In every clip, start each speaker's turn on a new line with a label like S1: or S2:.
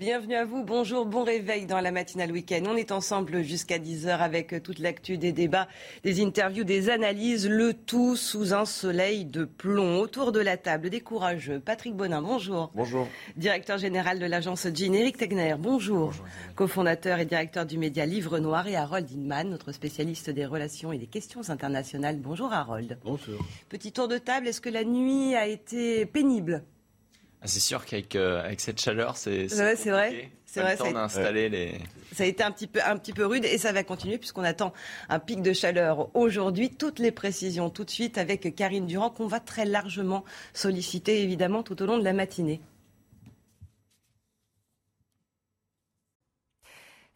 S1: Bienvenue à vous, bonjour, bon réveil dans la matinale week-end. On est ensemble jusqu'à 10h avec toute l'actu des débats, des interviews, des analyses, le tout sous un soleil de plomb. Autour de la table, des courageux. Patrick Bonin, bonjour.
S2: Bonjour.
S1: Directeur général de l'agence Jean, Eric Tegner, bonjour. bonjour Cofondateur et directeur du média Livre Noir et Harold Inman, notre spécialiste des relations et des questions internationales. Bonjour Harold.
S2: Bonjour.
S1: Petit tour de table, est-ce que la nuit a été pénible?
S3: Ah, c'est sûr qu'avec euh, avec cette chaleur, c'est
S1: ouais, c'est vrai.
S3: C'est vrai. Ça a... les.
S1: Ça a été un petit peu un petit peu rude et ça va continuer puisqu'on attend un pic de chaleur aujourd'hui. Toutes les précisions tout de suite avec Karine Durand qu'on va très largement solliciter évidemment tout au long de la matinée.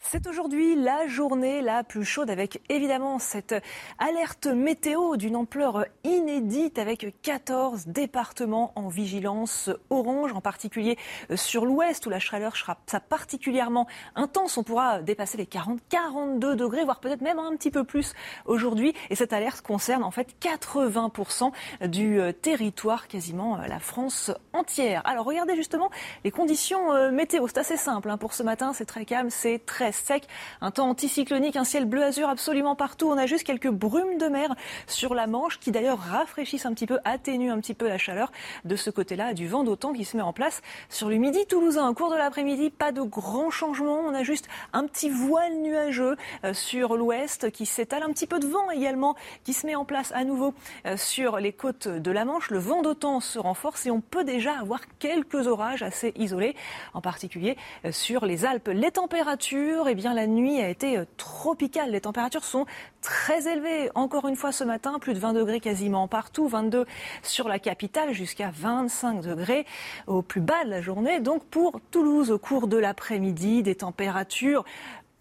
S1: C'est aujourd'hui la journée la plus chaude avec évidemment cette alerte météo d'une ampleur inédite avec 14 départements en vigilance orange, en particulier sur l'ouest où la chaleur sera particulièrement intense. On pourra dépasser les 40, 42 degrés, voire peut-être même un petit peu plus aujourd'hui. Et cette alerte concerne en fait 80% du euh, territoire, quasiment euh, la France entière. Alors regardez justement les conditions euh, météo. C'est assez simple hein. pour ce matin, c'est très calme, c'est très sec, un temps anticyclonique, un ciel bleu-azur absolument partout. On a juste quelques brumes de mer sur la Manche qui d'ailleurs rafraîchissent un petit peu, atténuent un petit peu la chaleur de ce côté-là, du vent d'automne qui se met en place sur le midi toulousain. Au cours de l'après-midi, pas de grands changements. On a juste un petit voile nuageux euh, sur l'ouest qui s'étale, un petit peu de vent également qui se met en place à nouveau euh, sur les côtes de la Manche. Le vent d'automne se renforce et on peut déjà avoir quelques orages assez isolés, en particulier euh, sur les Alpes. Les températures, eh bien, la nuit a été euh, tropicale. Les températures sont très élevées. Encore une fois ce matin, plus de 20 degrés quasiment partout, 22 sur la capitale, jusqu'à 25 degrés au plus bas de la journée. Donc pour Toulouse, au cours de l'après-midi, des températures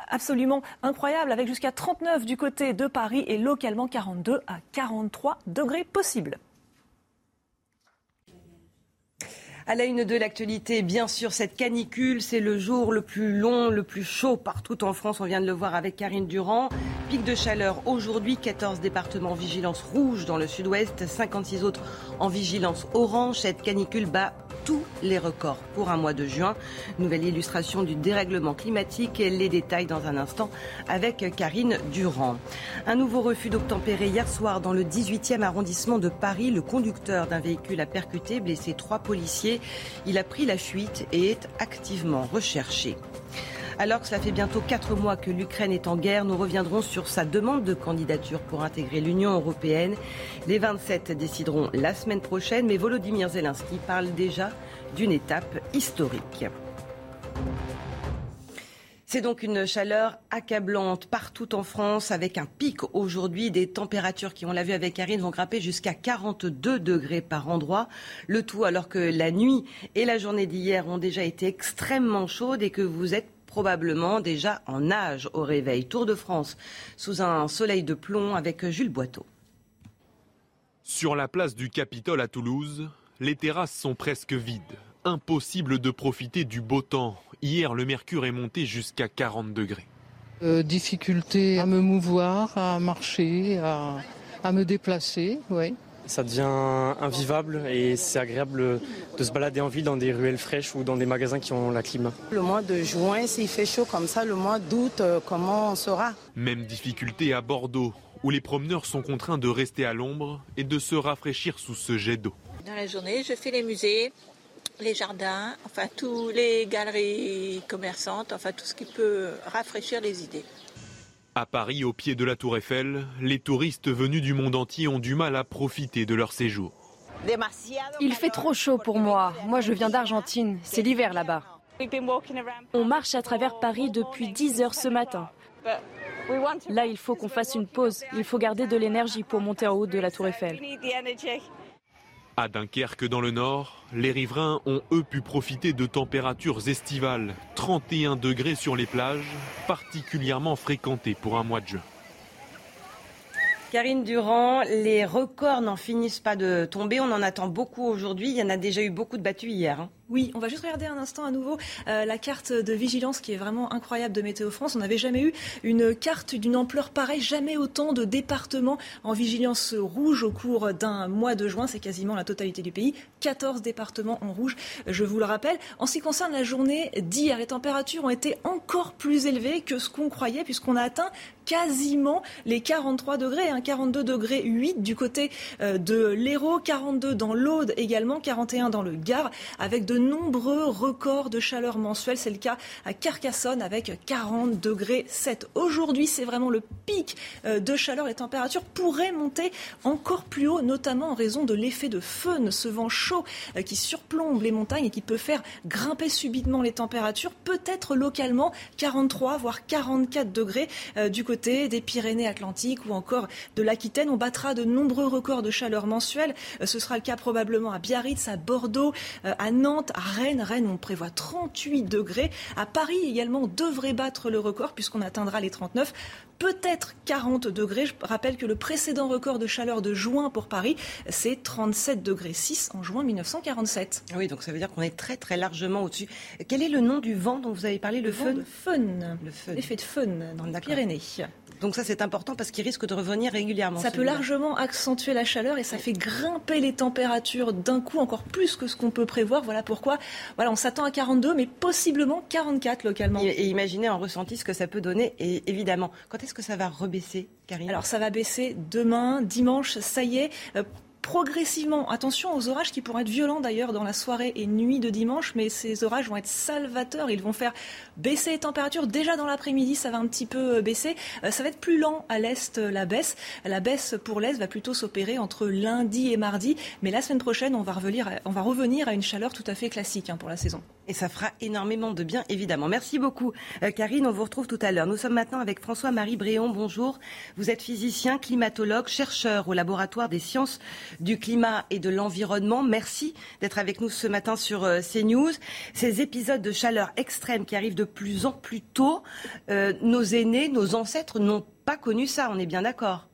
S1: absolument incroyables, avec jusqu'à 39 du côté de Paris et localement 42 à 43 degrés possibles. À la une de l'actualité, bien sûr, cette canicule, c'est le jour le plus long, le plus chaud partout en France. On vient de le voir avec Karine Durand. Pic de chaleur aujourd'hui, 14 départements en vigilance rouge dans le sud-ouest, 56 autres en vigilance orange. Cette canicule bat tous les records pour un mois de juin. Nouvelle illustration du dérèglement climatique les détails dans un instant avec Karine Durand. Un nouveau refus d'obtempérer hier soir dans le 18e arrondissement de Paris. Le conducteur d'un véhicule a percuté, blessé trois policiers. Il a pris la fuite et est activement recherché. Alors que cela fait bientôt quatre mois que l'Ukraine est en guerre, nous reviendrons sur sa demande de candidature pour intégrer l'Union européenne. Les 27 décideront la semaine prochaine, mais Volodymyr Zelensky parle déjà d'une étape historique. C'est donc une chaleur accablante partout en France avec un pic aujourd'hui des températures qui, on l'a vu avec Karine, vont grimper jusqu'à 42 degrés par endroit. Le tout alors que la nuit et la journée d'hier ont déjà été extrêmement chaudes et que vous êtes probablement déjà en nage au réveil. Tour de France sous un soleil de plomb avec Jules Boiteau.
S4: Sur la place du Capitole à Toulouse, les terrasses sont presque vides. Impossible de profiter du beau temps. Hier, le mercure est monté jusqu'à 40 degrés.
S5: Euh, difficulté à me mouvoir, à marcher, à, à me déplacer, oui
S6: ça devient invivable et c'est agréable de se balader en ville dans des ruelles fraîches ou dans des magasins qui ont la clim.
S7: Le mois de juin, s'il fait chaud comme ça, le mois d'août, euh, comment on sera
S4: Même difficulté à Bordeaux, où les promeneurs sont contraints de rester à l'ombre et de se rafraîchir sous ce jet d'eau.
S8: Dans la journée, je fais les musées, les jardins, enfin toutes les galeries commerçantes, enfin tout ce qui peut rafraîchir les idées.
S4: À Paris, au pied de la Tour Eiffel, les touristes venus du monde entier ont du mal à profiter de leur séjour.
S9: Il fait trop chaud pour moi. Moi, je viens d'Argentine. C'est l'hiver là-bas. On marche à travers Paris depuis 10 heures ce matin. Là, il faut qu'on fasse une pause. Il faut garder de l'énergie pour monter en haut de la Tour Eiffel.
S4: À Dunkerque, dans le nord, les riverains ont eux pu profiter de températures estivales, 31 degrés sur les plages, particulièrement fréquentées pour un mois de juin.
S1: Karine Durand, les records n'en finissent pas de tomber. On en attend beaucoup aujourd'hui. Il y en a déjà eu beaucoup de battus hier. Hein.
S10: Oui, on va juste regarder un instant à nouveau euh, la carte de vigilance qui est vraiment incroyable de Météo France. On n'avait jamais eu une carte d'une ampleur pareille, jamais autant de départements en vigilance rouge au cours d'un mois de juin. C'est quasiment la totalité du pays. 14 départements en rouge, je vous le rappelle. En ce qui concerne la journée d'hier, les températures ont été encore plus élevées que ce qu'on croyait puisqu'on a atteint quasiment les 43 degrés, hein, 42 degrés 8 du côté euh, de l'Hérault, 42 dans l'Aude également, 41 dans le Gard, avec de de nombreux records de chaleur mensuelle. C'est le cas à Carcassonne avec 40 degrés 7. Aujourd'hui, c'est vraiment le pic euh, de chaleur. Les températures pourraient monter encore plus haut, notamment en raison de l'effet de fun, ce vent chaud euh, qui surplombe les montagnes et qui peut faire grimper subitement les températures, peut-être localement 43 voire 44 degrés euh, du côté des Pyrénées-Atlantiques ou encore de l'Aquitaine. On battra de nombreux records de chaleur mensuelle. Ce sera le cas probablement à Biarritz, à Bordeaux, à Nantes à Rennes. Rennes, on prévoit 38 degrés. À Paris également, on devrait battre le record puisqu'on atteindra les 39 peut-être 40 degrés. Je rappelle que le précédent record de chaleur de juin pour Paris, c'est 37 degrés 6 en juin 1947.
S1: Oui, donc ça veut dire qu'on est très très largement au-dessus. Quel est le nom du vent dont vous avez parlé Le, fun
S10: fun. Le fun. L'effet de fun dans les Pyrénées.
S1: Donc ça c'est important parce qu'il risque de revenir régulièrement.
S10: Ça peut largement accentuer la chaleur et ça fait grimper les températures d'un coup encore plus que ce qu'on peut prévoir. Voilà pourquoi voilà, on s'attend à 42 mais possiblement 44 localement.
S1: Et, imaginez en ressenti ce que ça peut donner et évidemment. Quand est-ce que ça va rebaisser, Karine?
S10: Alors ça va baisser demain, dimanche, ça y est. Euh, progressivement. Attention aux orages qui pourraient être violents d'ailleurs dans la soirée et nuit de dimanche, mais ces orages vont être salvateurs. Ils vont faire baisser les températures. Déjà dans l'après-midi, ça va un petit peu euh, baisser. Euh, ça va être plus lent à l'est, euh, la baisse. La baisse pour l'est va plutôt s'opérer entre lundi et mardi. Mais la semaine prochaine, on va revenir, on va revenir à une chaleur tout à fait classique hein, pour la saison.
S1: Et ça fera énormément de bien, évidemment. Merci beaucoup, Karine. On vous retrouve tout à l'heure. Nous sommes maintenant avec François-Marie Bréon. Bonjour. Vous êtes physicien, climatologue, chercheur au laboratoire des sciences du climat et de l'environnement. Merci d'être avec nous ce matin sur CNews. Ces épisodes de chaleur extrême qui arrivent de de plus en plus tôt. Euh, nos aînés, nos ancêtres n'ont pas connu ça, on est bien d'accord.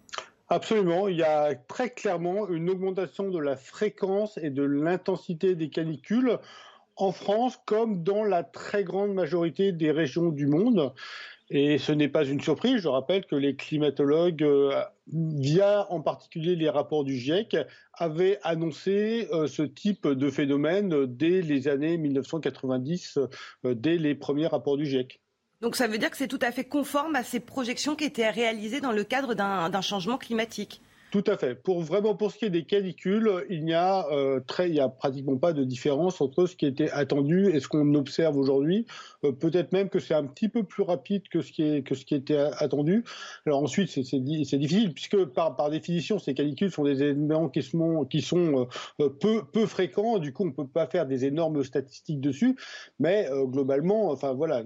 S11: Absolument, il y a très clairement une augmentation de la fréquence et de l'intensité des canicules en France comme dans la très grande majorité des régions du monde. Et ce n'est pas une surprise, je rappelle que les climatologues, euh, via en particulier les rapports du GIEC, avaient annoncé euh, ce type de phénomène dès les années 1990, euh, dès les premiers rapports du GIEC.
S1: Donc ça veut dire que c'est tout à fait conforme à ces projections qui étaient réalisées dans le cadre d'un changement climatique
S11: tout à fait. Pour vraiment pour ce qui est des canicules, il n'y a euh, très, il y a pratiquement pas de différence entre ce qui était attendu et ce qu'on observe aujourd'hui. Euh, peut-être même que c'est un petit peu plus rapide que ce qui était attendu. Alors ensuite, c'est difficile puisque par définition, ces canicules sont des événements qui sont sont euh, peu fréquents. Du coup, on peut pas faire des énormes statistiques dessus. Mais globalement, enfin voilà,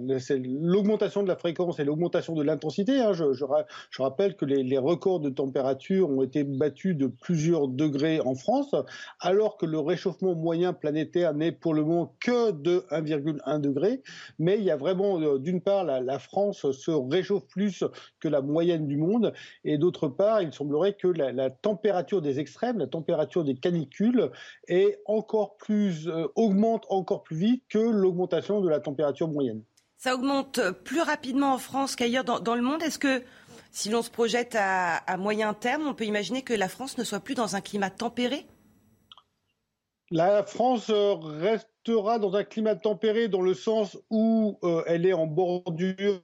S11: l'augmentation de la fréquence et l'augmentation de l'intensité. Hein. Je, rappelle que les, records de température ont été été battu de plusieurs degrés en France, alors que le réchauffement moyen planétaire n'est pour le moment que de 1,1 degré. Mais il y a vraiment, euh, d'une part, la, France se réchauffe plus que la moyenne du monde, et d'autre part, il semblerait que la, température des extrêmes, la température des canicules, est encore plus, euh, augmente encore plus vite que l'augmentation de la température moyenne.
S1: Ça augmente plus rapidement en France qu'ailleurs dans, dans le monde. Est-ce que si l'on se projette à, moyen terme, on peut imaginer que la France ne soit plus dans un climat tempéré?
S11: La France euh, reste restera dans un climat tempéré dans le sens où euh, elle est en bordure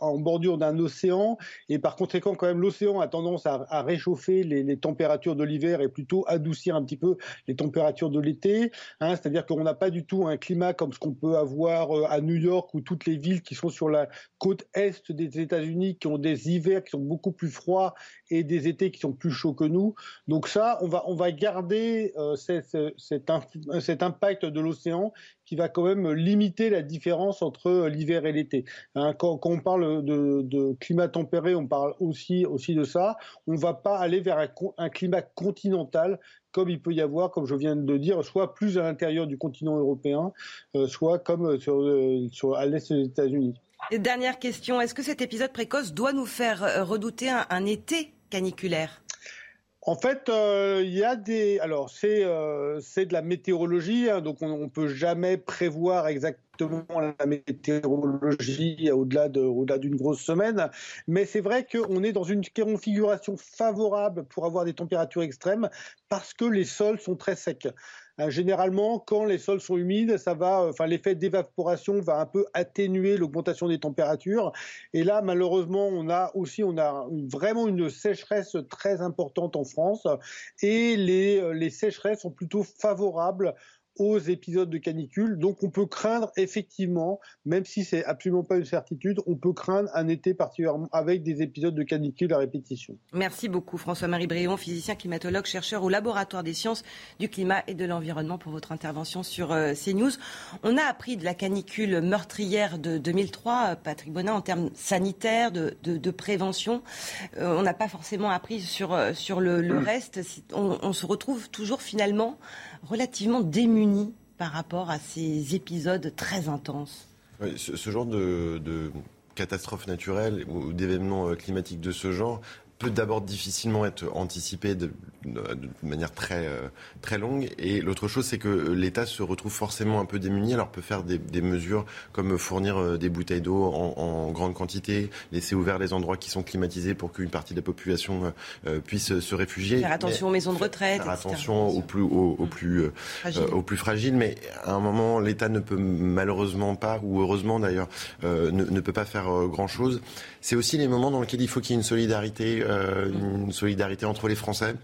S11: en bordure d'un océan et par conséquent quand même l'océan a tendance à, réchauffer les, les, températures de l'hiver et plutôt adoucir un petit peu les températures de l'été. Hein, C'est-à-dire qu'on n'a pas du tout un climat comme ce qu'on peut avoir euh, à New York ou toutes les villes qui sont sur la côte est des États-Unis qui ont des hivers qui sont beaucoup plus froids et des étés qui sont plus chauds que nous. Donc ça, on va on va garder euh, cet, impact de l'océan qui va quand même limiter la différence entre l'hiver et l'été. Hein, quand, on parle de, climat tempéré, on parle aussi, aussi de ça. On ne va pas aller vers un, climat continental comme il peut y avoir, comme je viens de dire, soit plus à l'intérieur du continent européen, soit comme sur, à l'est des États-Unis.
S1: Dernière question, est-ce que cet épisode précoce doit nous faire redouter un été caniculaire?
S11: En fait, euh, il y a des. Alors, c'est euh, de la météorologie, hein, donc on, ne peut jamais prévoir exactement la météorologie au-delà de au-delà d'une grosse semaine. Mais c'est vrai qu'on est dans une configuration favorable pour avoir des températures extrêmes parce que les sols sont très secs. Euh, généralement, quand les sols sont humides, va, euh, l'effet d'évaporation va un peu atténuer l'augmentation des températures. Et là, malheureusement, on a aussi, on a vraiment une sécheresse très importante en France. Et les, euh, les sécheresses sont plutôt favorables aux épisodes de canicule. Donc on peut craindre effectivement, même si c'est absolument pas une certitude, on peut craindre un été particulièrement avec des épisodes de canicule à répétition.
S1: Merci beaucoup François-Marie Bréon, physicien climatologue, chercheur au laboratoire des sciences du climat et de l'environnement pour votre intervention sur euh, CNews. On a appris de la canicule meurtrière de 2003, euh, Patrick Bonin, en termes sanitaires, de, prévention. Euh, on n'a pas forcément appris sur, sur le, reste. on se retrouve toujours finalement relativement démunis par rapport à ces épisodes très intenses.
S12: ce, genre de, de catastrophe naturelle ou d'événements euh, climatiques de ce genre peut d'abord difficilement être anticipé de, manière très, euh, très longue. Et l'autre chose, c'est que l'État se retrouve forcément un peu démuni. Alors peut faire des, mesures comme fournir euh, des bouteilles d'eau en, grande quantité, laisser ouverts les endroits qui sont climatisés pour qu'une partie de la population euh, puisse se réfugier.
S1: Faire attention aux maisons de retraite.
S12: Faire attention aux plus, aux, aux plus, aux plus fragiles. Mais à un moment, l'État ne peut malheureusement pas, ou heureusement d'ailleurs, ne, ne, peut pas faire grand-chose. C'est aussi les moments dans lesquels il faut qu'il y ait une solidarité, une solidarité entre les Français.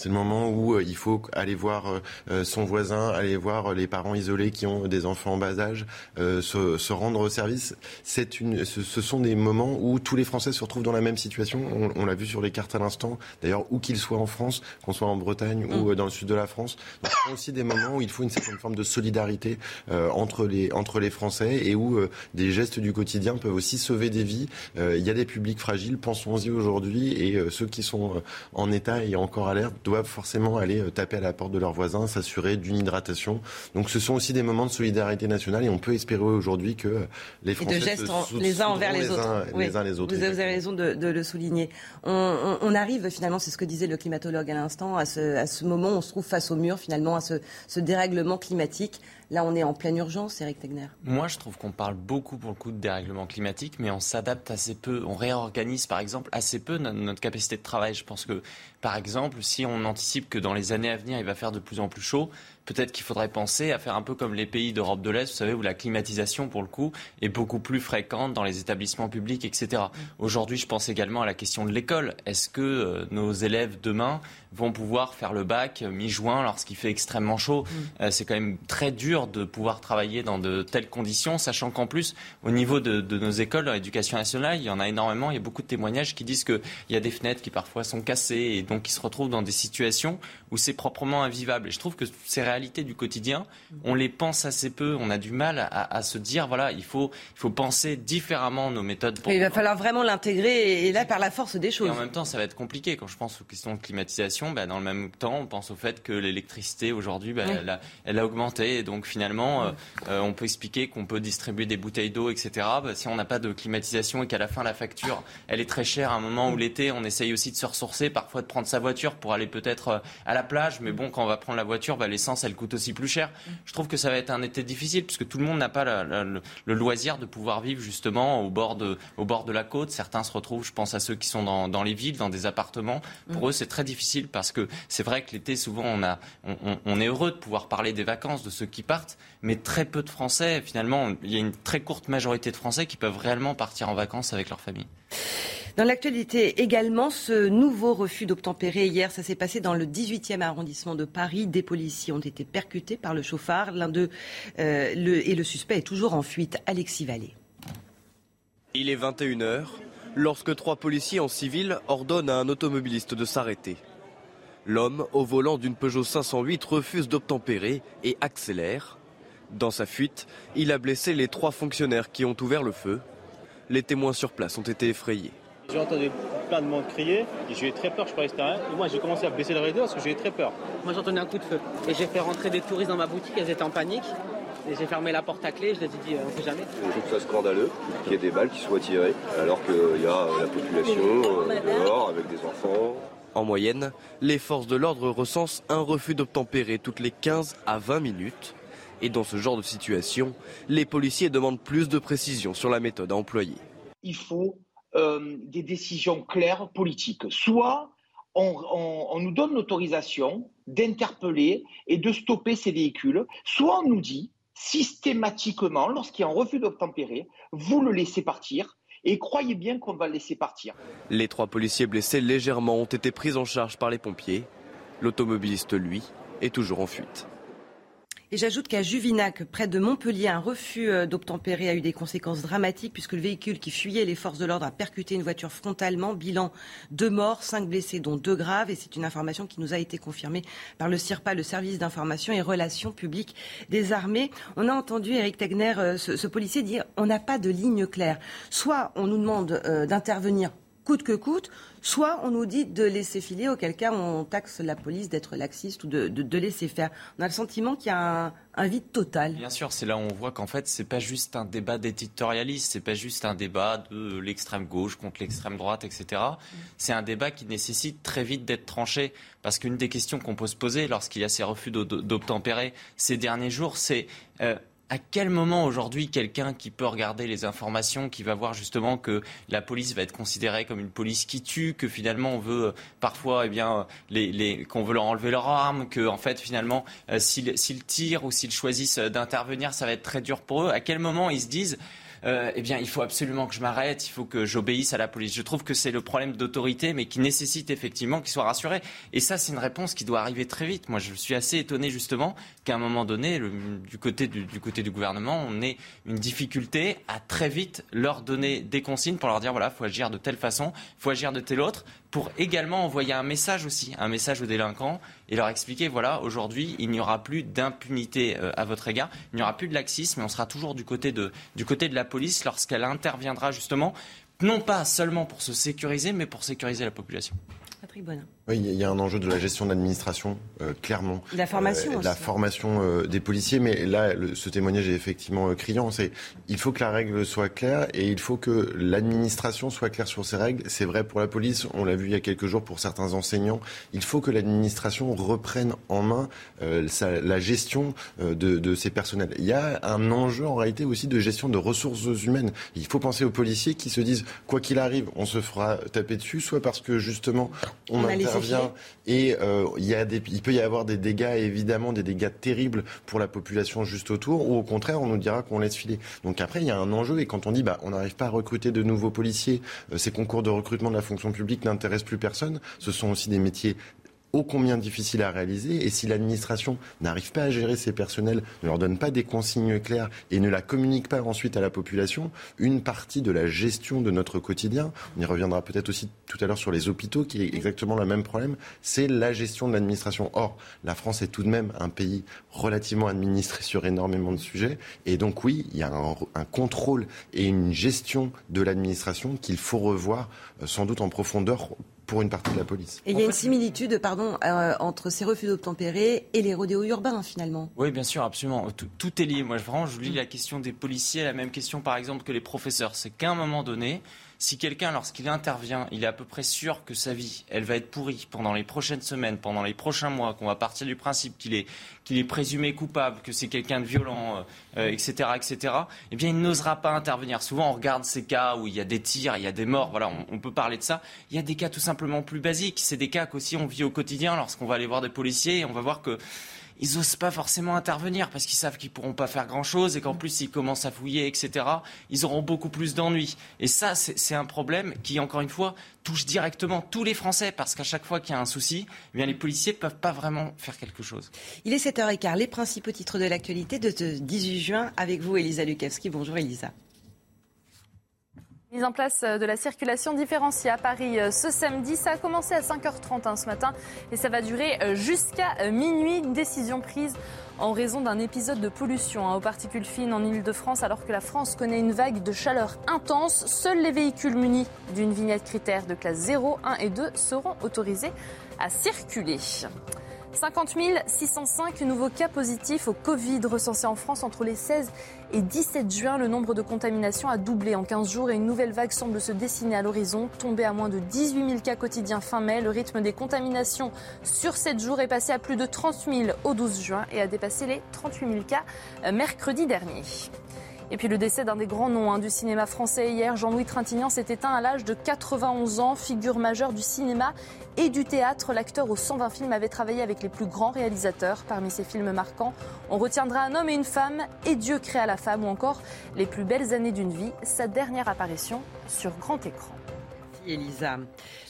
S12: C'est le moment où euh, il faut aller voir euh, euh, son voisin, aller voir les parents isolés qui ont des enfants en bas âge, se, se, rendre service. C'est une, ce, sont des moments où tous les Français se retrouvent dans la même situation. On, l'a vu sur les cartes à l'instant. D'ailleurs, où qu'ils soient en France, qu'on soit en Bretagne ou mm. dans le sud de la France, ce sont aussi des moments où il faut une certaine forme de solidarité entre les entre les Français et où des gestes du quotidien peuvent aussi sauver des vies. il y a des publics fragiles, pensons-y aujourd'hui, et ceux qui sont en état et encore alerte doivent forcément aller euh, taper à la porte de leurs voisins, s'assurer d'une hydratation. Donc ce sont aussi des moments de solidarité nationale et on peut espérer aujourd'hui que les Français
S1: et de gestes les uns envers les, autres.
S12: les uns les autres.
S1: Vous avez raison de, le souligner. On, arrive finalement, c'est ce que disait le climatologue à l'instant, à ce, moment où on se trouve face au mur finalement, à ce dérèglement climatique. Là, on est en pleine urgence, Eric Tegner.
S3: Moi, je trouve qu'on parle beaucoup pour le coup de dérèglement climatique, mais on s'adapte assez peu. On réorganise, par exemple, assez peu notre, capacité de travail. Je pense que, par exemple, si on anticipe que dans les années à venir, il va faire de plus en plus chaud, peut-être qu'il faudrait penser à faire un peu comme les pays d'Europe de l'Est, vous savez, où la climatisation, pour le coup, est beaucoup plus fréquente dans les établissements publics, etc. Aujourd'hui, je pense également à la question de l'école. Est-ce que euh, nos élèves demain vont pouvoir faire le bac mi-juin lorsqu'il fait extrêmement chaud? Mm. Euh, c'est quand même très dur de pouvoir travailler dans de telles conditions, sachant qu'en plus, au niveau de, nos écoles, dans l'éducation nationale, il y en a énormément. Il y a beaucoup de témoignages qui disent qu'il y a des fenêtres qui parfois sont cassées et donc ils se retrouvent dans des situations où c'est proprement invivable. Et je trouve que ces réalités du quotidien, on les pense assez peu. On a du mal à, se dire, voilà, il faut, il faut penser différemment nos méthodes.
S1: Pour... Il va falloir vraiment l'intégrer et là, par la force des choses. Et
S3: en même temps, ça va être compliqué. Quand je pense aux questions de climatisation, bah, dans le même temps, on pense au fait que l'électricité aujourd'hui, bah, elle, a, augmenté. Et donc finalement, euh, euh, on peut expliquer qu'on peut distribuer des bouteilles d'eau, etc. Bah, si on n'a pas de climatisation et qu'à la fin, la facture, elle est très chère à un moment où l'été, on essaye aussi de se ressourcer, parfois de prendre sa voiture pour aller peut-être euh, à la plage. Mais bon, quand on va prendre la voiture, l'essence, elle coûte aussi plus cher. Je trouve que ça va être un été difficile puisque tout le monde n'a pas le, loisir de pouvoir vivre justement au bord, de, la côte. Certains se retrouvent, je pense à ceux qui sont dans, les villes, dans des appartements. Pour eux, c'est très difficile parce que c'est vrai que l'été, souvent, on, est heureux de pouvoir parler des vacances, de ceux qui partent, mais très peu de Français, finalement, il y a une très courte majorité de Français qui peuvent réellement partir en vacances avec leur famille.
S1: Dans l'actualité également, ce nouveau refus d'obtempérer hier, ça s'est passé dans le 18e arrondissement de Paris. Des policiers ont été percutés par le chauffard. L'un d'eux euh, et le suspect est toujours en fuite. Alexis Vallée.
S13: Il est 21h lorsque trois policiers en civil ordonnent à un automobiliste de s'arrêter. L'homme, au volant d'une Peugeot 508, refuse d'obtempérer et accélère. Dans sa fuite, il a blessé les trois fonctionnaires qui ont ouvert le feu. Les témoins sur place ont été effrayés.
S14: J'ai entendu plein de monde crier. Et j'ai eu très peur, je croyais que c'était rien. Et moi, j'ai commencé à baisser le rideau parce que j'ai eu très peur.
S15: Moi, j'entendais un coup de feu. Et j'ai fait rentrer des touristes dans ma boutique, elles étaient en panique. Et j'ai fermé la porte à clé, je les ai dit, euh, on sait jamais.
S16: Je trouve ça scandaleux qu'il y ait des balles qui soient tirées, alors qu'il y a la population dehors avec des enfants.
S13: En moyenne, les forces de l'ordre recensent un refus d'obtempérer toutes les 15 à 20 minutes. Et dans ce genre de situation, les policiers demandent plus de précision sur la méthode à employer.
S17: Il faut euh, des décisions claires politiques. Soit on, nous donne l'autorisation d'interpeller et de stopper ces véhicules, soit on nous dit systématiquement, lorsqu'il y a un refus d'obtempérer, vous le laissez partir, et croyez bien qu'on va le laisser partir.
S13: Les trois policiers blessés légèrement ont été pris en charge par les pompiers. L'automobiliste, lui, est toujours en fuite.
S1: Et j'ajoute qu'à Juvinac, près de Montpellier, un refus euh, d'obtempérer a eu des conséquences dramatiques puisque le véhicule qui fuyait les forces de l'ordre a percuté une voiture frontalement. Bilan deux morts, cinq blessés, dont deux graves. Et c'est une information qui nous a été confirmée par le CIRPA, le service d'information et relations publiques des armées. On a entendu Eric Tegner, euh, ce, policier, dire on n'a pas de ligne claire. Soit on nous demande euh, d'intervenir coûte que coûte, soit on nous dit de laisser filer, auquel cas on taxe la police d'être laxiste ou de, laisser faire. On a le sentiment qu'il y a un, vide total.
S3: Bien sûr, c'est là où on voit qu'en fait, c'est pas juste un débat d'éditorialiste, c'est pas juste un débat de l'extrême gauche contre l'extrême droite, etc. C'est un débat qui nécessite très vite d'être tranché, parce qu'une des questions qu'on peut se poser lorsqu'il y a ces refus d'obtempérer ces derniers jours, c'est euh, à quel moment aujourd'hui quelqu'un qui peut regarder les informations, qui va voir justement que la police va être considérée comme une police qui tue, que finalement on veut euh, parfois, eh bien, les, qu'on veut leur enlever leurs armes, que en fait finalement euh, s'ils tirent ou s'ils choisissent d'intervenir, ça va être très dur pour eux. À quel moment ils se disent euh, eh bien, il faut absolument que je m'arrête, il faut que j'obéisse à la police. Je trouve que c'est le problème d'autorité, mais qui nécessite effectivement qu'ils soient rassurés. Et ça, c'est une réponse qui doit arriver très vite. Moi, je suis assez étonné justement qu'à un moment donné, du, côté du, gouvernement, on ait une difficulté à très vite leur donner des consignes pour leur dire voilà, faut agir de telle façon, faut agir de telle autre pour également envoyer un message aussi, un message aux délinquants et leur expliquer, voilà, aujourd'hui, il n'y aura plus d'impunité euh, à votre égard, il n'y aura plus de laxisme, mais on sera toujours du côté de, du côté de la police lorsqu'elle interviendra justement, non pas seulement pour se sécuriser, mais pour sécuriser la population.
S1: Patrick Bonin.
S12: Oui, il y a un enjeu de la gestion de l'administration, euh, clairement.
S1: La formation
S12: euh, La formation euh, des policiers, mais là, ce témoignage est effectivement criant. C'est il faut que la règle soit claire et il faut que l'administration soit claire sur ces règles. C'est vrai pour la police, on l'a vu il y a quelques jours pour certains enseignants. Il faut que l'administration reprenne en main la gestion de, de ces personnels. Il y a un enjeu en réalité aussi de gestion de ressources humaines. Il faut penser aux policiers qui se disent quoi qu'il arrive, on se fera taper dessus, soit parce que justement on, on et euh, il, peut y avoir des dégâts, évidemment, des dégâts terribles pour la population juste autour, ou au contraire, on nous dira qu'on laisse filer. Donc après, il y a un enjeu, et quand on dit bah, on n'arrive pas à recruter de nouveaux policiers, euh, ces concours de recrutement de la fonction publique n'intéressent plus personne, ce sont aussi des métiers ô combien difficile à réaliser. Et si l'administration n'arrive pas à gérer ses personnels, ne leur donne pas des consignes claires et ne la communique pas ensuite à la population, une partie de la gestion de notre quotidien, on y reviendra peut-être aussi tout à l'heure sur les hôpitaux, qui est exactement le même problème, c'est la gestion de l'administration. Or, la France est tout de même un pays relativement administré sur énormément de sujets. Et donc oui, il y a un, un contrôle et une gestion de l'administration qu'il faut revoir euh, sans doute en profondeur pour une partie de la police.
S1: Et il y a une similitude, pardon, euh, entre ces refus d'obtempérer et les rodéos urbains, finalement.
S3: Oui, bien sûr, absolument. Tout, est lié. Moi, vraiment, je lis la question des policiers, la même question, par exemple, que les professeurs. C'est qu'à un moment donné, si quelqu'un, lorsqu'il intervient, il est à peu près sûr que sa vie, elle va être pourrie pendant les prochaines semaines, pendant les prochains mois, qu'on va partir du principe qu'il est, qu'il est présumé coupable, que c'est quelqu'un de violent, etc., euh, etc., eh bien, il n'osera pas intervenir. Souvent, on regarde ces cas où il y a des tirs, il y a des morts, voilà, on, on peut parler de ça. Il y a des cas tout simplement plus basiques. C'est des cas qu'aussi on vit au quotidien lorsqu'on va aller voir des policiers et on va voir que ils n'osent pas forcément intervenir parce qu'ils savent qu'ils pourront pas faire grand chose et qu'en plus s'ils commencent à fouiller, etc., ils auront beaucoup plus d'ennuis. Et ça, c'est un problème qui, encore une fois, touche directement tous les Français parce qu'à chaque fois qu'il y a un souci, eh bien les policiers peuvent pas vraiment faire quelque chose.
S1: Il est 7h15, les principaux titres de l'actualité de ce 18 juin avec vous, Elisa Lukavski. Bonjour Elisa.
S18: Mise en place de la circulation différenciée à Paris ce samedi. Ça a commencé à 5h30 hein, ce matin et ça va durer jusqu'à minuit. Décision prise en raison d'un épisode de pollution hein, aux particules fines en Ile-de-France alors que la France connaît une vague de chaleur intense. Seuls les véhicules munis d'une vignette critère de classe 0, 1 et 2 seront autorisés à circuler. 50 605 nouveaux cas positifs au Covid recensés en France entre les 16 et 17 juin. Le nombre de contaminations a doublé en 15 jours et une nouvelle vague semble se dessiner à l'horizon. Tombé à moins de 18 000 cas quotidiens fin mai, le rythme des contaminations sur 7 jours est passé à plus de 30 000 au 12 juin et a dépassé les 38 000 cas euh, mercredi dernier. Et puis le décès d'un des grands noms hein, du cinéma français hier, Jean-Louis Trintignant s'est éteint à l'âge de 91 ans, figure majeure du cinéma et du théâtre. L'acteur aux 120 films avait travaillé avec les plus grands réalisateurs. Parmi ses films marquants, on retiendra Un homme et une femme et Dieu créa la femme ou encore Les plus belles années d'une vie, sa dernière apparition sur grand écran.
S1: Elisa.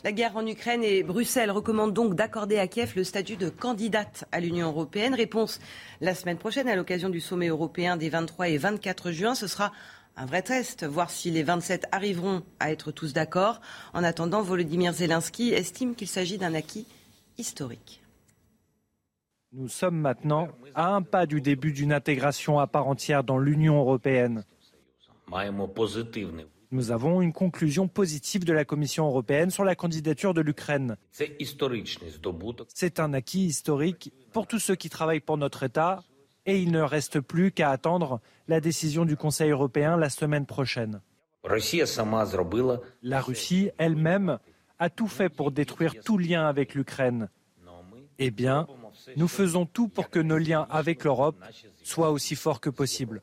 S1: La guerre en Ukraine et Bruxelles recommandent donc d'accorder à Kiev le statut de candidate à l'Union européenne. Réponse la semaine prochaine à l'occasion du sommet européen des 23 et 24 juin. Ce sera un vrai test, voir si les 27 arriveront à être tous d'accord. En attendant, Volodymyr Zelensky estime qu'il s'agit d'un acquis historique.
S19: Nous sommes maintenant à un pas du début d'une intégration à part entière dans l'Union européenne. Nous avons une conclusion positive de la Commission européenne sur la candidature de l'Ukraine. C'est un acquis historique pour tous ceux qui travaillent pour notre État et il ne reste plus qu'à attendre la décision du Conseil européen la semaine prochaine. La Russie elle-même a tout fait pour détruire tout lien avec l'Ukraine. Eh bien, nous faisons tout pour que nos liens avec l'Europe soient aussi forts que possible.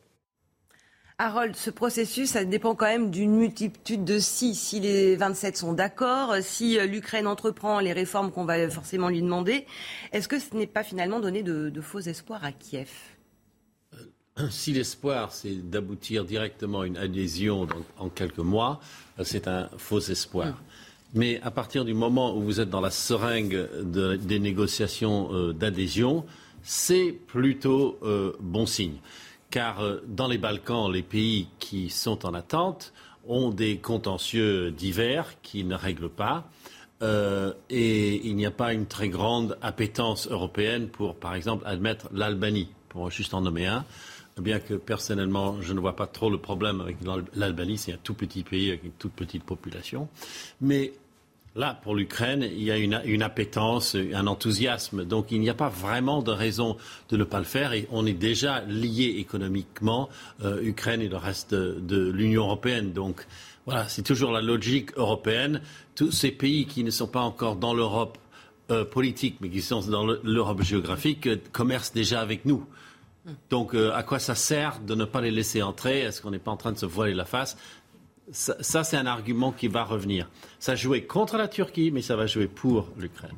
S1: Harold, ce processus, ça dépend quand même d'une multitude de si. Si les 27 sont d'accord, si euh, l'Ukraine entreprend les réformes qu'on va forcément lui demander, est-ce que ce n'est pas finalement donner de, faux espoirs à Kiev?
S2: si l'espoir, c'est d'aboutir directement à une adhésion en quelques mois, euh, c'est un faux espoir. Mm. Mais à partir du moment où vous êtes dans la seringue des négociations d'adhésion, c'est plutôt bon signe car euh, dans les Balkans, les pays qui sont en attente ont des contentieux divers qui ne règlent pas. Euh, et il n'y a pas une très grande appétence européenne pour, par exemple, admettre l'Albanie, pour juste en nommer un. Bien que personnellement, je ne vois pas trop le problème avec l'Albanie, c'est un tout petit pays avec une toute petite population. Mais Là, pour l'Ukraine, il y a une, appétence, un enthousiasme. Donc il n'y a pas vraiment de raison de ne pas le faire. Et on est déjà lié économiquement, euh, Ukraine et le reste de, l'Union européenne. Donc voilà, c'est toujours la logique européenne. Tous ces pays qui ne sont pas encore dans l'Europe euh, politique, mais qui sont dans l'Europe géographique, euh, commercent déjà avec nous. Donc, à quoi ça sert de ne pas les laisser entrer? Est-ce qu'on n'est pas en train de se voiler la face? Ça, c'est un argument qui va revenir. Ça jouait contre la Turquie, mais ça va jouer pour l'Ukraine.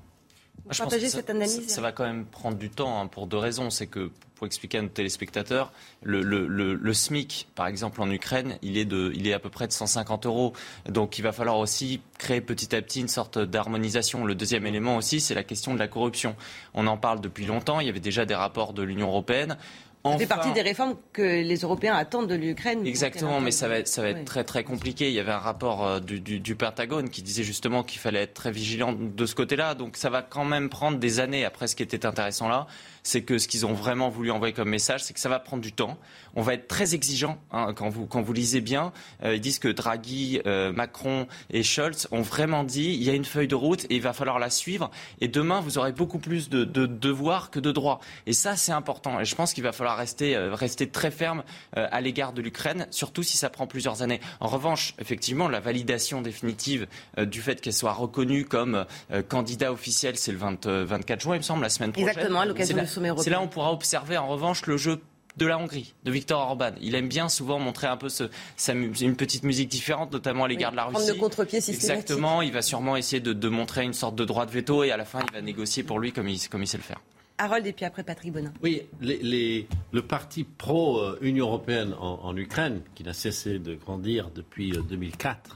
S1: Je pense que ça, cette analyse
S3: ça, va quand même prendre du temps hein, pour deux raisons. C'est que, pour expliquer à nos téléspectateurs, le, SMIC, par exemple, en Ukraine, il est, de, il est à peu près de 150 euros. Donc il va falloir aussi créer petit à petit une sorte d'harmonisation. Le deuxième élément aussi, c'est la question de la corruption. On en parle depuis longtemps. Il y avait déjà des rapports de l'Union européenne.
S1: Ça fait partie des réformes que les Européens attendent de l'Ukraine.
S3: Exactement, mais ça va être, ça va être très très compliqué. Il y avait un rapport euh, du, du, Pentagone qui disait justement qu'il fallait être très vigilant de ce côté-là. Donc ça va quand même prendre des années. Après, ce qui était intéressant là, c'est que ce qu'ils ont vraiment voulu envoyer comme message, c'est que ça va prendre du temps. On va être très exigeant hein, quand, vous, quand vous lisez bien. Euh, ils disent que Draghi, euh, Macron et Scholz ont vraiment dit il y a une feuille de route et il va falloir la suivre. Et demain, vous aurez beaucoup plus de, de devoirs que de droits. Et ça, c'est important. Et je pense qu'il va falloir rester, euh, rester très ferme à l'égard de l'Ukraine, surtout si ça prend plusieurs années. En revanche, effectivement, la validation définitive du fait qu'elle soit reconnue comme candidat officiel, c'est le 24 juin, il me semble, la semaine prochaine.
S1: Exactement, à l'occasion
S3: c'est là où on pourra observer en revanche le jeu de la Hongrie, de Viktor Orban. Il aime bien souvent montrer un peu ce, une petite musique différente, notamment à l'égard de la Russie.
S1: Prendre le contre-pied
S3: Exactement. Il va sûrement essayer de, montrer une sorte de droit de veto et à la fin, il va négocier pour lui comme il, comme il sait le faire.
S1: Harold et puis après Patrick Bonin.
S2: Oui, le parti pro-Union européenne en, Ukraine, qui n'a cessé de grandir depuis 2004, euh,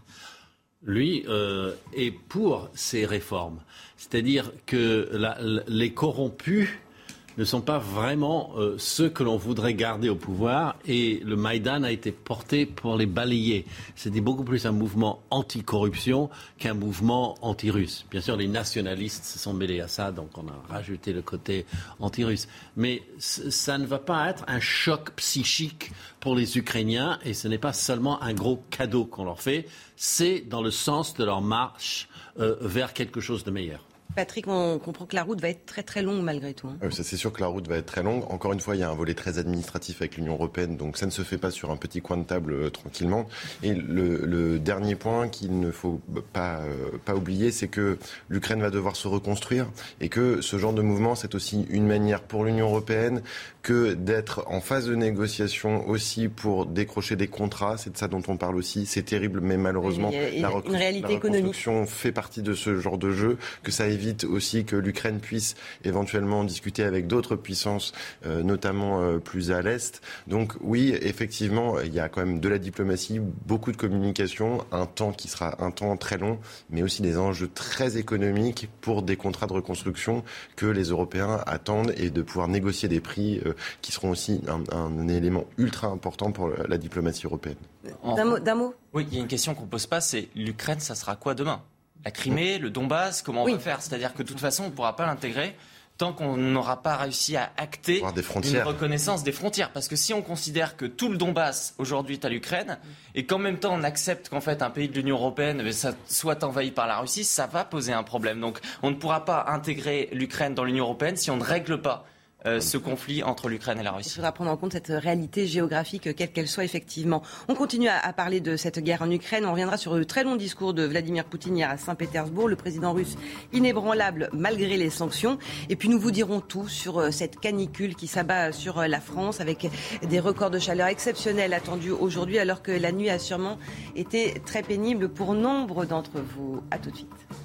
S2: lui, euh, est pour ces réformes. C'est-à-dire que les corrompus ne sont pas vraiment euh, ceux que l'on voudrait garder au pouvoir et le Maïdan a été porté pour les balayer. C'était beaucoup plus un mouvement anti-corruption qu'un mouvement anti-russe. Bien sûr, les nationalistes se sont mêlés à ça, donc on a rajouté le côté anti-russe. Mais ça ne va pas être un choc psychique pour les Ukrainiens et ce n'est pas seulement un gros cadeau qu'on leur fait, c'est dans le sens de leur marche euh, vers quelque chose de meilleur.
S1: Patrick, on comprend que la route va être très très longue malgré tout. Hein.
S12: c'est sûr que la route va être très longue. Encore une fois, il y a un volet très administratif avec l'Union européenne, donc ça ne se fait pas sur un petit coin de table euh, tranquillement. Et le, dernier point qu'il ne faut pas, euh, pas oublier, c'est que l'Ukraine va devoir se reconstruire et que ce genre de mouvement, c'est aussi une manière pour l'Union européenne que d'être en phase de négociation aussi pour décrocher des contrats. C'est de ça dont on parle aussi. C'est terrible, mais malheureusement,
S1: la, une réalité économique.
S12: fait partie de ce genre de jeu, que ça évite évite aussi que l'Ukraine puisse éventuellement discuter avec d'autres puissances, euh, notamment euh, plus à l'Est. Donc oui, effectivement, il y a quand même de la diplomatie, beaucoup de communication, un temps qui sera un temps très long, mais aussi des enjeux très économiques pour des contrats de reconstruction que les Européens attendent et de pouvoir négocier des prix euh, qui seront aussi un, élément ultra important pour la diplomatie européenne.
S1: D'un mot,
S3: Oui, il y a une question qu'on ne pose pas, c'est l'Ukraine, ça sera quoi demain? La Crimée, le Donbass, comment on va faire? C'est-à-dire que de toute façon, on ne pourra pas l'intégrer tant qu'on n'aura pas réussi à acter une reconnaissance des frontières. Parce que si on considère que tout le Donbass aujourd'hui est à l'Ukraine et qu'en même temps on accepte qu'en fait un pays de l'Union européenne soit envahi par la Russie, ça va poser un problème. Donc on ne pourra pas intégrer l'Ukraine dans l'Union européenne si on ne règle pas euh, ce conflit entre l'Ukraine et la Russie.
S1: Il faudra prendre en compte cette réalité géographique, quelle qu'elle soit effectivement. On continue à, parler de cette guerre en Ukraine. On reviendra sur le très long discours de Vladimir Poutine hier à Saint-Pétersbourg, le président russe inébranlable malgré les sanctions. Et puis nous vous dirons tout sur euh, cette canicule qui s'abat sur euh, la France avec des records de chaleur exceptionnels attendus aujourd'hui alors que la nuit a sûrement été très pénible pour nombre d'entre vous. À tout de suite.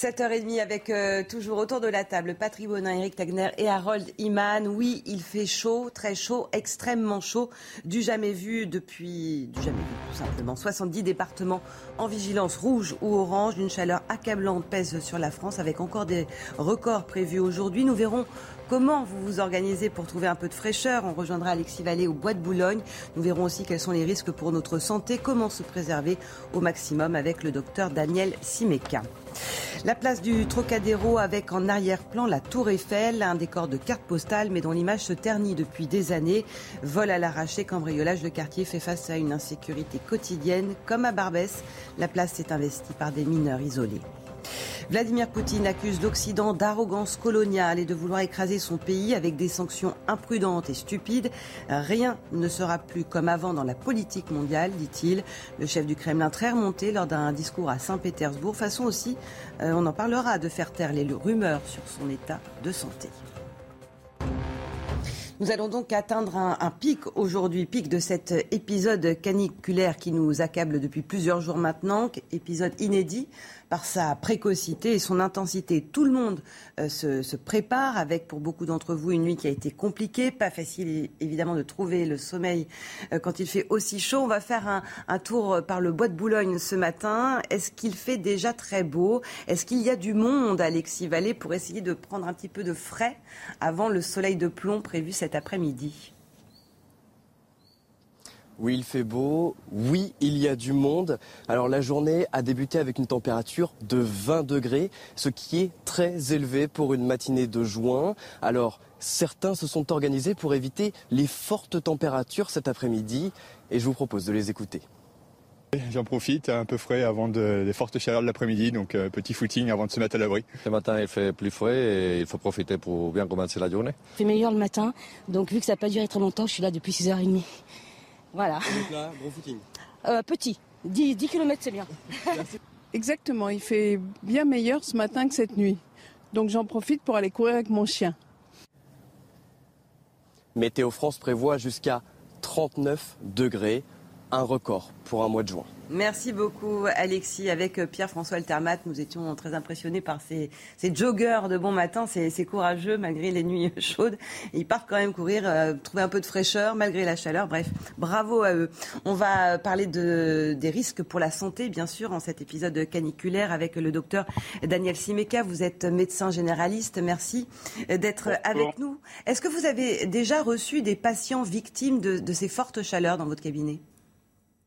S1: 7h30 avec euh, toujours autour de la table Patrick Bonin, Eric Tagner et Harold Iman. Oui, il fait chaud, très chaud, extrêmement chaud, du jamais vu depuis, du jamais vu tout simplement. 70 départements en vigilance rouge ou orange, une chaleur accablante pèse sur la France avec encore des records prévus aujourd'hui. Nous verrons comment vous vous organisez pour trouver un peu de fraîcheur. On rejoindra Alexis Vallée au Bois de Boulogne. Nous verrons aussi quels sont les risques pour notre santé, comment se préserver au maximum avec le docteur Daniel Simeka. La place du Trocadéro avec en arrière-plan la Tour Eiffel, un décor de carte postale mais dont l'image se ternit depuis des années. Vol à l'arraché, cambriolage, le quartier fait face à une insécurité quotidienne. Comme à Barbès, la place s'est investie par des mineurs isolés. Vladimir Poutine accuse l'Occident d'arrogance coloniale et de vouloir écraser son pays avec des sanctions imprudentes et stupides. Rien ne sera plus comme avant dans la politique mondiale, dit-il. Le chef du Kremlin très remonté lors d'un discours à Saint-Pétersbourg. Façon aussi, euh, on en parlera, de faire taire les rumeurs sur son état de santé. Nous allons donc atteindre un, un pic aujourd'hui, pic de cet épisode caniculaire qui nous accable depuis plusieurs jours maintenant, épisode inédit par sa précocité et son intensité. Tout le monde euh, se, prépare avec, pour beaucoup d'entre vous, une nuit qui a été compliquée. Pas facile, évidemment, de trouver le sommeil euh, quand il fait aussi chaud. On va faire un, un tour par le bois de Boulogne ce matin. Est-ce qu'il fait déjà très beau? Est-ce qu'il y a du monde, Alexis Vallée, pour essayer de prendre un petit peu de frais avant le soleil de plomb prévu cet après-midi?
S20: Oui, il fait beau. Oui, il y a du monde. Alors la journée a débuté avec une température de 20 degrés, ce qui est très élevé pour une matinée de juin. Alors certains se sont organisés pour éviter les fortes températures cet après-midi et je vous propose de les écouter.
S21: J'en profite, un peu frais avant de, des fortes chaleurs de l'après-midi, donc euh, petit footing avant de se mettre à l'abri.
S22: Ce matin, il fait plus frais et il faut profiter pour bien commencer la journée.
S23: Il fait meilleur le matin, donc vu que ça n'a pas duré très longtemps, je suis là depuis 6h30. Voilà.
S20: Donc là, gros footing
S23: euh, Petit. 10, 10 km, c'est bien.
S24: Exactement. Il fait bien meilleur ce matin que cette nuit. Donc j'en profite pour aller courir avec mon chien.
S20: Météo France prévoit jusqu'à 39 degrés. Un record pour un mois de juin.
S1: Merci beaucoup Alexis. Avec euh, Pierre-François Altermat, nous étions très impressionnés par ces, joggeurs de bon matin, ces, courageux malgré les nuits chaudes. Ils partent quand même courir, euh, trouver un peu de fraîcheur malgré la chaleur. Bref, bravo à eux. On va parler de, des risques pour la santé, bien sûr, en cet épisode caniculaire avec le docteur Daniel Simeka. Vous êtes médecin généraliste. Merci d'être avec nous. Est-ce que vous avez déjà reçu des patients victimes de ces fortes chaleurs dans votre cabinet?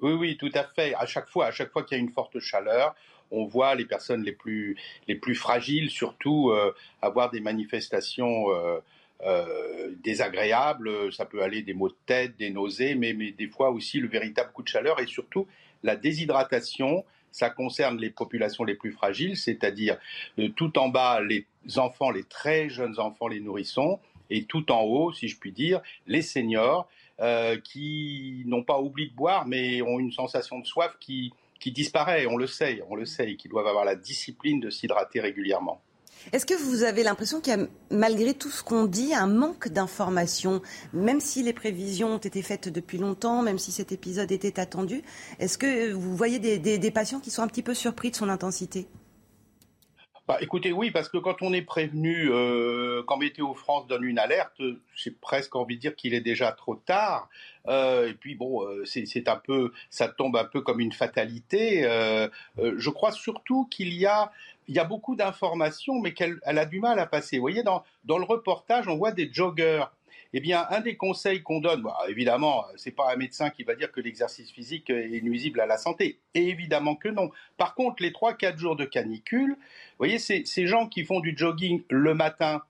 S25: Oui, oui, tout à fait. À chaque fois, à chaque fois qu'il y a une forte chaleur, on voit les personnes les plus, les plus fragiles, surtout euh, avoir des manifestations euh, euh, désagréables. Ça peut aller des maux de tête, des nausées, mais, mais des fois aussi le véritable coup de chaleur et surtout la déshydratation. Ça concerne les populations les plus fragiles, c'est-à-dire tout en bas les enfants, les très jeunes enfants, les nourrissons, et tout en haut, si je puis dire, les seniors. Euh, qui n'ont pas oublié de boire, mais ont une sensation de soif qui, qui disparaît. On le sait, on le sait, et qui doivent avoir la discipline de s'hydrater régulièrement.
S1: Est-ce que vous avez l'impression qu'il y a, malgré tout ce qu'on dit, un manque d'informations, même si les prévisions ont été faites depuis longtemps, même si cet épisode était attendu? Est-ce que vous voyez des patients qui sont un petit peu surpris de son intensité?
S25: Bah, écoutez, oui, parce que quand on est prévenu, euh, quand Météo France donne une alerte, j'ai presque envie de dire qu'il est déjà trop tard. Euh, et puis bon, euh, c'est un peu, ça tombe un peu comme une fatalité. Euh, euh, je crois surtout qu'il y a, il y a beaucoup d'informations, mais qu'elle elle a du mal à passer. Vous voyez, dans, dans le reportage, on voit des joggers eh bien, un des conseils qu'on donne, bah, évidemment, c'est pas un médecin qui va dire que l'exercice physique est nuisible à la santé. Évidemment que non. Par contre, les 3-4 jours de canicule, vous voyez, ces gens qui font du jogging le matin,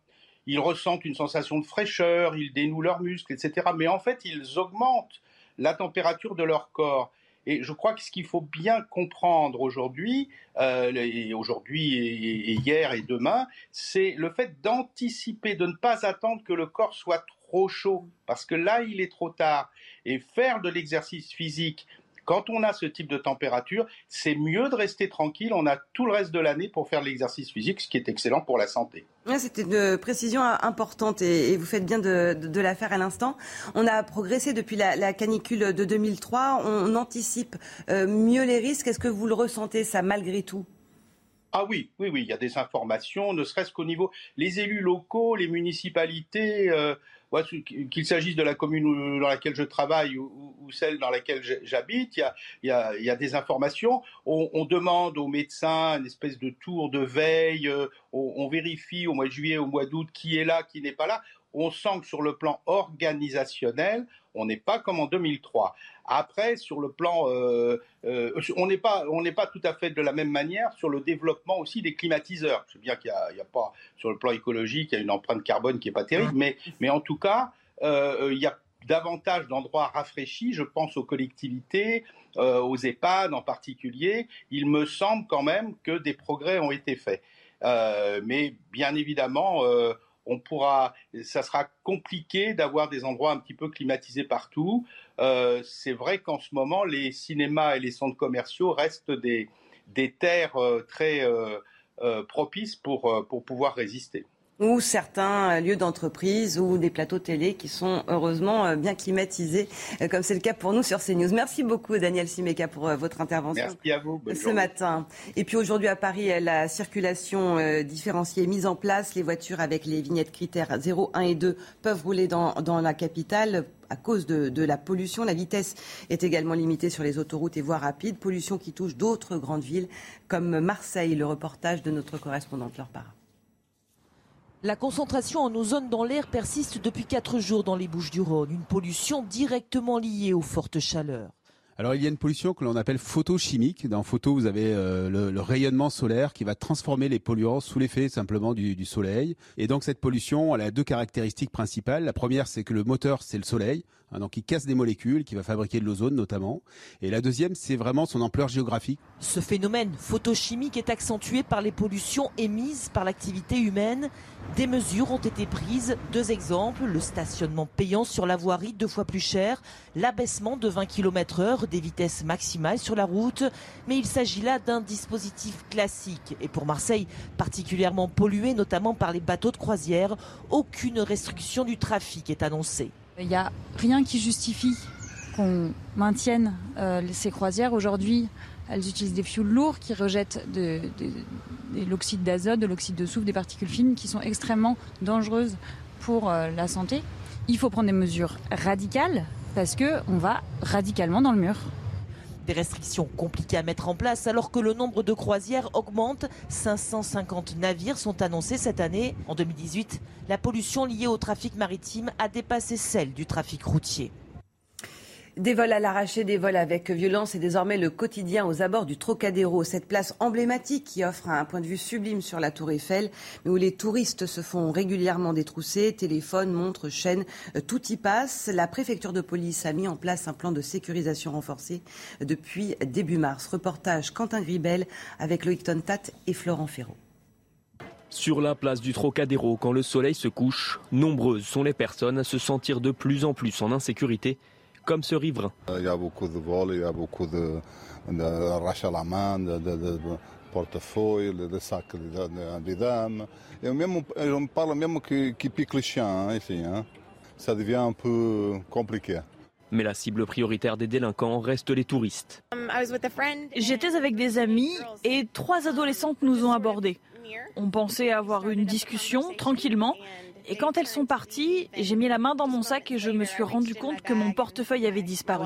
S25: ils ressentent une sensation de fraîcheur, ils dénouent leurs muscles, etc. Mais en fait, ils augmentent la température de leur corps. Et je crois que ce qu'il faut bien comprendre aujourd'hui, euh, aujourd'hui et, hier et demain, c'est le fait d'anticiper, de ne pas attendre que le corps soit trop chaud, parce que là, il est trop tard. Et faire de l'exercice physique quand on a ce type de température, c'est mieux de rester tranquille. On a tout le reste de l'année pour faire l'exercice physique, ce qui est excellent pour la santé.
S1: C'était une précision importante et, vous faites bien de, la faire à l'instant. On a progressé depuis la, canicule de 2003. On, anticipe euh, mieux les risques. Est-ce que vous le ressentez ça malgré tout?
S25: Ah oui, oui, oui, il y a des informations, ne serait-ce qu'au niveau, les élus locaux, les municipalités, euh, qu'il s'agisse de la commune dans laquelle je travaille ou, celle dans laquelle j'habite, il, y a, des informations. On, demande aux médecins une espèce de tour de veille. Euh, on, vérifie au mois de juillet, au mois d'août qui est là, qui n'est pas là. On sent que sur le plan organisationnel, on n'est pas comme en 2003. Après, sur le plan, euh, euh, on n'est pas, on n'est pas tout à fait de la même manière sur le développement aussi des climatiseurs. Je sais bien qu'il n'y a, pas sur le plan écologique, il y a une empreinte carbone qui est pas terrible, mais, mais en tout cas, euh, il y a davantage d'endroits rafraîchis. Je pense aux collectivités, aux EHPAD en particulier. Il me semble quand même que des progrès ont été faits. mais bien évidemment, on pourra, ça sera compliqué d'avoir des endroits un petit peu climatisés partout. Euh, c'est vrai qu'en ce moment, les cinémas et les centres commerciaux restent des, terres euh, très euh, propices pour, pour pouvoir résister
S1: ou certains lieux d'entreprise ou des plateaux télé qui sont heureusement euh, bien climatisés, euh, comme c'est le cas pour nous sur CNews. Merci beaucoup Daniel Simeka pour euh, votre intervention
S25: Merci à vous,
S1: ce matin. Et puis aujourd'hui à Paris, la circulation différenciée est mise en place. Les voitures avec les vignettes critères 0, 1 et 2 peuvent rouler dans, dans la capitale à cause de, de, la pollution. La vitesse est également limitée sur les autoroutes et voies rapides. Pollution qui touche d'autres grandes villes comme Marseille. Le reportage de notre correspondante Laure Parra.
S26: La concentration en ozone dans l'air persiste depuis 4 jours dans les Bouches du Rhône, une pollution directement liée aux fortes chaleurs.
S27: Alors il y a une pollution que l'on appelle photochimique. Dans photo, vous avez euh, le, rayonnement solaire qui va transformer les polluants sous l'effet simplement du, soleil. Et donc cette pollution, a deux caractéristiques principales. La première, c'est que le moteur, c'est le soleil. Hein, donc il casse des molécules, qui va fabriquer de l'ozone notamment. Et la deuxième, c'est vraiment son ampleur géographique.
S26: Ce phénomène photochimique est accentué par les pollutions émises par l'activité humaine. Des mesures ont été prises. Deux exemples, le stationnement payant sur la voirie deux fois plus cher, l'abaissement de 20 km heure des vitesses maximales sur la route. Mais il s'agit là d'un dispositif classique. Et pour Marseille, particulièrement pollué notamment par les bateaux de croisière, aucune restriction du trafic est annoncée.
S28: Il n'y a rien qui justifie
S29: qu'on maintienne ces croisières. Aujourd'hui, elles utilisent des fuels lourds qui rejettent de, l'oxyde d'azote, de l'oxyde de soufre, des particules fines qui sont extrêmement dangereuses pour la santé. Il faut prendre des mesures radicales parce qu'on va radicalement dans le mur.
S26: Des restrictions compliquées à mettre en place alors que le nombre de croisières augmente. 550 navires sont annoncés cette année. En 2018, la pollution liée au trafic maritime a dépassé celle du trafic routier.
S1: Des vols à l'arraché, des vols avec violence et désormais le quotidien aux abords du Trocadéro, cette place emblématique qui offre un point de vue sublime sur la tour Eiffel, mais où les touristes se font régulièrement détrousser, téléphones, montres, chaînes, euh, tout y passe. La préfecture de police a mis en place un plan de sécurisation renforcé depuis début mars. Reportage Quentin Gribel avec Loïc Tontat et Florent Ferraud.
S30: Sur la place du Trocadéro, quand le soleil se couche, nombreuses sont les personnes à se sentir de plus en plus en insécurité comme ce riverain.
S22: Il y a beaucoup de vols, il y a beaucoup de, de à la main, de, de, portefeuille, de sacs des dames. Et même, on parle même qui, qui pique les chiens hein, ici. Hein. Ça devient un peu compliqué.
S30: Mais la cible prioritaire des délinquants reste les touristes. Um,
S28: J'étais avec des amis et trois adolescentes nous ont abordés. On pensait avoir une discussion tranquillement et quand elles sont parties, j'ai mis la main dans mon sac et je me suis rendu compte que mon portefeuille avait disparu.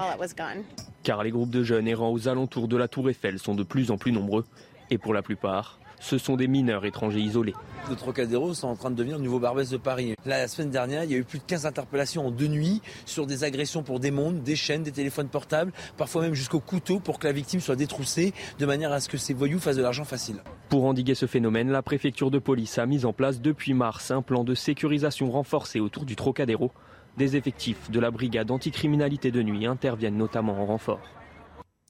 S30: Car les groupes de jeunes errant aux alentours de la tour Eiffel sont de plus en plus nombreux. Et pour la plupart, ce sont des mineurs étrangers isolés.
S31: Le Trocadéro sont en train de devenir le nouveau Barbès de Paris. la semaine dernière, il y a eu plus de 15 interpellations en deux nuits sur des agressions pour des montres, des chaînes, des téléphones portables, parfois même jusqu'au couteau pour que la victime soit détroussée de manière à ce que ces voyous fassent de l'argent facile.
S30: Pour endiguer ce phénomène, la préfecture de police a mis en place depuis mars un plan de sécurisation renforcé autour du Trocadéro. Des effectifs de la brigade anticriminalité de nuit interviennent notamment en renfort.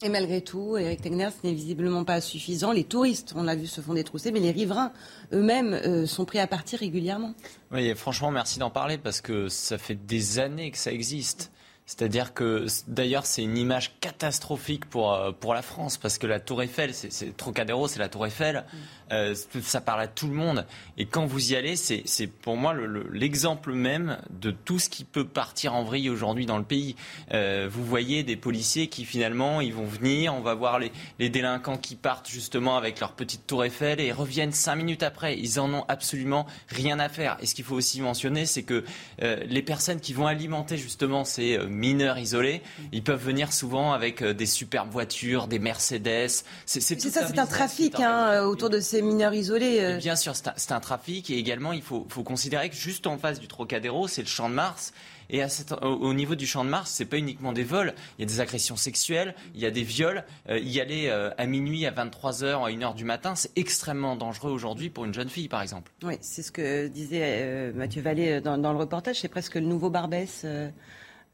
S1: Et malgré tout, Eric Tegner, ce n'est visiblement pas suffisant. Les touristes, on l'a vu, se font détrousser, mais les riverains eux-mêmes euh, sont pris à partir régulièrement.
S3: Oui, franchement, merci d'en parler parce que ça fait des années que ça existe. C'est-à-dire que, d'ailleurs, c'est une image catastrophique pour, euh, pour la France, parce que la Tour Eiffel, c'est Trocadéro, c'est la Tour Eiffel, mm. Euh, ça parle à tout le monde. Et quand vous y allez, c'est pour moi l'exemple même de tout ce qui peut partir en vrille aujourd'hui dans le pays. Euh, vous voyez des policiers qui, finalement, ils vont venir, on va voir les, les délinquants qui partent justement avec leur petite Tour Eiffel et reviennent cinq minutes après. Ils en ont absolument rien à faire. Et ce qu'il faut aussi mentionner, c'est que les personnes qui vont alimenter justement ces mineurs isolés, ils peuvent venir souvent avec euh, des superbes voitures, des Mercedes.
S1: C'est ça, c'est un trafic hein, euh, autour de ces mineurs isolés.
S3: Euh. Bien sûr, c'est un, trafic. Et également, il faut, faut considérer que juste en face du Trocadéro, c'est le Champ de Mars. Et à au, niveau du champ de Mars, c'est pas uniquement des vols. Il y a des agressions sexuelles, il y a des viols. y aller à minuit, à 23h, à 1h du matin, c'est extrêmement dangereux aujourd'hui pour une jeune fille, par exemple.
S1: Oui, c'est ce que disait Mathieu Vallée dans, dans, le reportage. C'est presque le nouveau Barbès.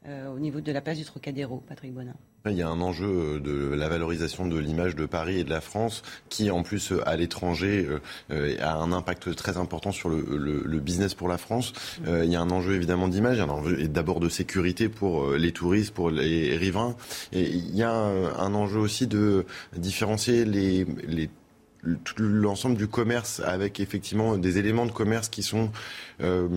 S1: Euh, au niveau de la place du Trocadéro, Patrick Bonin.
S12: Il y a un enjeu de la valorisation de l'image de Paris et de la France qui, en plus, à l'étranger, euh, a un impact très important sur le, business pour la France. Euh, il y a un enjeu évidemment d'image, il y a un enjeu d'abord de sécurité pour les touristes, pour les riverains. Et il y a un, enjeu aussi de différencier les, les l'ensemble du commerce avec effectivement des éléments de commerce qui sont euh,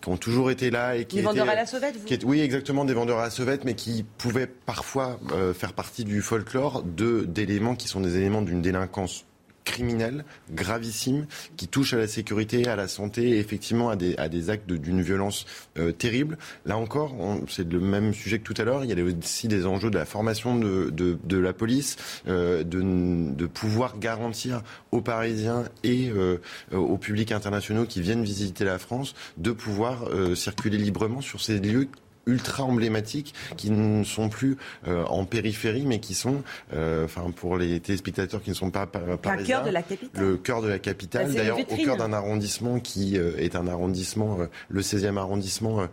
S12: qui ont toujours été là et qui
S1: des vendeurs à la sauvette
S12: vous oui exactement des vendeurs à la sauvette mais qui pouvaient parfois euh, faire partie du folklore de d'éléments qui sont des éléments d'une délinquance criminels gravissimes qui touchent à la sécurité, à la santé effectivement à des, à des actes d'une violence euh, terrible. Là encore, c'est le même sujet que tout à l'heure. Il y a aussi des enjeux de la formation de, de, la police, euh, de, pouvoir garantir aux Parisiens et euh, aux publics internationaux qui viennent visiter la France de pouvoir circuler librement sur ces lieux ultra emblématiques qui ne sont plus euh, en périphérie, mais qui sont, euh, enfin pour les téléspectateurs qui ne sont pas parisiens,
S1: le cœur de la capitale.
S12: Le cœur de la capitale, bah, d'ailleurs au cœur d'un arrondissement qui euh, est un arrondissement, le 16e arrondissement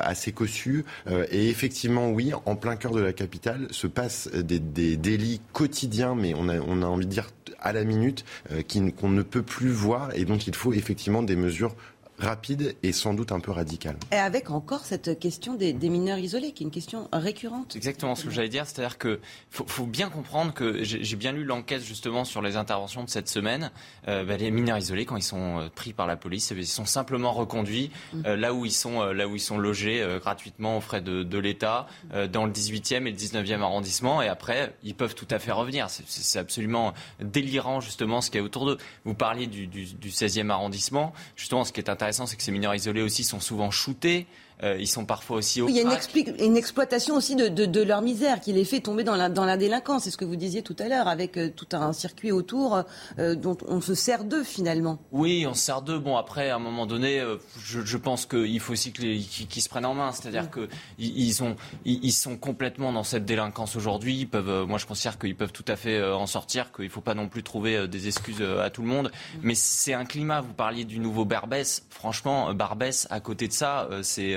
S12: assez cossu. et effectivement, oui, en plein cœur de la capitale se passent des, des délits quotidiens, mais on a, on a envie de dire à la minute, qu'on ne peut plus voir et dont il faut effectivement des mesures rapide et sans doute un peu radical.
S1: Et avec encore cette question des, mineurs isolés, qui est une question récurrente.
S3: Exactement ce que j'allais dire, c'est-à-dire que faut, bien comprendre que j'ai bien lu l'enquête justement sur les interventions de cette semaine. Euh, bah, les mineurs isolés, quand ils sont euh, pris par la police, ils sont simplement reconduits mm. euh, là où ils sont, là où ils sont logés gratuitement aux frais de, de l'État, dans le 18e et le 19e arrondissement, et après ils peuvent tout à fait revenir. C'est absolument délirant justement ce qu'il y a autour d'eux. Vous parliez du, du, du 16e arrondissement, justement ce qui est intéressant, c'est que ces mineurs isolés aussi sont souvent shootés. Euh, ils sont parfois aussi au
S1: Il y a une, exploitation aussi de, leur misère qui les fait tomber dans la, dans la délinquance. C'est ce que vous disiez tout à l'heure, avec euh, tout un circuit autour euh, dont on se sert d'eux finalement.
S3: Oui, on se sert d'eux. Bon, après, à un moment donné, je, pense qu'il faut aussi qu'ils se prennent en main. C'est-à-dire mm. qu'ils ils, ils sont complètement dans cette délinquance aujourd'hui. Ils peuvent, moi, je considère qu'ils peuvent tout à fait en sortir, qu'il ne faut pas non plus trouver des excuses à tout le monde. Mm. Mais c'est un climat. Vous parliez du nouveau Barbès. Franchement, Barbès, à côté de ça, c'est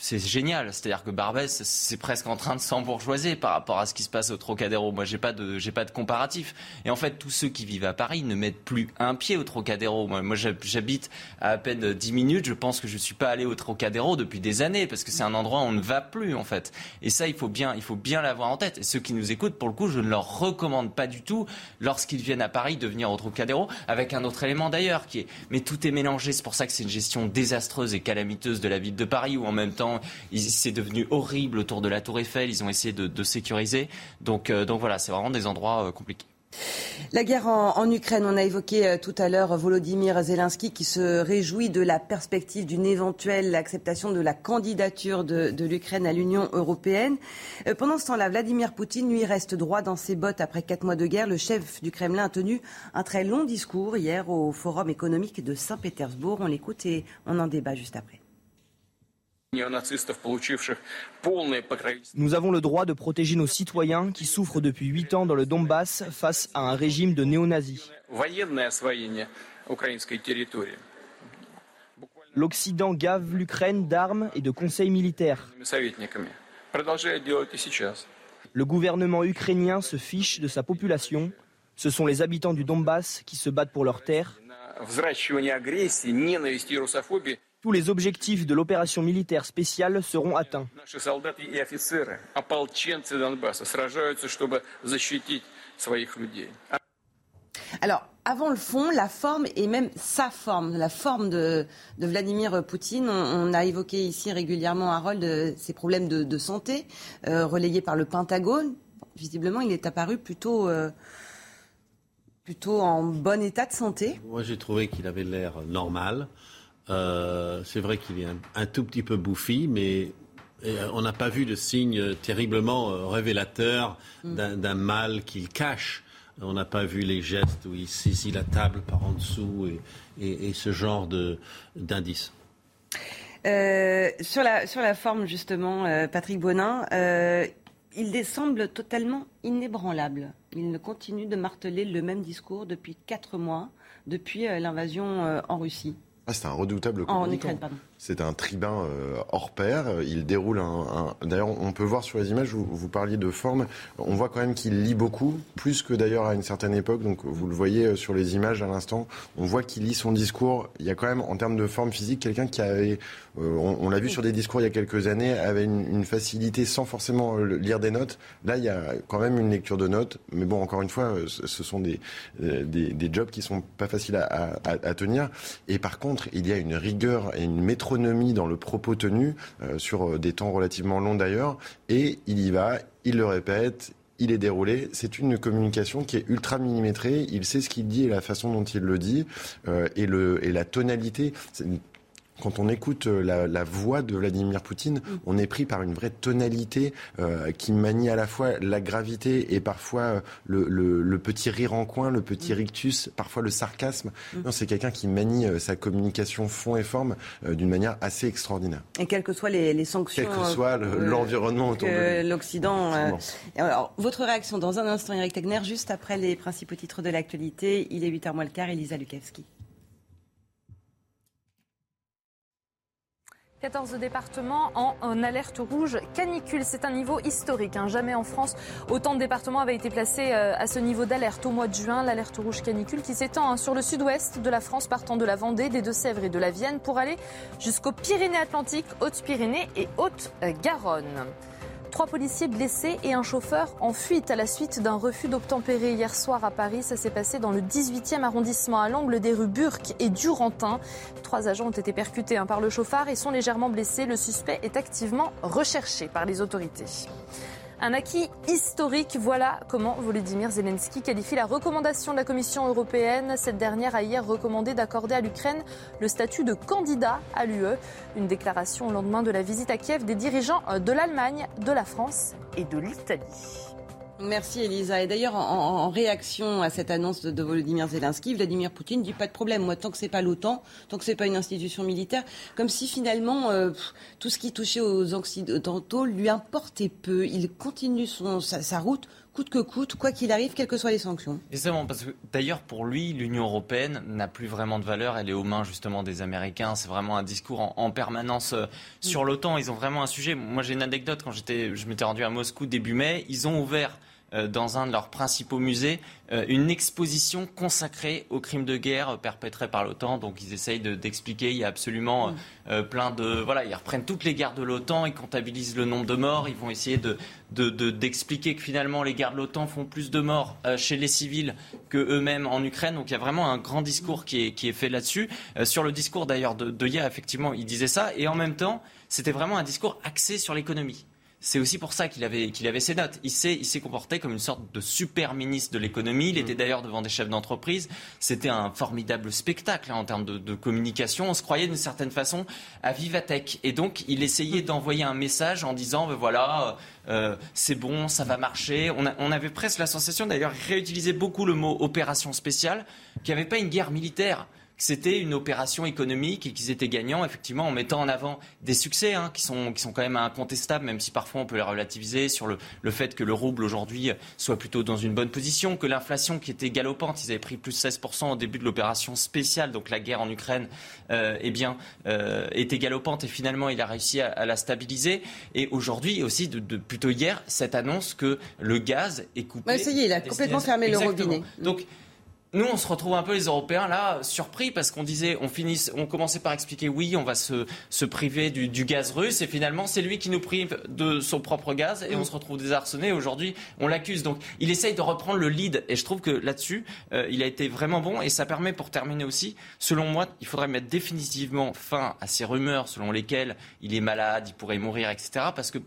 S3: c'est génial. C'est-à-dire que Barbès, c'est presque en train de s'embourgeoiser par rapport à ce qui se passe au Trocadéro. Moi, j'ai pas de, j'ai pas de comparatif. Et en fait, tous ceux qui vivent à Paris ne mettent plus un pied au Trocadéro. Moi, moi j'habite à à peine 10 minutes. Je pense que je suis pas allé au Trocadéro depuis des années parce que c'est un endroit où on ne va plus, en fait. Et ça, il faut bien, il faut bien l'avoir en tête. Et ceux qui nous écoutent, pour le coup, je ne leur recommande pas du tout, lorsqu'ils viennent à Paris, de venir au Trocadéro avec un autre élément d'ailleurs qui est, mais tout est mélangé. C'est pour ça que c'est une gestion désastreuse et calamiteuse de la ville de Paris où en même temps, c'est devenu horrible autour de la Tour Eiffel. Ils ont essayé de, sécuriser. Donc, euh, donc voilà, c'est vraiment des endroits euh, compliqués.
S1: La guerre en, Ukraine, on a évoqué euh, tout à l'heure Volodymyr Zelensky qui se réjouit de la perspective d'une éventuelle acceptation de la candidature de, de l'Ukraine à l'Union européenne. pendant ce temps-là, Vladimir Poutine, lui, reste droit dans ses bottes après quatre mois de guerre. Le chef du Kremlin a tenu un très long discours hier au Forum économique de Saint-Pétersbourg. On l'écoute et on en débat juste après.
S32: Nous avons le droit de protéger nos citoyens qui souffrent depuis huit ans dans le Donbass face à un régime de néo-nazis. L'Occident gave l'Ukraine d'armes et de conseils militaires. Le gouvernement ukrainien se fiche de sa population. Ce sont les habitants du Donbass qui se battent pour leurs terres. Tous les objectifs de l'opération militaire spéciale seront atteints.
S1: Alors, avant le fond, la forme et même sa forme, la forme de, Vladimir Poutine. On, a évoqué ici régulièrement, Harold, ses problèmes de, santé, euh, relayés par le Pentagone. Visiblement, il est apparu plutôt, euh, plutôt en bon état de santé.
S2: Moi, j'ai trouvé qu'il avait l'air normal. Euh, c'est vrai qu'il est un, tout petit peu bouffi, mais euh, on n'a pas vu de signe terriblement euh, révélateur mm. d'un mal qu'il cache. On n'a pas vu les gestes où il saisit la table par en dessous et, ce genre d'indices.
S1: sur, la, sur la forme, justement, Patrick Bonin, il semble totalement inébranlable. Il continue de marteler le même discours depuis quatre mois, depuis l'invasion en Russie.
S12: Ah, c'est un redoutable communicant. C'est un tribun euh, hors pair. Il déroule un. D'ailleurs, on peut voir sur les images, vous, vous parliez de forme. On voit quand même qu'il lit beaucoup, plus que d'ailleurs à une certaine époque. Donc, vous le voyez euh, sur les images à l'instant. On voit qu'il lit son discours. Il y a quand même, en termes de forme physique, quelqu'un qui avait. Euh, on, l'a vu sur des discours il y a quelques années, avait une, facilité sans forcément lire des notes. Là, il y a quand même une lecture de notes. Mais bon, encore une fois, ce sont des, des, jobs qui sont pas faciles à, à, tenir. Et par contre, il y a une rigueur et une dans le propos tenu, euh, sur euh, des temps relativement longs d'ailleurs, et il y va, il le répète, il est déroulé. C'est une communication qui est ultra millimétrée. Il sait ce qu'il dit et la façon dont il le dit euh, et, le, et la tonalité quand on écoute euh, la, voix de Vladimir Poutine, mm. on est pris par une vraie tonalité euh, qui manie à la fois la gravité et parfois euh, le, petit rire en coin, le petit mm. rictus, parfois le sarcasme. Mm. c'est quelqu'un qui manie sa communication fond et forme d'une manière assez extraordinaire.
S1: Et quelles que soient les, sanctions.
S12: Quel que soit l'environnement autour de
S1: l'Occident. alors, votre réaction dans un instant, Eric Tegner, juste après les principaux titres de l'actualité. Il est 8h moins le quart, Elisa Lukavski.
S18: 14 départements en, alerte rouge canicule. C'est un niveau historique. Hein. Jamais en France, autant de départements avaient été placés euh, à ce niveau d'alerte au mois de juin. L'alerte rouge canicule qui s'étend hein, sur le sud-ouest de la France, partant de la Vendée, des Deux-Sèvres et de la Vienne pour aller jusqu'aux Pyrénées-Atlantiques, Hautes-Pyrénées et Haute-Garonne. Trois policiers blessés et un chauffeur en fuite à la suite d'un refus d'obtempérer hier soir à Paris. Ça s'est passé dans le 18e arrondissement, à l'angle des rues Burke et Durantin. Trois agents ont été percutés hein, par le chauffard et sont légèrement blessés. Le suspect est activement recherché par les autorités. Un acquis historique, voilà comment Volodymyr Zelensky qualifie la recommandation de la Commission européenne. Cette dernière a hier recommandé d'accorder à l'Ukraine le statut de candidat à l'UE. Une déclaration au lendemain de la visite à Kiev des dirigeants de l'Allemagne, de la France et de l'Italie.
S1: Merci Elisa. Et d'ailleurs, en, réaction à cette annonce de, Volodymyr Zelensky, Vladimir Poutine dit pas de problème. Moi, tant que c'est pas l'OTAN, tant que c'est pas une institution militaire, comme si finalement euh, tout ce qui touchait aux occidentaux lui importait peu. Il continue son, sa, route coûte que coûte, quoi qu'il arrive, quelles que soient les sanctions.
S3: Exactement, parce que d'ailleurs pour lui, l'Union européenne n'a plus vraiment de valeur, elle est aux mains justement des Américains, c'est vraiment un discours en, permanence euh, sur l'OTAN, ils ont vraiment un sujet. Moi j'ai une anecdote, quand j'étais, je m'étais rendu à Moscou début mai, ils ont ouvert dans un de leurs principaux musées euh, une exposition consacrée aux crimes de guerre perpétrés par l'OTAN. Donc ils essayent d'expliquer. il y a absolument euh, plein de voilà, ils reprennent toutes les guerres de l'OTAN, ils comptabilisent le nombre de morts, ils vont essayer de d'expliquer que finalement les guerres de l'OTAN font plus de morts chez les civils que eux-mêmes en Ukraine. Donc il y a vraiment un grand discours qui est, qui est fait là-dessus. sur le discours d'ailleurs de, de effectivement, il disait ça et en même temps, c'était vraiment un discours axé sur l'économie. C'est aussi pour ça qu'il avait, qu'il avait ses notes. Il s'est, il s'est comporté comme une sorte de super ministre de l'économie. Il mm. était d'ailleurs devant des chefs d'entreprise. C'était un formidable spectacle hein, en termes de, communication. On se croyait d'une certaine façon à Vivatech. Et donc, il essayait d'envoyer un message en disant, ben voilà, euh, c'est bon, ça va marcher. On, on avait presque la sensation, d'ailleurs, réutiliser beaucoup le mot opération spéciale, qu'il n'y avait pas une guerre militaire c'était une opération économique et qu'ils étaient gagnants, effectivement, en mettant en avant des succès hein, qui, sont, qui sont quand même incontestables, même si parfois on peut les relativiser sur le, le fait que le rouble aujourd'hui soit plutôt dans une bonne position, que l'inflation qui était galopante, ils avaient pris plus de 16% au début de l'opération spéciale, donc la guerre en Ukraine, euh, eh bien, euh, était galopante et finalement il a réussi à, la stabiliser. Et aujourd'hui aussi, de, plutôt hier, cette annonce que le gaz est coupé.
S1: ça y est, il a complètement fermé le robinet.
S3: Donc, nous, on se retrouve un peu les Européens là surpris parce qu'on disait, on finisse, on commençait par expliquer oui, on va se, se priver du, du, gaz russe et finalement c'est lui qui nous prive de son propre gaz et on se retrouve désarçonné. Aujourd'hui, on l'accuse. Donc, il essaye de reprendre le lead et je trouve que là-dessus, euh, il a été vraiment bon et ça permet, pour terminer aussi, selon moi, il faudrait mettre définitivement fin à ces rumeurs selon lesquelles il est malade, il pourrait mourir, etc. Parce que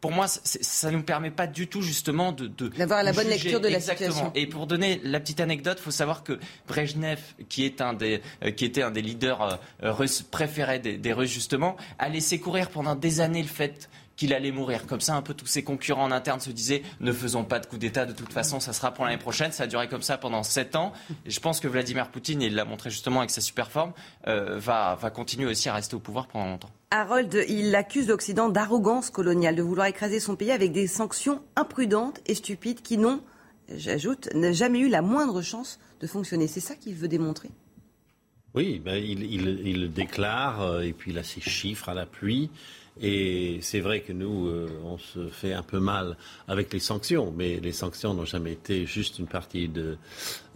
S3: pour moi, ça ne nous permet pas du tout justement de
S1: d'avoir la bonne lecture de la situation.
S3: Et pour donner la petite anecdote, il faut savoir que Brejnev, qui est un des euh, qui était un des leaders euh, russes préférés des, des Russes justement, a laissé courir pendant des années le fait qu'il allait mourir. Comme ça, un peu tous ses concurrents en interne se disaient ne faisons pas de coup d'État, de toute façon, ça sera pour l'année prochaine. Ça a duré comme ça pendant sept ans. Et je pense que Vladimir Poutine, et il l'a montré justement avec sa super forme, euh, va, va continuer aussi à rester au pouvoir pendant longtemps.
S1: Harold, il accuse l'Occident d'arrogance coloniale, de vouloir écraser son pays avec des sanctions imprudentes et stupides qui n'ont, j'ajoute, jamais eu la moindre chance de fonctionner. C'est ça qu'il veut démontrer?
S2: Oui, ben, il, il, il, le déclare, euh, et puis il a ses chiffres à la pluie. Et c'est vrai que nous, euh, on se fait un peu mal avec les sanctions, mais les sanctions n'ont jamais été juste une partie de,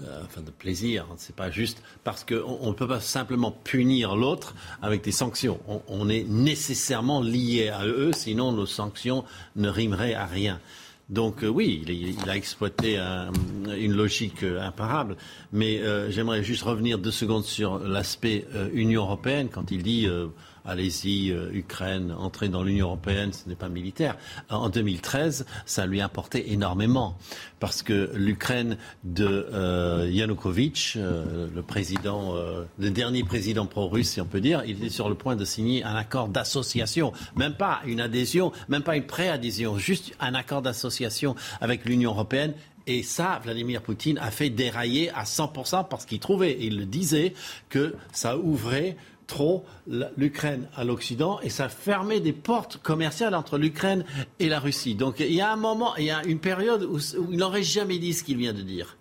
S2: euh, enfin de plaisir. C'est pas juste parce qu'on ne peut pas simplement punir l'autre avec des sanctions. On, est nécessairement lié à eux, sinon nos sanctions ne rimeraient à rien. Donc euh, oui, il, a exploité un, une logique imparable. Mais j'aimerais juste revenir deux secondes sur l'aspect Union européenne quand il dit allez-y, euh, Ukraine, entrer dans l'Union européenne, ce n'est pas militaire. En 2013, ça lui importait énormément parce que l'Ukraine de euh, Yanukovych, euh, le président, le dernier président pro-russe, si on peut dire, il était sur le point de signer un accord d'association, même pas une adhésion, même pas une préadhésion, juste un accord d'association avec l'Union européenne. Et ça, Vladimir Poutine a fait dérailler à 100% parce qu'il trouvait, il le disait, que ça ouvrait trop l'Ukraine à l'Occident et ça fermait des portes commerciales entre l'Ukraine et la Russie. Donc il y a un moment, il y a une période où, il n'aurait jamais dit ce qu'il vient de dire.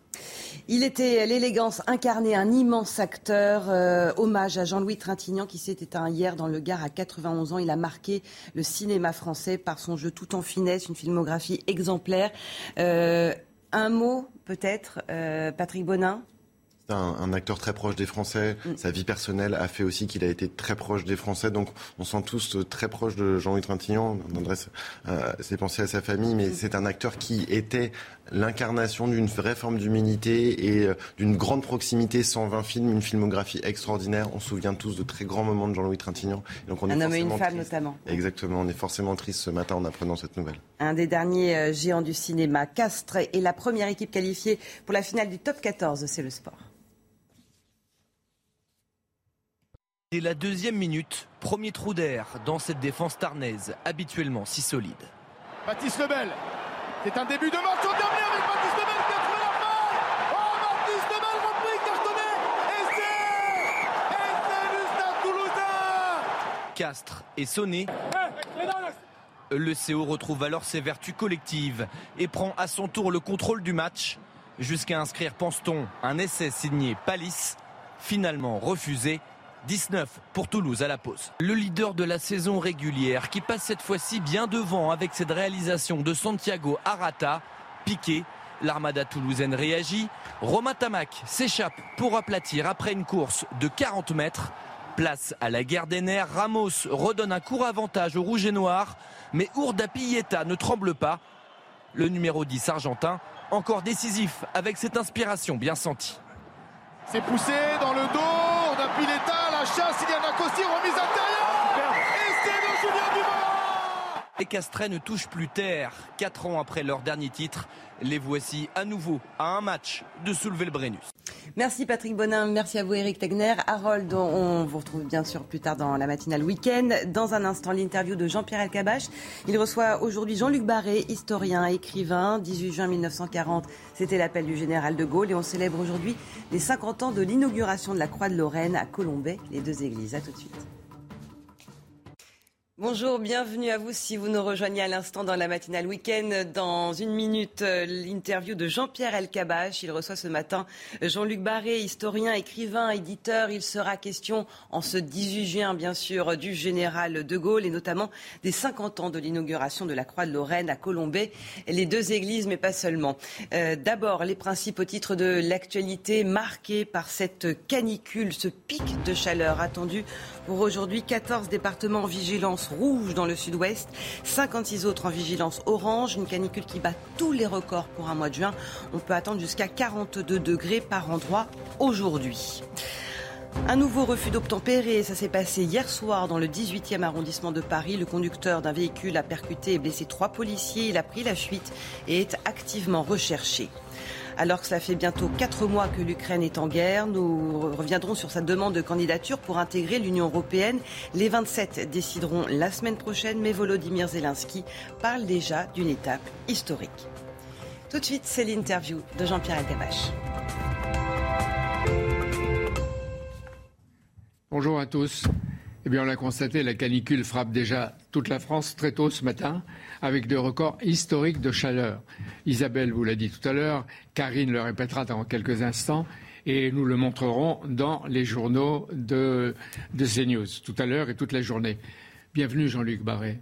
S1: Il était l'élégance incarnée, un immense acteur. Euh, hommage à Jean-Louis Trintignant qui s'est éteint hier dans le Gard à 91 ans. Il a marqué le cinéma français par son jeu tout en finesse, une filmographie exemplaire. Euh, un mot peut-être, euh, Patrick Bonin?
S12: Un, acteur très proche des Français. Mm. Sa vie personnelle a fait aussi qu'il a été très proche des Français. Donc, on sent tous très proche de Jean-Louis Trintignant. On adresse euh, ses pensées à sa famille, mais mm. c'est un acteur qui était l'incarnation d'une vraie forme d'humanité et euh, d'une grande proximité. 120 films, une filmographie extraordinaire. On se souvient tous de très grands moments de Jean-Louis Trintignant.
S1: Donc on un homme et une femme notamment.
S12: Exactement. On est forcément triste ce matin en apprenant cette nouvelle.
S1: Un des derniers euh, géants du cinéma, Castres, est la première équipe qualifiée pour la finale du top 14. C'est le sport.
S33: Dès la deuxième minute, premier trou d'air dans cette défense tarnaise, habituellement si solide.
S34: Baptiste Lebel, c'est un début de match au dernier avec Baptiste Lebel qui a trouvé la balle. Oh, Baptiste Lebel, repris, cartonné. Et c'est Et c'est Lucien Toulousain.
S33: Castres est sonné. Le CO retrouve alors ses vertus collectives et prend à son tour le contrôle du match. Jusqu'à inscrire, pense-t-on, un essai signé Palis, finalement refusé 19 pour Toulouse à la pause. Le leader de la saison régulière qui passe cette fois-ci bien devant avec cette réalisation de Santiago Arata, piqué. L'armada toulousaine réagit. Romain Tamac s'échappe pour aplatir après une course de 40 mètres. Place à la guerre des nerfs. Ramos redonne un court avantage au rouge et noir. Mais Ourda Pilleta ne tremble pas. Le numéro 10 argentin, encore décisif avec cette inspiration bien sentie.
S34: C'est poussé dans le dos, l'état, la chasse, il y a Nakosi, remise intérieure. Et c'est de Julien Dubas
S33: Les Castrets ne touchent plus terre. Quatre ans après leur dernier titre, les voici à nouveau à un match de soulever le Brennus.
S1: Merci Patrick Bonin, merci à vous Eric Tegner. Harold, on vous retrouve bien sûr plus tard dans la matinale week-end. Dans un instant, l'interview de Jean-Pierre Elkabach. Il reçoit aujourd'hui Jean-Luc Barré, historien, écrivain. 18 juin 1940, c'était l'appel du général de Gaulle et on célèbre aujourd'hui les 50 ans de l'inauguration de la Croix de Lorraine à Colombay, les deux églises. À tout de suite. Bonjour, bienvenue à vous si vous nous rejoignez à l'instant dans la matinale week-end. Dans une minute, euh, l'interview de Jean-Pierre Elkabach. Il reçoit ce matin Jean-Luc Barré, historien, écrivain, éditeur. Il sera question en ce 18 juin, bien sûr, du général de Gaulle et notamment des 50 ans de l'inauguration de la Croix de Lorraine à Colombay. Les deux églises, mais pas seulement. Euh, d'abord, les principes au titre de l'actualité marqués par cette canicule, ce pic de chaleur attendu pour aujourd'hui, 14 départements en vigilance rouge dans le sud-ouest, 56 autres en vigilance orange. Une canicule qui bat tous les records pour un mois de juin. On peut attendre jusqu'à 42 degrés par endroit aujourd'hui. Un nouveau refus d'obtempérer, ça s'est passé hier soir dans le 18e arrondissement de Paris. Le conducteur d'un véhicule a percuté et blessé trois policiers. Il a pris la fuite et est activement recherché. Alors que cela fait bientôt quatre mois que l'Ukraine est en guerre, nous reviendrons sur sa demande de candidature pour intégrer l'Union européenne. Les 27 décideront la semaine prochaine, mais Volodymyr Zelensky parle déjà d'une étape historique. Tout de suite, c'est l'interview de Jean-Pierre Elkabach.
S35: Bonjour à tous. Eh bien, on l'a constaté, la canicule frappe déjà toute la France très tôt ce matin, avec des records historiques de chaleur. Isabelle vous l'a dit tout à l'heure, Karine le répétera dans quelques instants, et nous le montrerons dans les journaux de, CNews tout à l'heure et toute la journée. Bienvenue Jean-Luc Barré.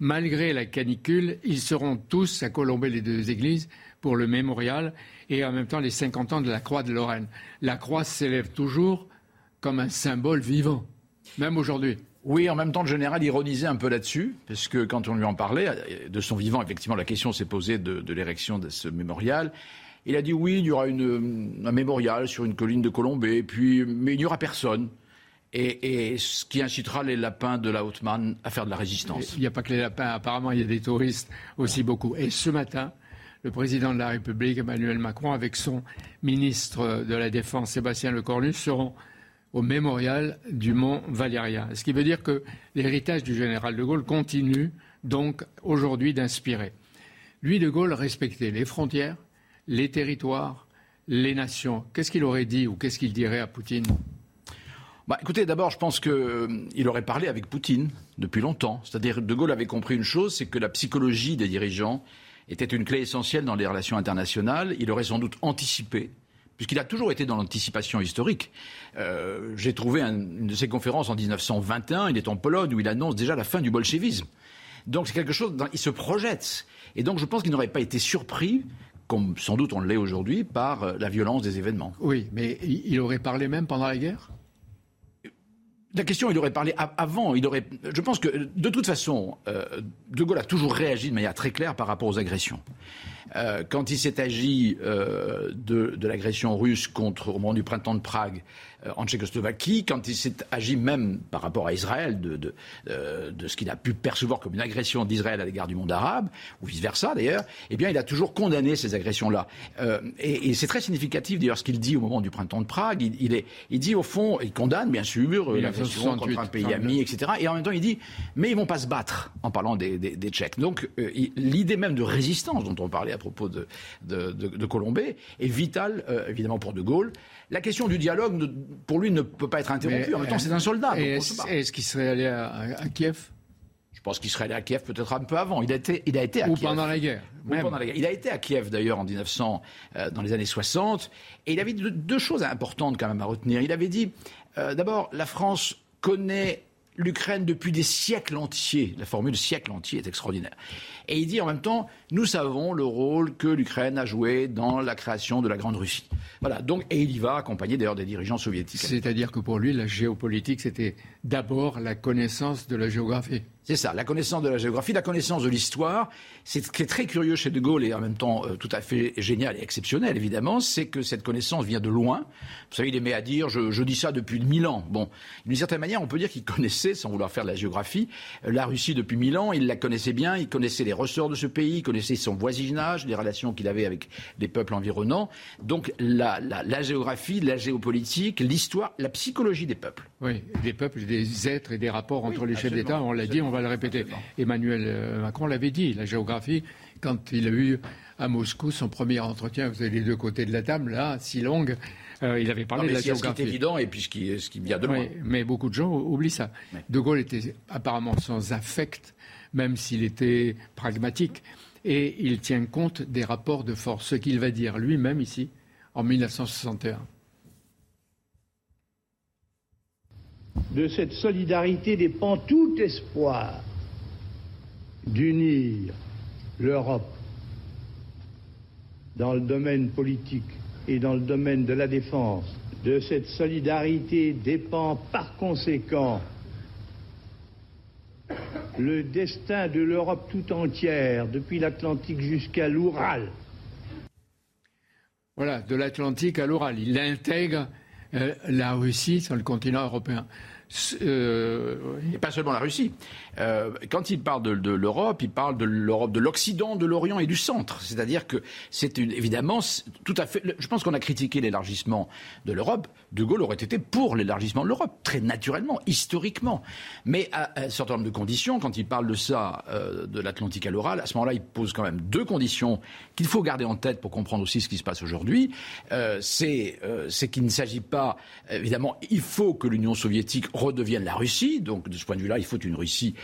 S35: Malgré la canicule, ils seront tous à colomber les deux églises pour le mémorial et en même temps les 50 ans de la Croix de Lorraine. La croix s'élève toujours comme un symbole vivant même aujourd'hui.
S36: Oui, en même temps, le général ironisait un peu là-dessus, parce que quand on lui en parlait, de son vivant, effectivement, la question s'est posée de, l'érection de ce mémorial. Il a dit oui, il y aura une, un mémorial sur une colline de Colombay, puis, mais il n'y aura personne. Et, ce qui incitera les lapins de la Haute-Marne à faire de la résistance.
S35: Il n'y a pas que les lapins, apparemment, il y a des touristes aussi beaucoup. Et ce matin, le président de la République, Emmanuel Macron, avec son ministre de la Défense, Sébastien Lecornu, seront au mémorial du mont Valérien. Ce qui veut dire que l'héritage du général de Gaulle continue donc aujourd'hui d'inspirer. Lui, de Gaulle respectait les frontières, les territoires, les nations. Qu'est-ce qu'il aurait dit ou qu'est-ce qu'il dirait à Poutine?
S36: Bah, écoutez, d'abord, je pense qu'il euh, aurait parlé avec Poutine depuis longtemps. C'est-à-dire, De Gaulle avait compris une chose, c'est que la psychologie des dirigeants était une clé essentielle dans les relations internationales. Il aurait sans doute anticipé puisqu'il a toujours été dans l'anticipation historique. Euh, j'ai trouvé une de ses conférences en 1921, il est en Pologne, où il annonce déjà la fin du bolchevisme. Donc c'est quelque chose, il se projette. Et donc je pense qu'il n'aurait pas été surpris comme sans doute on l'est aujourd'hui, par euh, la violence des événements.
S35: Oui, mais il aurait parlé même pendant la guerre?
S36: La question, il aurait parlé avant. Il aurait, je pense que de toute façon, euh, De Gaulle a toujours réagi de manière très claire par rapport aux agressions. Euh, quand il s'est agi euh, de, l'agression russe contre au moment du printemps de Prague en Tchécoslovaquie, quand il s'est agi même par rapport à Israël de, de, euh, de ce qu'il a pu percevoir comme une agression d'Israël à l'égard du monde arabe, ou vice-versa d'ailleurs, eh bien il a toujours condamné ces agressions-là. Euh, et, et c'est très significatif d'ailleurs ce qu'il dit au moment du printemps de Prague. Il, il, est, il dit au fond, il condamne bien sûr l'agression contre un pays ami, etc. Et en même temps il dit, mais ils vont pas se battre en parlant des, des, des Tchèques. Donc l'idée même de résistance dont on parlait propos de, de, de, de Colombay, est vital, euh, évidemment, pour De Gaulle. La question du dialogue, pour lui, ne peut pas être interrompue. en même temps, c'est un soldat.
S35: Est-ce est qu'il serait allé à, à Kiev?
S36: Je pense qu'il serait allé à Kiev peut-être un peu avant. Il a été, il a été à
S35: Ou
S36: Kiev.
S35: pendant la guerre.
S36: Ou pendant la guerre. Il a été à Kiev d'ailleurs en 1900, euh, dans les années 60, et il avait deux, deux, choses importantes quand même à retenir. Il avait dit, euh, d'abord, la France connaît l'Ukraine depuis des siècles entiers. La formule siècle entier est extraordinaire. Et il dit en même temps, nous savons le rôle que l'Ukraine a joué dans la création de la Grande Russie. Voilà. Donc, et il y va accompagné d'ailleurs des dirigeants soviétiques.
S35: C'est-à-dire que pour lui, la géopolitique, c'était d'abord la connaissance de la géographie.
S36: C'est ça, la connaissance de la géographie, la connaissance de l'histoire. C'est ce qui est très curieux chez De Gaulle et en même temps euh, tout à fait génial et exceptionnel, évidemment, c'est que cette connaissance vient de loin. Vous savez, il aimait à dire, je, je dis ça depuis mille ans. Bon, d'une certaine manière, on peut dire qu'il connaissait, sans vouloir faire de la géographie, euh, la Russie depuis mille ans. Il la connaissait bien, il connaissait les ressorts de ce pays, il connaissait son voisinage, les relations qu'il avait avec les peuples environnants. Donc la, la, la géographie, la géopolitique, l'histoire, la psychologie des peuples.
S35: Oui, des peuples, des êtres et des rapports entre les chefs d'État, on l'a dit, on va le répéter. Emmanuel euh, Macron l'avait dit, la géographie, quand il a eu à Moscou son premier entretien, vous avez les deux côtés de la table, là, si longue, euh, il avait parlé
S36: non,
S35: de la géographie.
S36: Ce qui est évident et puis ce qui, ce qui vient de loin.
S35: Oui, mais beaucoup de gens oublient ça. Oui. De Gaulle était apparemment sans affect, même s'il était pragmatique, et il tient compte des rapports de force, ce qu'il va dire lui-même ici en 1961.
S37: De cette solidarité dépend tout espoir d'unir l'Europe dans le domaine politique et dans le domaine de la défense. De cette solidarité dépend par conséquent le destin de l'Europe tout entière, depuis l'Atlantique jusqu'à l'Oural.
S35: Voilà, de l'Atlantique à l'Oural. Il intègre la Russie sur le continent européen.
S36: Euh, et pas seulement la Russie. Euh, quand il parle de, l'Europe, il parle de l'Europe de l'Occident, de l'Orient et du Centre. C'est-à-dire que c'est évidemment tout à fait. Je pense qu'on a critiqué l'élargissement de l'Europe. De Gaulle aurait été pour l'élargissement de l'Europe, très naturellement, historiquement. Mais à, un certain nombre de conditions, quand il parle de ça, euh, de l'Atlantique à l'oral, à ce moment-là, il pose quand même deux conditions qu'il faut garder en tête pour comprendre aussi ce qui se passe aujourd'hui. C'est qu'il ne s'agit pas, évidemment, il faut que l'Union soviétique redevienne la Russie. Donc, de ce point de vue-là, il faut une Russie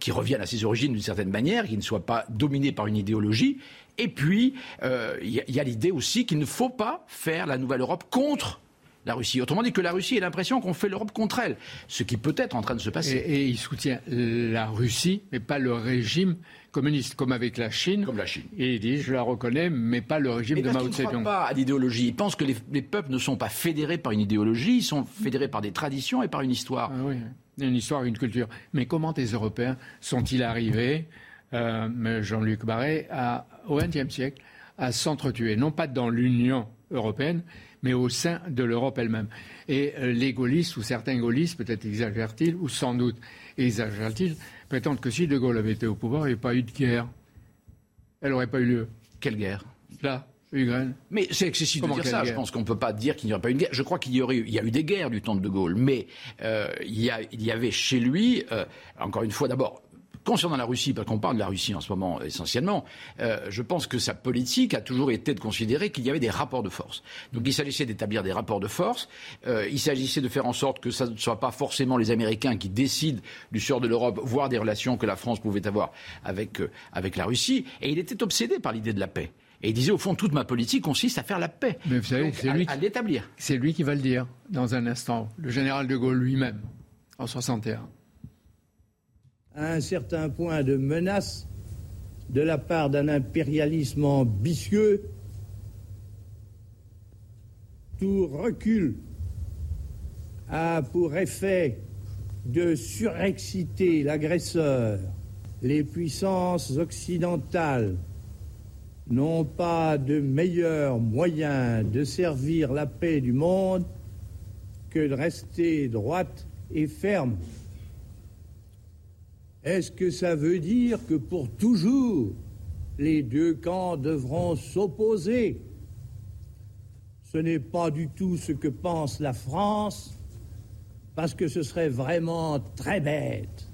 S36: qui revienne à ses origines d'une certaine manière, qui ne soit pas dominée par une idéologie. Et puis, il euh, y a, a l'idée aussi qu'il ne faut pas faire la nouvelle Europe contre la Russie. Autrement dit, que la Russie ait l'impression qu'on fait l'Europe contre elle, ce qui peut être en train de se passer.
S35: Et, et, il soutient la Russie, mais pas le régime communiste, comme avec la Chine.
S36: Comme la Chine.
S35: Et il dit, je la reconnais, mais pas le régime
S36: mais
S35: de Mao
S36: Tse-tung.
S35: Il
S36: ne pas à l'idéologie. Il pense que les, les, peuples ne sont pas fédérés par une idéologie, ils sont fédérés par des traditions et par une histoire.
S35: Ah oui, une histoire, une culture. Mais comment les Européens sont-ils arrivés, euh, Jean-Luc Barré, à, au XXe siècle, à s'entretuer? Non pas dans l'Union européenne, mais au sein de l'Europe elle-même. Et les gaullistes, ou certains gaullistes, peut-être exagèrent-ils, ou sans doute exagèrent-ils, prétendent que si De Gaulle avait été au pouvoir, il n'y aurait pas eu de guerre. Elle n'aurait pas eu lieu.
S36: Quelle guerre?
S35: Là, Ukraine.
S36: Mais c'est excessif de dire ça. Je pense qu'on ne peut pas dire qu'il n'y aurait pas eu une guerre. Je crois qu'il y aurait, il y a eu des guerres du temps de De Gaulle, mais euh, il, y a, il, y avait chez lui, euh, encore une fois, d'abord, Concernant la Russie, parce qu'on parle de la Russie en ce moment essentiellement, euh, je pense que sa politique a toujours été de considérer qu'il y avait des rapports de force. Donc il s'agissait d'établir des rapports de force, euh, il s'agissait de faire en sorte que ce ne soit pas forcément les Américains qui décident du sort de l'Europe, voire des relations que la France pouvait avoir avec, euh, avec la Russie, et il était obsédé par l'idée de la paix. Et il disait, au fond, toute ma politique consiste à faire la paix.
S35: Mais vous savez, c'est lui,
S36: à l'établir.
S35: C'est lui qui va le dire dans un instant, le général de Gaulle lui-même, en 61.
S37: À un certain point de menace de la part d'un impérialisme ambitieux, tout recul a pour effet de surexciter l'agresseur. Les puissances occidentales n'ont pas de meilleur moyen de servir la paix du monde que de rester droite et ferme. Est-ce que ça veut dire que pour toujours, les deux camps devront s'opposer? Ce n'est pas du tout ce que pense la France, parce que ce serait vraiment très bête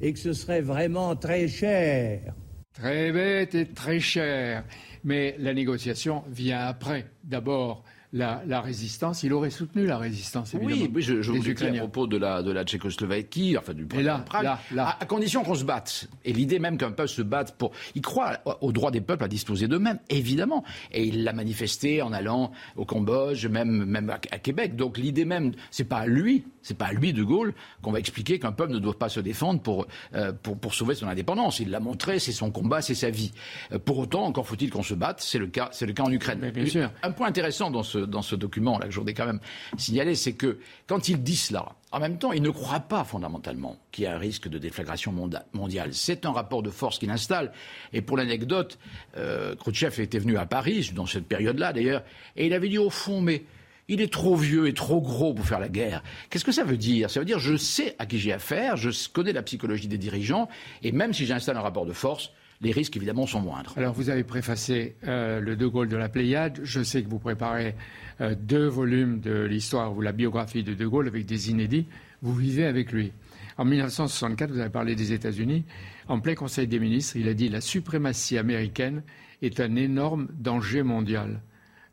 S37: et que ce serait vraiment très cher.
S35: Très bête et très cher. Mais la négociation vient après. D'abord, la, résistance. Il aurait soutenu la résistance, évidemment.
S36: Oui, je, je vous à propos de la, de la Tchécoslovaquie, enfin du
S35: là, là, là.
S36: À, condition qu'on se batte. Et l'idée même qu'un peuple se batte pour... Il croit au droit des peuples à disposer d'eux-mêmes, évidemment. Et il l'a manifesté en allant au Cambodge, même, même à, Québec. Donc l'idée même, c'est pas à lui, c'est pas à lui, De Gaulle, qu'on va expliquer qu'un peuple ne doit pas se défendre pour, euh, pour, pour, sauver son indépendance. Il l'a montré, c'est son combat, c'est sa vie. Euh, pour autant, encore faut-il qu'on se batte, c'est le cas, c'est le cas en Ukraine.
S35: bien sûr.
S36: Un point intéressant dans ce dans ce document là que je voudrais quand même signaler, c'est que quand il dit cela, en même temps, il ne croit pas fondamentalement qu'il y a un risque de déflagration mondiale. C'est un rapport de force qu'il installe. Et pour l'anecdote, euh, Khrouchtchev était venu à Paris, dans cette période-là d'ailleurs, et il avait dit au fond, mais il est trop vieux et trop gros pour faire la guerre. Qu'est-ce que ça veut dire? Ça veut dire je sais à qui j'ai affaire, je connais la psychologie des dirigeants, et même si j'installe un rapport de force, les risques évidemment sont moindres.
S35: Alors vous avez préfacé euh, le De Gaulle de la Pléiade. Je sais que vous préparez euh, deux volumes de l'histoire ou la biographie de De Gaulle avec des inédits. Vous vivez avec lui. En 1964, vous avez parlé des États-Unis. En plein Conseil des ministres, il a dit la suprématie américaine est un énorme danger mondial.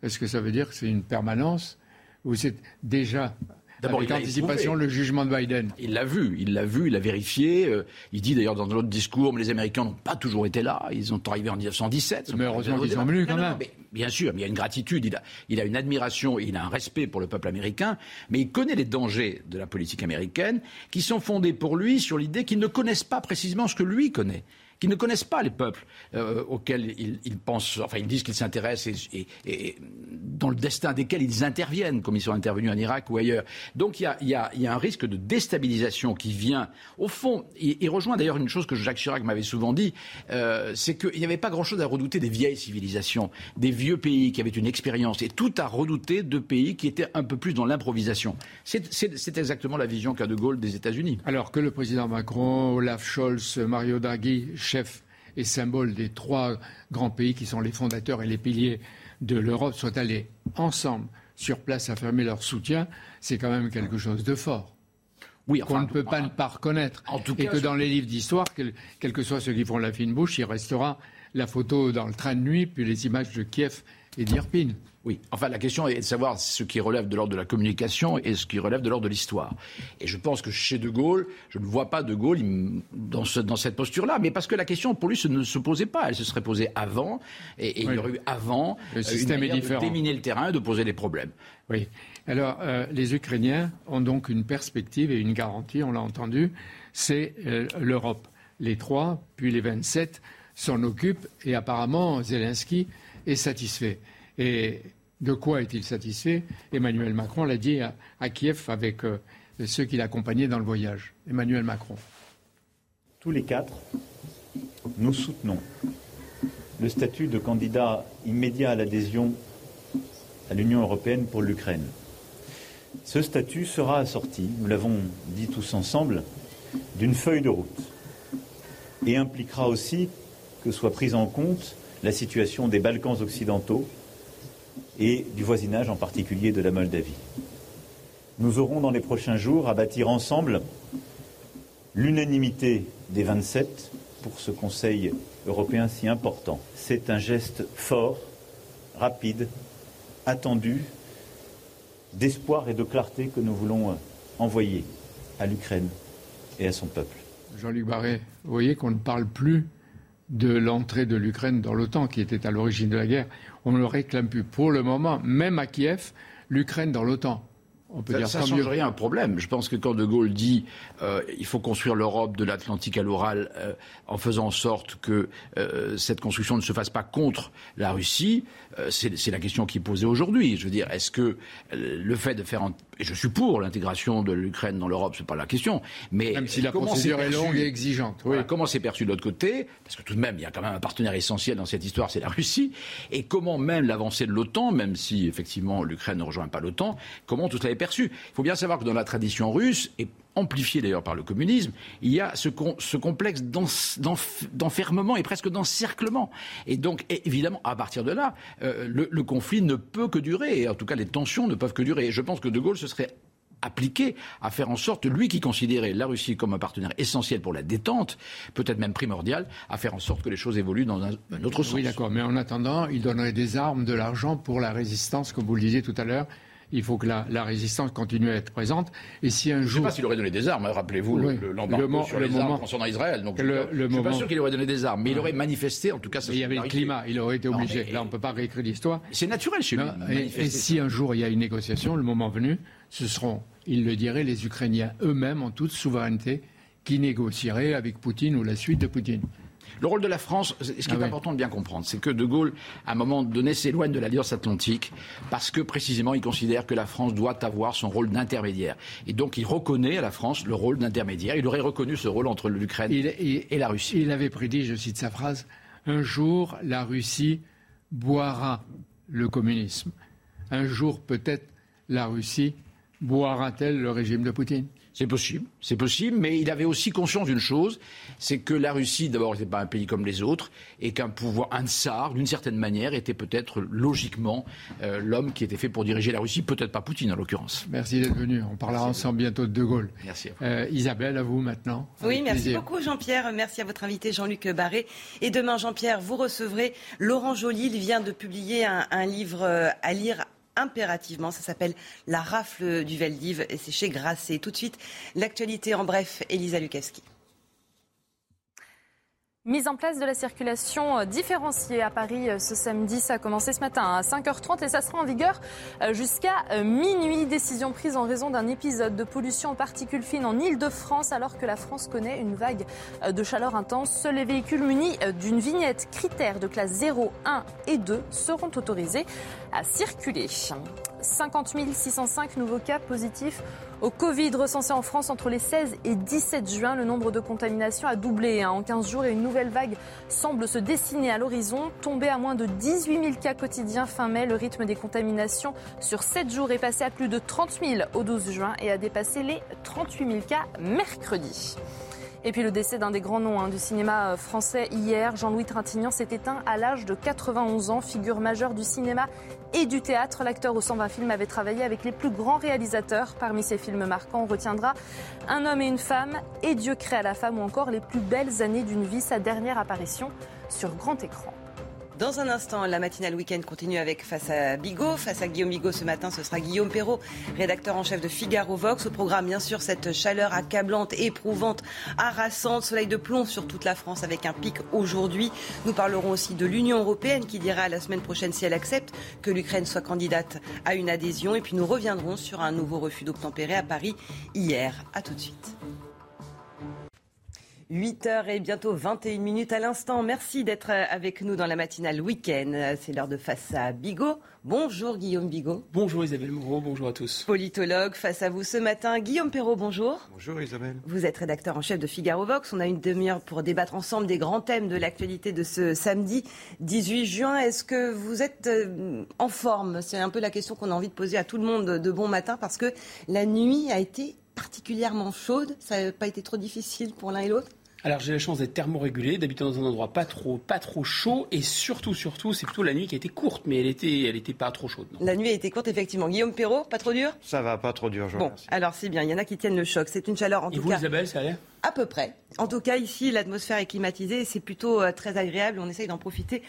S35: Est-ce que ça veut dire que c'est une permanence ou c'est déjà D'abord, avec anticipation le jugement de Biden.
S36: Il l'a vu, il l'a vu, il l'a vérifié. Euh, il dit d'ailleurs dans l'autre discours, mais les Américains n'ont pas toujours été là. Ils ont arrivé en 1917.
S35: Mais heureusement qu'ils sont venus quand même.
S36: bien sûr, mais il y a une gratitude, il a, il a une admiration, il a un respect pour le peuple américain, mais il connaît les dangers de la politique américaine qui sont fondés pour lui sur l'idée qu'ils ne connaissent pas précisément ce que lui connaît qui ne connaissent pas les peuples euh, auxquels ils, pensent, enfin ils disent qu'ils s'intéressent et, dans le destin desquels ils interviennent, comme ils sont intervenus en Irak ou ailleurs. Donc il y a un risque de déstabilisation qui vient. Au fond, il, rejoint d'ailleurs une chose que Jacques Chirac m'avait souvent dit, euh, c'est qu'il n'y avait pas grand-chose à redouter des vieilles civilisations, des vieux pays qui avaient une expérience, et tout à redouter de pays qui étaient un peu plus dans l'improvisation. C'est exactement la vision qu'a De Gaulle des États-Unis.
S35: Alors que le président Macron, Olaf Scholz, Mario Draghi, chef et symbole des trois grands pays qui sont les fondateurs et les piliers de l'Europe soient allés ensemble sur place affirmer leur soutien, c'est quand même quelque chose de fort. Oui, qu'on ne peut pas ne pas reconnaître. et que dans les livres d'histoire, quels que soient ceux qui font la fine bouche, il restera la photo dans le train de nuit, puis les images de Kiev et d'Irpin.
S36: Oui, enfin la question est de savoir ce qui relève de l'ordre de la communication et ce qui relève de l'ordre de l'histoire. Et je pense que chez De Gaulle, je ne vois pas De Gaulle dans, dans cette posture-là, mais parce que la question pour lui ne se posait pas, elle se serait posée avant, et, il y aurait eu avant
S35: le système est différent.
S36: de déminer le terrain et de poser des problèmes.
S35: Oui. Alors euh, les Ukrainiens ont donc une perspective et une garantie, on l'a entendu, c'est euh, l'Europe. Les trois, puis les 27 s'en occupent et apparemment Zelensky est satisfait. Et de quoi est-il satisfait? Emmanuel Macron l'a dit à, Kiev avec euh, ceux qui l'accompagnaient dans le voyage. Emmanuel Macron.
S38: Tous les quatre, nous soutenons le statut de candidat immédiat à l'adhésion à l'Union européenne pour l'Ukraine. Ce statut sera assorti, nous l'avons dit tous ensemble, d'une feuille de route et impliquera aussi que soit prise en compte la situation des Balkans occidentaux et du voisinage en particulier de la Moldavie. Nous aurons dans les prochains jours à bâtir ensemble l'unanimité des 27 pour ce Conseil européen si important. C'est un geste fort, rapide, attendu, d'espoir et de clarté que nous voulons envoyer à l'Ukraine et à son peuple.
S35: Jean-Luc Barré, vous voyez qu'on ne parle plus de l'entrée de l'Ukraine dans l'OTAN, qui était à l'origine de la guerre. On ne le réclame plus. Pour le moment, même à Kiev, l'Ukraine dans l'OTAN.
S36: On peut ça, ne change rien un problème. Je pense que quand De Gaulle dit euh, il faut construire l'Europe de l'Atlantique à l'Oral euh, en faisant en sorte que euh, cette construction ne se fasse pas contre la Russie, euh, c'est la question qui est posée aujourd'hui. Je veux dire, est-ce que le fait de faire et je suis pour l'intégration de l'Ukraine dans l'Europe, c'est pas la question. Mais
S35: même si la procédure est, longue et exigeante.
S36: Oui. comment c'est perçu de l'autre côté Parce que tout de même, il y a quand même un partenaire essentiel dans cette histoire, c'est la Russie. Et comment même l'avancée de l'OTAN, même si effectivement l'Ukraine ne rejoint pas l'OTAN, comment tout cela est perçu? Il faut bien savoir que dans la tradition russe et amplifié d'ailleurs par le communisme, il y a ce, ce complexe d'enfermement et presque d'encerclement. Et donc, évidemment, à partir de là, euh, le, le, conflit ne peut que durer, et en tout cas les tensions ne peuvent que durer. Et je pense que De Gaulle se serait appliqué à faire en sorte, lui qui considérait la Russie comme un partenaire essentiel pour la détente, peut-être même primordial, à faire en sorte que les choses évoluent dans un, autre sens.
S35: Oui, d'accord, mais en attendant, il donnerait des armes, de l'argent pour la résistance, comme vous le disiez tout à l'heure, il faut que la, résistance continue à être présente. Et si un jour... Je
S36: ne sais pas s'il aurait donné des armes, hein, rappelez-vous l'embargo sur les armes concernant Israël. Donc le, je ne suis pas sûr qu'il aurait donné des armes, mais il aurait manifesté, en tout cas...
S35: il y avait le climat, il aurait été obligé. Là, on ne peut pas réécrire l'histoire.
S36: C'est naturel chez lui.
S35: Et, si un jour il y a une négociation, le moment venu, ce seront, il le dirait, les Ukrainiens eux-mêmes, en toute souveraineté, qui négocieraient avec Poutine ou la suite de Poutine.
S36: Le rôle de la France, ce qui est ah important de bien comprendre, c'est que De Gaulle, à un moment donné, s'éloigne de l'Alliance Atlantique parce que précisément il considère que la France doit avoir son rôle d'intermédiaire. Et donc il reconnaît à la France le rôle d'intermédiaire. Il aurait reconnu ce rôle entre l'Ukraine et la Russie.
S35: Il avait prédit, je cite sa phrase, un jour la Russie boira le communisme. Un jour peut-être la Russie boira-t-elle le régime de Poutine
S36: c'est possible, c'est possible, mais il avait aussi conscience d'une chose, c'est que la Russie, d'abord, n'était pas un pays comme les autres, et qu'un pouvoir, un tsar, d'une certaine manière, était peut-être logiquement euh, l'homme qui était fait pour diriger la Russie, peut-être pas Poutine en l'occurrence.
S35: Merci d'être venu. On parlera ensemble bientôt de De Gaulle.
S36: Merci. À
S35: vous. Euh, Isabelle, à vous maintenant.
S1: Oui, merci beaucoup Jean-Pierre. Merci à votre invité Jean-Luc Barré. Et demain, Jean-Pierre, vous recevrez Laurent Joly. Il vient de publier un, un livre euh, à lire impérativement. Ça s'appelle La rafle du Veldiv et c'est chez Grasset. Tout de suite, l'actualité en bref, Elisa Lukavski.
S18: Mise en place de la circulation euh, différenciée à Paris euh, ce samedi. Ça a commencé ce matin à 5h30 et ça sera en vigueur euh, jusqu'à minuit. Décision prise en raison d'un épisode de pollution en particules fines en Ile-de-France alors que la France connaît une vague de chaleur intense. Seuls les véhicules munis d'une vignette critère de classe 0, 1 et 2 seront autorisés à circuler. 50 605 nouveaux cas positifs au Covid recensé en France entre les 16 et 17 juin. Le nombre de contaminations a doublé hein, en 15 jours et une nouvelle vague semble se dessiner à l'horizon. Tombé à moins de 18 000 cas quotidiens fin mai, le rythme des contaminations sur 7 jours est passé à plus de 30 000 au 12 juin et a dépassé les 38 000 cas mercredi. Et puis le décès d'un des grands noms hein, du cinéma euh, français hier, Jean-Louis Trintignant s'est éteint à l'âge de 91 ans, figure majeure du cinéma et du théâtre. L'acteur aux 120 films avait travaillé avec les plus grands réalisateurs. Parmi ses films marquants, on retiendra Un homme et une femme et Dieu crée à la femme ou encore Les plus belles années d'une vie, sa dernière apparition sur grand écran.
S1: Dans un instant, la matinale week-end continue avec Face à Bigot. Face à Guillaume Bigot ce matin, ce sera Guillaume Perrault, rédacteur en chef de Figaro Vox. Au programme, bien sûr, cette chaleur accablante, éprouvante, harassante, soleil de plomb sur toute la France avec un pic aujourd'hui. Nous parlerons aussi de l'Union européenne qui dira la semaine prochaine si elle accepte que l'Ukraine soit candidate à une adhésion. Et puis nous reviendrons sur un nouveau refus d'obtempérer à Paris hier. À tout de suite. 8h et bientôt 21 minutes à l'instant. Merci d'être avec nous dans la matinale week-end. C'est l'heure de Face à Bigot. Bonjour Guillaume Bigot.
S39: Bonjour Isabelle Moreau, bonjour à tous.
S1: Politologue, face à vous ce matin. Guillaume Perrault, bonjour.
S39: Bonjour Isabelle.
S1: Vous êtes rédacteur en chef de Figaro Vox. On a une demi-heure pour débattre ensemble des grands thèmes de l'actualité de ce samedi 18 juin. Est-ce que vous êtes euh, en forme? C'est un peu la question qu'on a envie de poser à tout le monde de bon matin parce que la nuit a été particulièrement chaude. Ça n'a pas été trop difficile pour l'un et l'autre
S39: alors j'ai la chance d'être thermorégulé, d'habiter dans un endroit pas trop, pas trop chaud et surtout, surtout, c'est plutôt la nuit qui a été courte, mais elle était, elle était pas trop chaude.
S1: La nuit a été courte effectivement. Guillaume Perrault, pas trop dur?
S40: Ça va, pas trop dur. Je
S1: bon, alors c'est bien. Il y en a qui tiennent le choc. C'est une chaleur en
S39: et
S1: tout
S39: vous,
S1: cas.
S39: Isabelle, ça allait?
S1: À peu près. En tout cas, ici, l'atmosphère est climatisée et c'est plutôt euh, très agréable. On essaye d'en profiter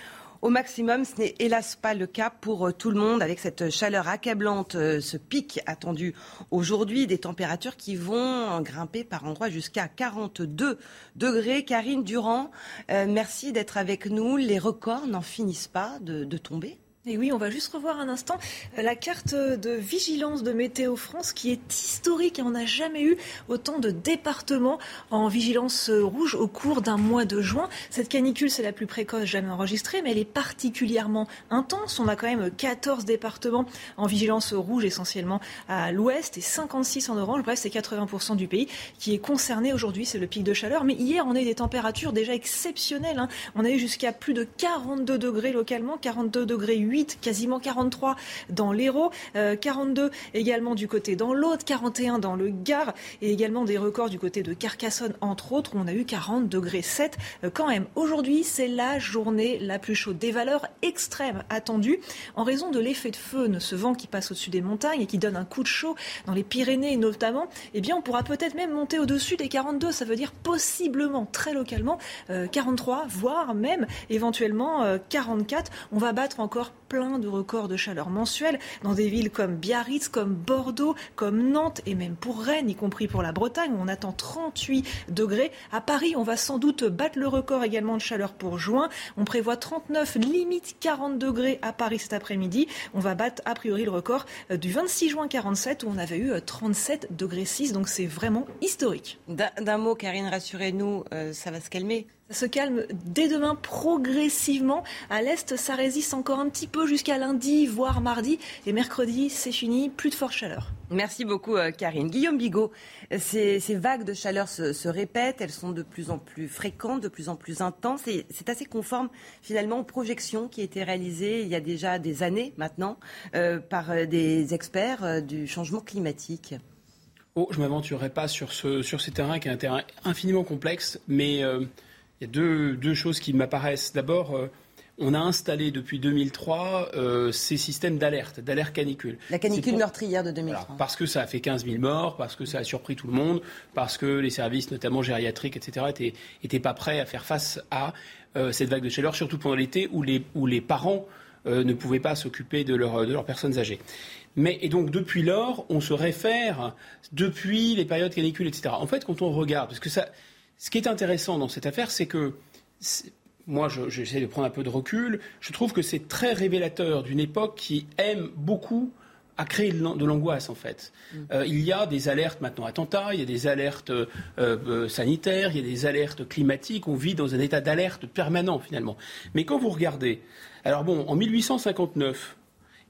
S1: au maximum. Ce n'est hélas pas le cas pour euh, tout le monde avec cette chaleur accablante, euh, ce pic attendu aujourd'hui, des températures qui vont grimper par endroits jusqu'à 42 degrés. Karine Durand, euh, merci d'être avec nous. Les records n'en finissent pas de tomber.
S10: Et oui, on va juste revoir un instant euh, la carte de vigilance de Météo France qui est historique et on n'a jamais eu autant de départements en vigilance rouge au cours d'un mois de juin. Cette canicule, c'est la plus précoce jamais enregistrée, mais elle est particulièrement intense. On a quand même 14 départements en vigilance rouge essentiellement à l'ouest et 56 en orange. Bref, c'est 80% du pays qui est concerné aujourd'hui. C'est le pic de chaleur. Mais hier, on a eu des températures déjà exceptionnelles. Hein. On a eu jusqu'à plus de 42 degrés localement, 42 degrés 8 quasiment 43 dans l'Hérault, 42 euh, également du côté dans l'Aude, 41 dans le Gard et également des records du côté de Carcassonne entre autres où on a eu 40 degrés 7 euh, quand même. Aujourd'hui, c'est la journée la plus chaude, des valeurs extrêmes attendues en raison de l'effet de feu, ce vent qui passe au-dessus des montagnes et qui donne un coup de chaud dans les Pyrénées notamment. Eh bien, on pourra peut-être même monter au-dessus des 42, ça veut dire possiblement très localement 43, euh, voire même éventuellement 44. On va battre encore plein de records de chaleur mensuelle dans des villes comme Biarritz, comme Bordeaux, comme Nantes et même pour Rennes, y compris pour la Bretagne où on attend 38 degrés. À Paris, on va sans doute battre le record également de chaleur pour juin. On prévoit 39, limite 40 degrés à Paris cet après-midi. On va battre a priori le record euh, du 26 juin 47 où on avait eu 37 euh, degrés 6. Donc c'est vraiment historique.
S1: D'un mot, Karine, rassurez-nous, euh, ça va se calmer
S10: ça se calme dès demain progressivement. À l'est, ça résiste encore un petit peu jusqu'à lundi, voire mardi. Et mercredi, c'est fini, plus de forte chaleur.
S1: Merci beaucoup, euh, Karine. Guillaume Bigot, ces, vagues de chaleur se, répètent, elles sont de plus en plus fréquentes, de plus en plus intenses. Et c'est assez conforme finalement aux projections qui étaient réalisées il y a déjà des années maintenant euh, par euh, des experts du changement climatique.
S39: Oh, je ne m'aventurerai pas sur, ce, sur ces terrains qui est un terrain infiniment complexe, mais il y a deux, choses qui m'apparaissent. D'abord, euh, on a installé depuis 2003 euh, ces systèmes d'alerte, d'alerte canicule.
S1: La canicule meurtrière de 2003.
S39: parce que ça a fait 15 000 morts, parce que ça a surpris tout le monde, parce que les services, notamment gériatriques, etc., étaient, pas prêts à faire face à euh, cette vague de chaleur, surtout pendant l'été où les, où les parents ne pouvaient pas s'occuper de, de leurs personnes âgées. Mais, et donc, depuis lors, on se réfère, depuis les périodes canicules, etc. En fait, quand on regarde, parce que ça, ce qui est intéressant dans cette affaire, c'est que moi, j'essaie de prendre un peu de recul. Je trouve que c'est très révélateur d'une époque qui aime beaucoup à créer de l'angoisse en fait. Mm. Euh, il y a des alertes maintenant attentats, il y a des alertes euh, euh, sanitaires, il y a des alertes climatiques. On vit dans un état d'alerte permanent finalement. Mais quand vous regardez, alors bon, en 1859,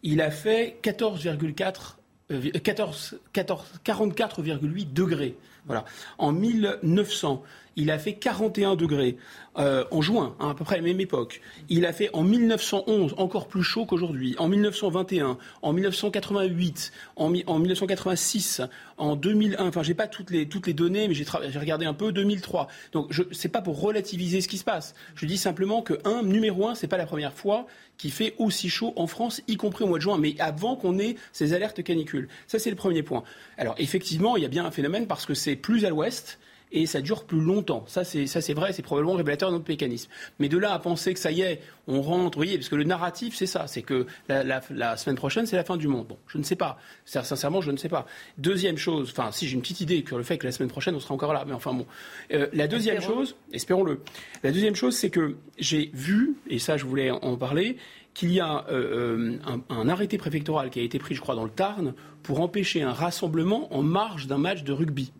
S39: il a fait 14,4 44,8 degrés. Voilà. En 1900, il a fait 41 degrés. Euh, en juin, hein, à peu près à la même époque. Il a fait en 1911 encore plus chaud qu'aujourd'hui, en 1921, en 1988, en, en 1986, en 2001. Enfin, j'ai pas toutes les toutes les données, mais j'ai regardé un peu 2003. Donc, je c'est pas pour relativiser ce qui se passe. Je dis simplement que un numéro un, c'est pas la première fois qu'il fait aussi chaud en France, y compris au mois de juin, mais avant qu'on ait ces alertes canicules. Ça, c'est le premier point. Alors, effectivement, il y a bien un phénomène parce que c'est plus à l'ouest et ça dure plus longtemps. Ça, c'est, ça, c'est vrai, c'est probablement révélateur de notre mécanisme. Mais de là à penser que ça y est, on rentre, vous voyez, parce que le narratif, c'est ça, c'est que la, semaine prochaine, c'est la fin du monde. Bon, je ne sais pas. Sincèrement, je ne sais pas. Deuxième chose, enfin, si j'ai une petite idée sur le fait que la semaine prochaine, on sera encore là, mais enfin bon. Euh, la deuxième chose, espérons-le. La deuxième chose, c'est que j'ai vu, et ça, je voulais en parler, qu'il y a euh, euh, un, un, arrêté préfectoral qui a été pris, je crois, dans le Tarn, pour empêcher un rassemblement en marge d'un match de rugby.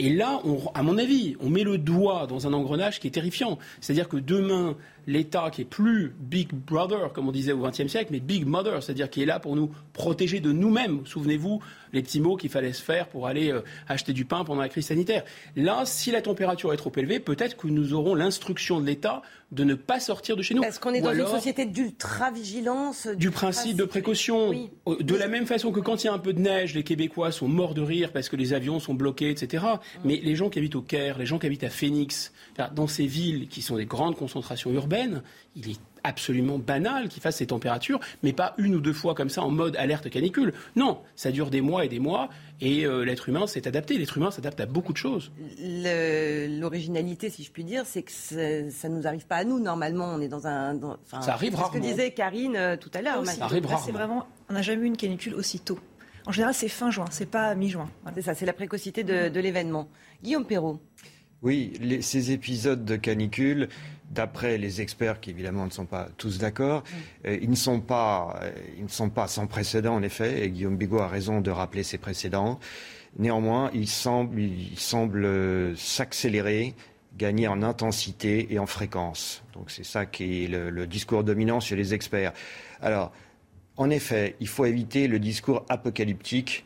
S39: Et là, à mon avis, on met le doigt dans un engrenage qui est terrifiant. C'est-à-dire que demain, l'État qui est plus Big Brother, comme on disait au XXe siècle, mais Big Mother, c'est-à-dire qui est là pour nous protéger de nous-mêmes. Souvenez-vous les petits mots qu'il fallait se faire pour aller euh, acheter du pain pendant la crise sanitaire. Là, si la température est trop élevée, peut-être que nous aurons l'instruction de l'État de ne pas sortir de chez nous.
S1: Est-ce qu'on est dans une société d'ultra-vigilance
S39: Du, principe de précaution. De la même façon que quand il y a un peu de neige, les Québécois sont morts de rire parce que les avions sont bloqués, etc. Mais les gens qui habitent au Caire, les gens qui habitent à Phoenix, dans ces villes qui sont des grandes concentrations urbaines, il est absolument banal qu'il fasse ces températures, mais pas une ou deux fois comme ça en mode alerte canicule. Non, ça dure des mois et des mois, et euh, l'être humain s'est adapté. L'être humain s'adapte à beaucoup de choses.
S1: L'originalité, si je puis dire, c'est que ça ne nous arrive pas à nous. Normalement, on est dans un.
S39: ça arrive rarement.
S1: ce que disait Karine euh, tout à l'heure.
S39: Ça arrive rarement.
S10: Vraiment, on n'a jamais eu une canicule aussi tôt. En général, c'est fin juin, c'est pas mi-juin.
S1: C'est ça, c'est la précocité de, de l'événement. Guillaume Perrault.
S41: Oui, les, ces épisodes de canicule, d'après les experts qui évidemment ne sont pas tous d'accord, euh, ils, ne sont pas, euh, ils ne sont pas sans précédent en effet, et Guillaume Bigot a raison de rappeler ces précédents. Néanmoins, ils semblent, ils semblent euh, s'accélérer, gagner en intensité et en fréquence. Donc c'est ça qui est le, le discours dominant chez les experts. Alors, en effet, il faut éviter le discours apocalyptique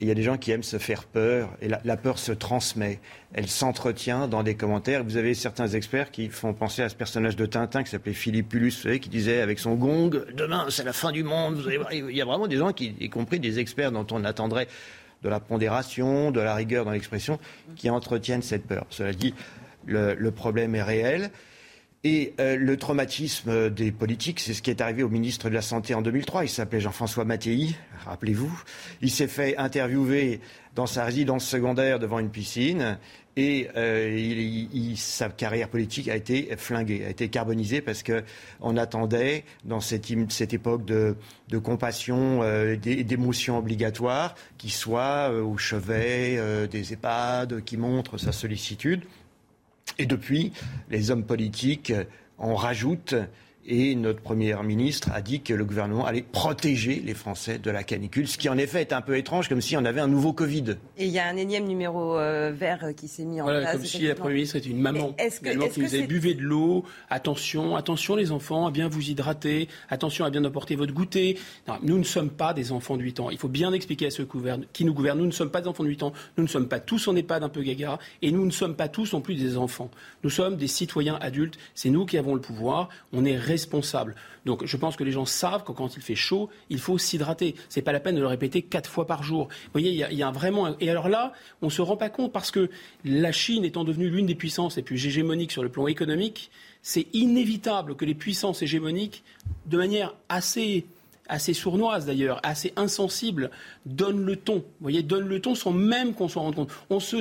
S41: il y a des gens qui aiment se faire peur, et la, peur se transmet, elle s'entretient dans des commentaires. Vous avez certains experts qui font penser à ce personnage de Tintin qui s'appelait Philippe Pulus, vous qui disait avec son gong, demain c'est la fin du monde. Il y a vraiment des gens, qui, y compris des experts dont on attendrait de la pondération, de la rigueur dans l'expression, qui entretiennent cette peur. Cela dit, le problème est réel. Euh, le traumatisme des politiques, c'est ce qui est arrivé au ministre de la Santé en 2003. Il s'appelait Jean-François Mattei, rappelez-vous. Il s'est fait interviewer dans sa résidence secondaire devant une piscine et euh, sa carrière politique a été flinguée, a été carbonisée parce qu'on attendait dans cette, époque de, compassion, euh, d'émotion obligatoire, qu'il soit au chevet des EHPAD, qui montre sa sollicitude. Et depuis, les hommes politiques en rajoutent et notre Premier ministre a dit que le gouvernement allait protéger les Français de la canicule, ce qui en effet est un peu étrange, comme si on avait un nouveau Covid.
S1: Et il y a un énième numéro euh, vert qui s'est mis en place.
S39: Comme si la Premier ministre était une maman. Est-ce que, est qui nous buvez de l'eau, attention, attention les enfants, à bien vous hydrater, attention à bien apporter votre goûter. nous ne sommes pas des enfants de 8 ans. Il faut bien expliquer à ceux qui nous gouvernent, nous ne sommes pas des enfants de 8 ans, nous ne sommes pas tous en EHPAD un peu gaga, et nous ne sommes pas tous non plus des enfants. Nous sommes des citoyens adultes, c'est nous qui avons le pouvoir, on est Donc je pense que les gens savent que quand il fait chaud, il faut s'hydrater. C'est pas la peine de le répéter quatre fois par jour. Vous voyez, il y, a, vraiment. Et alors là, on se rend pas compte parce que la Chine étant devenue l'une des puissances les plus hégémoniques sur le plan économique, c'est inévitable que les puissances hégémoniques, de manière assez assez sournoise d'ailleurs, assez insensible, donne le ton. Vous voyez, donne le ton sans même qu'on s'en rende compte. On se,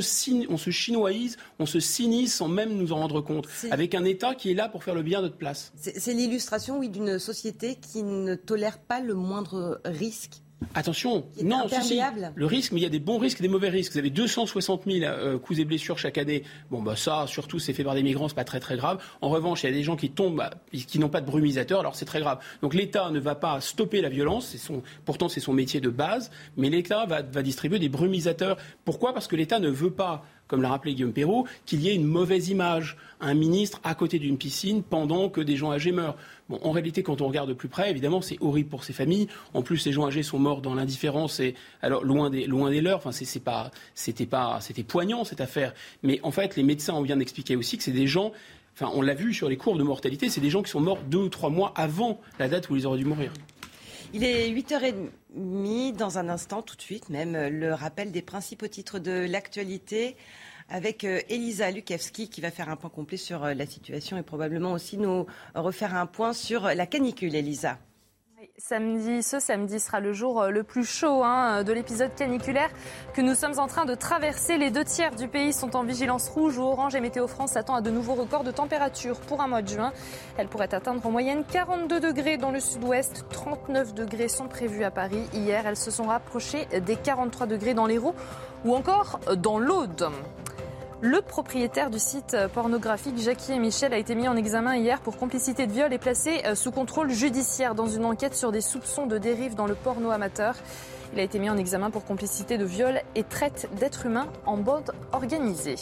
S39: on se chinoise, on se cynise sans même nous en rendre compte, avec un État qui est là pour faire le bien de notre place.
S1: C'est l'illustration, oui, d'une société qui ne tolère pas le moindre risque
S39: Attention, non, si, le risque, mais il y a des bons risques et des mauvais risques. Vous avez 260 000 euh, coups et blessures chaque année. Bon, bah ça, surtout, c'est fait par des migrants, c'est pas très très grave. En revanche, il y a des gens qui tombent, bah, qui n'ont pas de brumisateur, alors c'est très grave. Donc l'État ne va pas stopper la violence, son, pourtant c'est son métier de base, mais l'État va, va distribuer des brumisateurs. Pourquoi? Parce que l'État ne veut pas comme l'a rappelé Guillaume Perrault, qu'il y ait une mauvaise image, un ministre à côté d'une piscine pendant que des gens âgés meurent. En réalité, quand on regarde de plus près, évidemment, c'est horrible pour ces familles. En plus, ces gens âgés sont morts dans l'indifférence et alors loin des leurs. Enfin, c'est pas, c'était pas, c'était poignant cette affaire. Mais en fait, les médecins ont bien expliqué aussi que c'est des gens. Enfin, on l'a vu sur les courbes de mortalité, c'est des gens qui sont morts deux ou trois mois avant la date où ils auraient dû mourir.
S1: Il est 8h30, dans un instant, tout de suite même, le rappel des principaux titres de l'actualité avec euh, Elisa Lukevski qui va faire un point complet sur euh, la situation et probablement aussi nous refaire un point sur la canicule, Elisa.
S18: Samedi, ce samedi sera le jour euh, le plus chaud hein, de l'épisode caniculaire que nous sommes en train de traverser. Les deux tiers du pays sont en vigilance rouge ou orange et Météo France s'attend à de nouveaux records de température pour un mois de juin. Elle pourrait atteindre en moyenne 42 degrés dans le sud-ouest, 39 degrés sont prévus à Paris. Hier, elles se sont rapprochées des 43 degrés dans l'Hérault ou encore dans l'Aude. Le propriétaire du site pornographique Jackie et Michel a été mis en examen hier pour complicité de viol et placé euh, sous contrôle judiciaire dans une enquête sur des soupçons de dérive dans le porno amateur. Il a été mis en examen pour complicité de viol et traite d'êtres humains en bande organisée.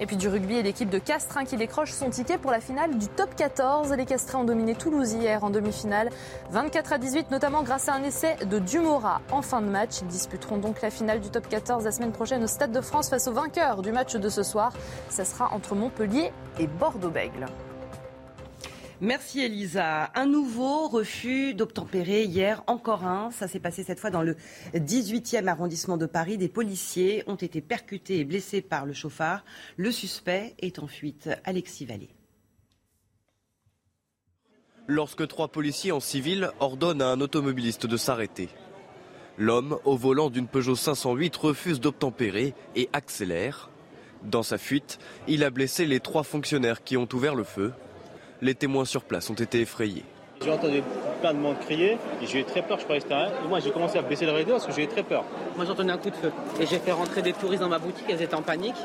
S18: Et puis du rugby et l'équipe de Castres hein, qui décroche son ticket pour la finale du top 14. Les Castrés ont dominé Toulouse hier en demi-finale, 24 à 18, notamment grâce à un essai de Dumora en fin de match. Ils disputeront donc la finale du top 14 la semaine prochaine au Stade de France face au vainqueur du match de ce soir. Ça sera entre Montpellier et Bordeaux-Bègles.
S1: Merci Elisa. Un nouveau refus d'obtempérer hier, encore un. Ça s'est passé cette fois dans le 18e arrondissement de Paris. Des policiers ont été percutés et blessés par le chauffard. Le suspect est en fuite. Alexis Vallée.
S42: lorsque trois policiers en civil ordonnent à un automobiliste de s'arrêter. L'homme, au volant d'une Peugeot 508, refuse d'obtempérer et accélère. Dans sa fuite, il a blessé les trois fonctionnaires qui ont ouvert le feu. Les témoins sur place ont été effrayés.
S40: J'ai entendu plein de monde crier et j'ai eu très peur, je crois rien. Et moi j'ai commencé à baisser le rideau parce que j'ai eu très peur.
S43: Moi j'ai entendu un coup de feu et j'ai fait rentrer des touristes dans ma boutique, elles étaient en panique.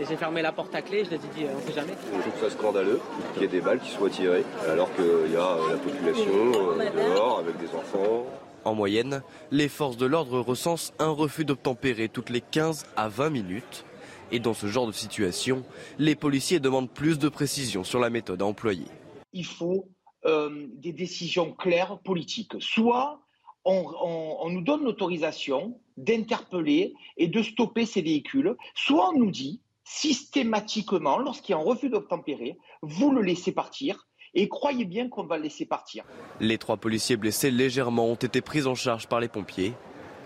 S43: Et j'ai fermé la porte à clé, je les ai dit on sait jamais.
S44: Je trouve ça scandaleux qu'il y ait des balles qui soient tirées alors qu'il y a la population euh, dehors avec des enfants.
S42: En moyenne, les forces de l'ordre recensent un refus d'obtempérer toutes les 15 à 20 minutes. Et dans ce genre de situation, les policiers demandent plus de précision sur la méthode à employer.
S45: Il faut euh, des décisions claires politiques. Soit on, nous donne l'autorisation d'interpeller et de stopper ces véhicules, soit on nous dit systématiquement, lorsqu'il y a un refus d'obtempérer, vous le laissez partir et croyez bien qu'on va le laisser partir.
S42: Les trois policiers blessés légèrement ont été pris en charge par les pompiers.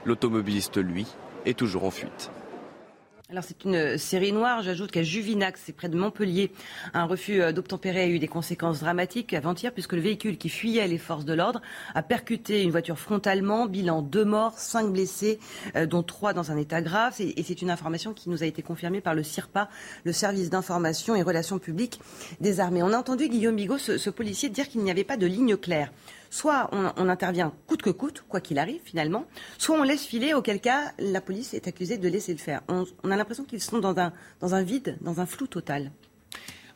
S42: L'automobiliste, lui, est toujours en fuite.
S1: Alors c'est une série noire. J'ajoute qu'à Juvinac, c'est près de Montpellier, un refus euh, d'obtempérer a eu des conséquences dramatiques avant-hier puisque le véhicule qui fuyait les forces de l'ordre a percuté une voiture frontalement. Bilan deux morts, cinq blessés, euh, dont trois dans un état grave. Et c'est une information qui nous a été confirmée par le CIRPA, le service d'information et relations publiques des armées. On a entendu Guillaume Bigot, ce policier, dire qu'il n'y avait pas de ligne claire soit on, intervient coûte que coûte, quoi qu'il arrive finalement, soit on laisse filer, auquel cas la police est accusée de laisser le faire. On, a l'impression qu'ils sont dans un, vide, dans un flou total.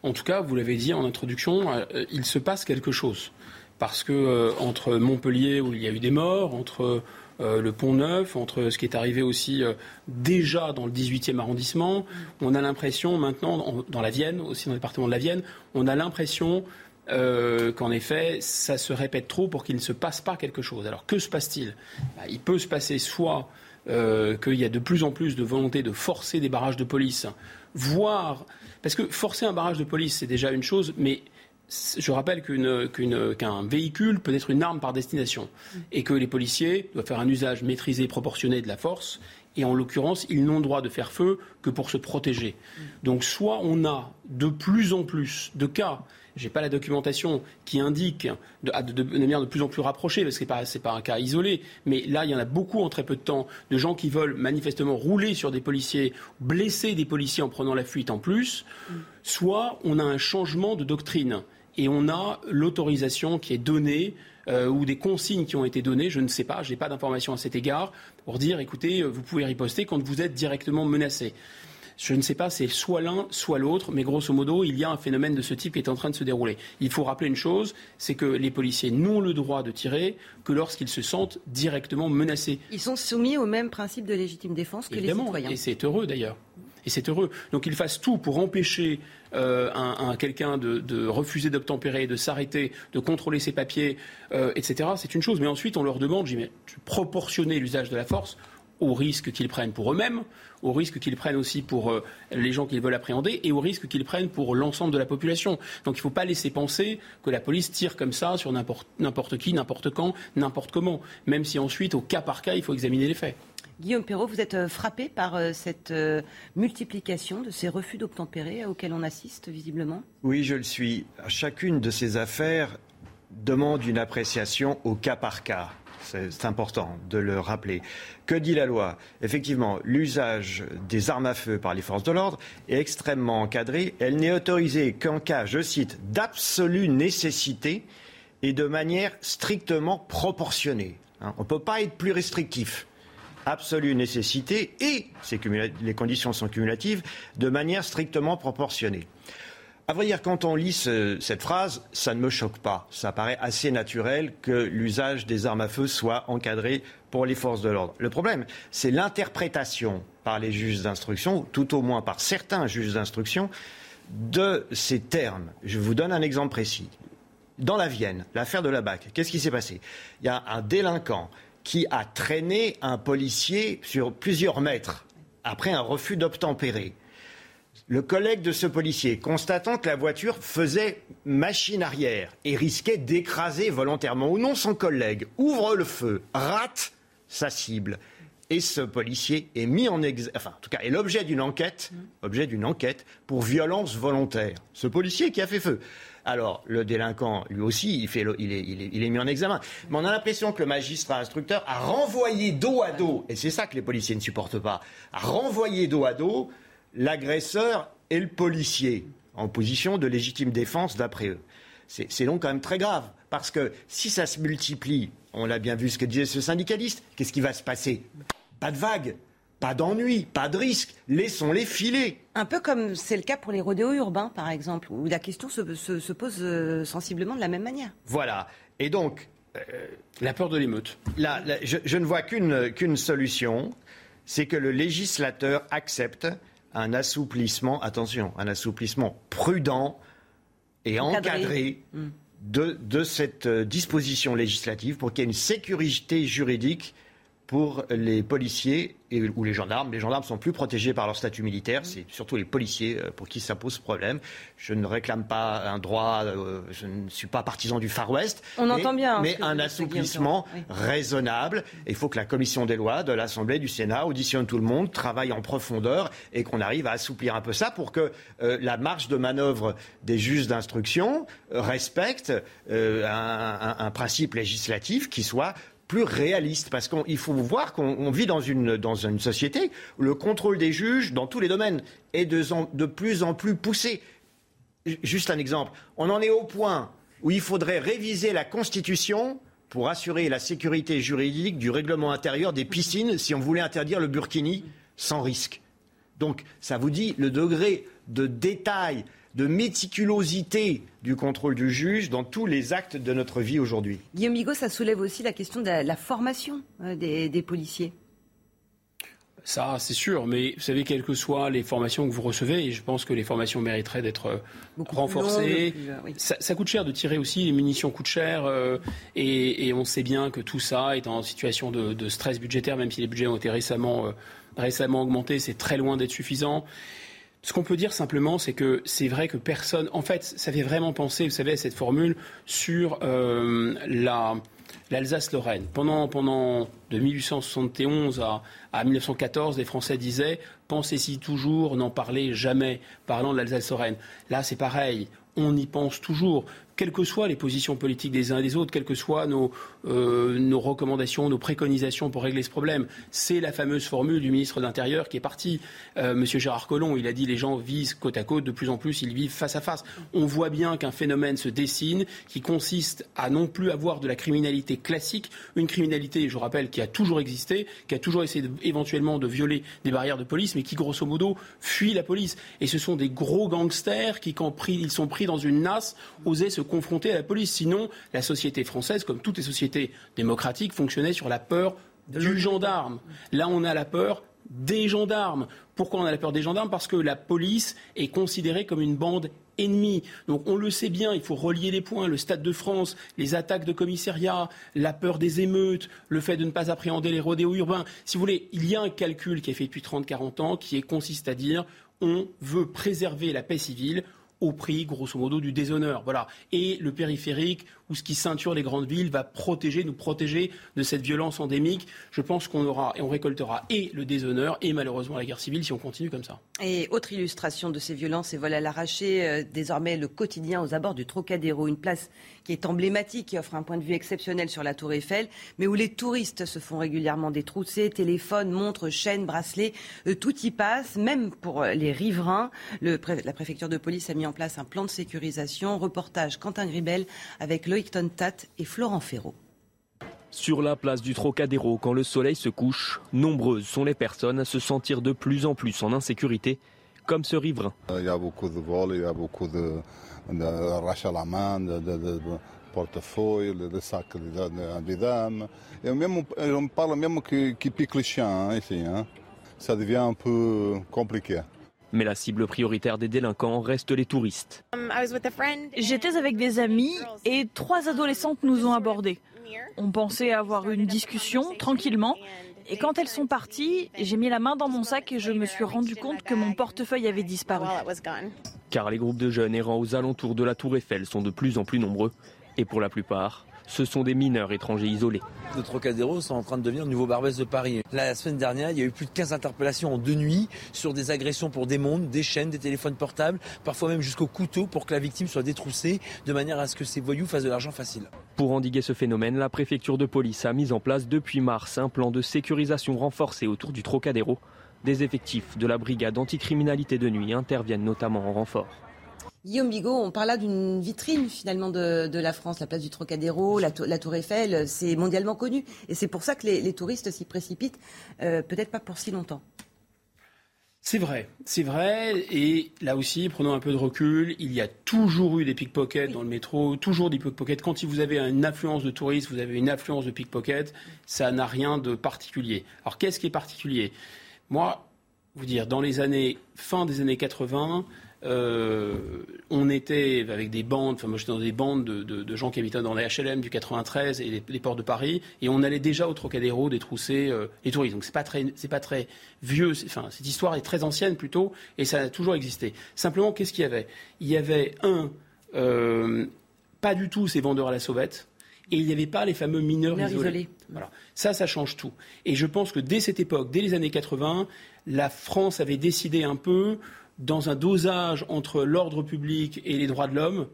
S39: En tout cas, vous l'avez dit en introduction, euh, il se passe quelque chose. Parce que euh, entre Montpellier, où il y a eu des morts, entre euh, le Pont Neuf, entre ce qui est arrivé aussi déjà dans le 18e arrondissement, on a l'impression maintenant, dans la Vienne, aussi dans le département de la Vienne, on a l'impression euh, qu'en effet, ça se répète trop pour qu'il ne se passe pas quelque chose. Alors que se passe-t-il? Bah, Il peut se passer soit euh, qu'il y a de plus en plus de volonté de forcer des barrages de police, voire... Parce que forcer un barrage de police, c'est déjà une chose, mais je rappelle qu'un véhicule peut être une arme par destination et que les policiers doivent faire un usage maîtrisé, proportionné de la force. Et en l'occurrence, ils n'ont droit de faire feu que pour se protéger. Donc soit on a de plus en plus de cas j'ai pas la documentation qui indique de, manière de plus en plus rapprochée, parce que ce n'est pas, un cas isolé, mais là, il y en a beaucoup en très peu de temps, de gens qui veulent manifestement rouler sur des policiers, blesser des policiers en prenant la fuite en plus, soit on a un changement de doctrine et on a l'autorisation qui est donnée euh, ou des consignes qui ont été données, je ne sais pas, je n'ai pas d'informations à cet égard, pour dire écoutez, vous pouvez riposter quand vous êtes directement menacé. Je ne sais pas, c'est soit l'un, soit l'autre, mais grosso modo, il y a un phénomène de ce type qui est en train de se dérouler. Il faut rappeler une chose, c'est que les policiers n'ont le droit de tirer que lorsqu'ils se sentent directement menacés.
S1: Ils sont soumis au même principe de légitime défense que les citoyens.
S39: Et c'est heureux d'ailleurs. Et c'est heureux. Donc ils fassent tout pour empêcher euh, un, quelqu'un de, refuser d'obtempérer, de s'arrêter, de contrôler ses papiers, euh, etc. C'est une chose. Mais ensuite, on leur demande, j'ai proportionner l'usage de la force au risque qu'ils prennent pour eux-mêmes, au risque qu'ils prennent aussi pour euh, les gens qu'ils veulent appréhender et au risque qu'ils prennent pour l'ensemble de la population. Donc il ne faut pas laisser penser que la police tire comme ça sur n'importe qui, n'importe quand, n'importe comment, même si ensuite, au cas par cas, il faut examiner les faits.
S1: Guillaume Perrault, vous êtes euh, frappé par euh, cette multiplication de ces refus d'obtempérer auxquels on assiste visiblement?
S41: Oui, je le suis. Chacune de ces affaires demande une appréciation au cas par cas. C'est important de le rappeler. Que dit la loi? Effectivement, l'usage des armes à feu par les forces de l'ordre est extrêmement encadré. Elle n'est autorisée qu'en cas, je cite, d'absolue nécessité et de manière strictement proportionnée. Hein, on ne peut pas être plus restrictif absolue nécessité et les conditions sont cumulatives de manière strictement proportionnée. À vrai dire, quand on lit cette phrase, ça ne me choque pas. Ça paraît assez naturel que l'usage des armes à feu soit encadré pour les forces de l'ordre. Le problème, c'est l'interprétation par les juges d'instruction, tout au moins par certains juges d'instruction, de ces termes. Je vous donne un exemple précis. Dans la Vienne, l'affaire de la BAC, qu'est-ce qui s'est passé? Il y a un délinquant qui a traîné un policier sur plusieurs mètres après un refus d'obtempérer. Le collègue de ce policier, constatant que la voiture faisait machine arrière et risquait d'écraser volontairement ou non son collègue, ouvre le feu, rate sa cible. Et ce policier est mis en enfin, en tout cas, est l'objet d'une enquête, pour violence volontaire. Ce policier qui a fait feu. alors le délinquant, lui aussi, est, il, est, mis en examen. Mais on a l'impression que le magistrat instructeur a renvoyé dos à dos, et c'est ça que les policiers ne supportent pas, a renvoyé dos à dos l'agresseur et le policier en position de légitime défense d'après eux. C'est donc quand même très grave, parce que si ça se multiplie, on l'a bien vu ce que disait ce syndicaliste, qu'est-ce qui va se passer? Pas de vague, pas d'ennui, pas de risque. Laissons-les filer.
S1: Un peu comme c'est le cas pour les rodéos urbains, par exemple, où la question se, pose euh, sensiblement de la même manière.
S41: Voilà. Et donc.
S39: Euh, la peur de l'émeute.
S41: je, je, ne vois qu'une solution c'est que le législateur accepte un assouplissement, attention, un assouplissement prudent et encadré, hmm. de, de, cette euh, disposition législative pour qu'il y ait une sécurité juridique pour les policiers et, ou les gendarmes. Les gendarmes sont plus protégés par leur statut militaire. C'est surtout les policiers euh, pour qui ça pose problème. Je ne réclame pas un droit, euh, je ne suis pas partisan du Far West.
S1: On mais, entend bien. Hein,
S41: mais un assouplissement raisonnable. Il faut que la commission des lois de l'Assemblée, du Sénat auditionne tout le monde, travaille en profondeur et qu'on arrive à assouplir un peu ça pour que euh, la marge de manœuvre des juges d'instruction respecte un, un principe législatif qui soit plus réaliste, parce qu'il faut voir qu'on vit dans une, dans une société où le contrôle des juges, dans tous les domaines, est de, de plus en plus poussé. Juste un exemple, on en est au point où il faudrait réviser la Constitution pour assurer la sécurité juridique du règlement intérieur des piscines si on voulait interdire le burkini sans risque. Donc ça vous dit le degré de détail de méticulosité du contrôle du juge dans tous les actes de notre vie aujourd'hui.
S1: Guillaume Bigot, ça soulève aussi la question de la, formation euh, des, policiers.
S39: Ça, c'est sûr, mais vous savez, quelles que soient les formations que vous recevez, et je pense que les formations mériteraient d'être euh, renforcées. Euh, ça, coûte cher de tirer aussi, les munitions coûtent cher, et, on sait bien que tout ça est en situation de, stress budgétaire, même si les budgets ont été récemment, récemment augmentés, c'est très loin d'être suffisant. Ce qu'on peut dire simplement, c'est que c'est vrai que personne. En fait, ça fait vraiment penser, vous savez, à cette formule sur euh, l'Alsace-Lorraine. Pendant, pendant de 1871 à, à 1914, les Français disaient pensez-y toujours, n'en parlez jamais, parlant de l'Alsace-Lorraine. Là, c'est pareil on y pense toujours quelles que soient les positions politiques des uns et des autres, quelles que soient nos, euh, nos recommandations, nos préconisations pour régler ce problème. C'est la fameuse formule du ministre de l'Intérieur qui est parti. Euh, Monsieur Gérard Collomb, il a dit les gens vivent côte à côte, de plus en plus ils vivent face à face. On voit bien qu'un phénomène se dessine qui consiste à non plus avoir de la criminalité classique, une criminalité, je rappelle, qui a toujours existé, qui a toujours essayé éventuellement de violer des barrières de police, mais qui grosso modo fuit la police. Et ce sont des gros gangsters qui, quand pris, ils sont pris dans une nasse, osaient se confronter à la police. Sinon, la société française, comme toutes les sociétés démocratiques, fonctionnait sur la peur du gendarme. Là, on a la peur des gendarmes. Pourquoi on a la peur des gendarmes? Parce que la police est considérée comme une bande ennemie. Donc on le sait bien, il faut relier les points, le Stade de France, les attaques de commissariat, la peur des émeutes, le fait de ne pas appréhender les rodéos urbains. Si vous voulez, il y a un calcul qui est fait depuis 30-40 ans qui consiste à dire on veut préserver la paix civile, au prix, grosso modo, du déshonneur. Voilà. Et le périphérique, ou ce qui ceinture les grandes villes, va protéger, nous protéger de cette violence endémique. Je pense qu'on aura et on récoltera et le déshonneur et malheureusement la guerre civile si on continue comme ça.
S1: Et autre illustration de ces violences et vols à l'arraché, euh, désormais le quotidien aux abords du Trocadéro, une place qui est emblématique, qui offre un point de vue exceptionnel sur la Tour Eiffel, mais où les touristes se font régulièrement détrousser, téléphones, montres, chaînes, bracelets, euh, tout y passe, même pour euh, les riverains. la préfecture de police a mis en place un plan de sécurisation. Reportage Quentin Gribel avec Loïc Tontat et Florent Ferraud.
S46: Sur la place du Trocadéro, quand le soleil se couche, nombreuses sont les personnes à se sentir de plus en plus en insécurité, comme ce riverain.
S47: Il y a beaucoup de vols, il y a beaucoup de, de à la main, de, de, portefeuille, de sacs des dames. Et même, on parle même qui, qui pique les chiens hein, ici. Hein. Ça devient un peu compliqué.
S46: Mais la cible prioritaire des délinquants reste les touristes. Um,
S48: J'étais avec des amis et trois adolescentes nous ont abordés. On pensait avoir une discussion tranquillement. Et quand elles sont parties, j'ai mis la main dans mon sac et je me suis rendu compte que mon portefeuille avait disparu.
S46: Car les groupes de jeunes errant aux alentours de la tour Eiffel sont de plus en plus nombreux. Et pour la plupart, Ce sont des mineurs étrangers isolés.
S49: Le Trocadéro sont en train de devenir le nouveau Barbès de Paris. La semaine dernière, il y a eu plus de 15 interpellations en deux nuits sur des agressions pour des montres, des chaînes, des téléphones portables, parfois même jusqu'au couteau pour que la victime soit détroussée de manière à ce que ces voyous fassent de l'argent facile.
S46: Pour endiguer ce phénomène, la préfecture de police a mis en place depuis mars un plan de sécurisation renforcé autour du Trocadéro. Des effectifs de la brigade anticriminalité de nuit interviennent notamment en renfort.
S1: Guillaume Bigot, on parle là d'une vitrine finalement de, la France, la place du Trocadéro, la, Tour Eiffel, c'est mondialement connu. Et c'est pour ça que les, touristes s'y précipitent, euh, peut-être pas pour si longtemps.
S39: C'est vrai, c'est vrai. Et là aussi, prenons un peu de recul. Il y a toujours eu des pickpockets dans le métro, toujours des pickpockets. Quand vous avez une affluence de touristes, vous avez une affluence de pickpockets, ça n'a rien de particulier. Alors qu'est-ce qui est particulier? Moi, vous dire, dans les années, fin des années 80, euh, on était avec des bandes, enfin moi j'étais dans des bandes de, gens qui habitaient dans les HLM du 93 et les, ports de Paris, et on allait déjà au Trocadéro détrousser euh, les touristes. Donc c'est pas très, c'est pas très vieux. Enfin cette histoire est très ancienne plutôt, et ça a toujours existé. Simplement qu'est-ce qu'il y avait? Il y avait un, euh, pas du tout ces vendeurs à la sauvette. Et il n'y avait pas les fameux mineurs, isolés. Voilà. Ça, ça change tout. Et je pense que dès cette époque, dès les années 80, la France avait décidé un peu dans un dosage entre l'ordre public et les droits de l'homme,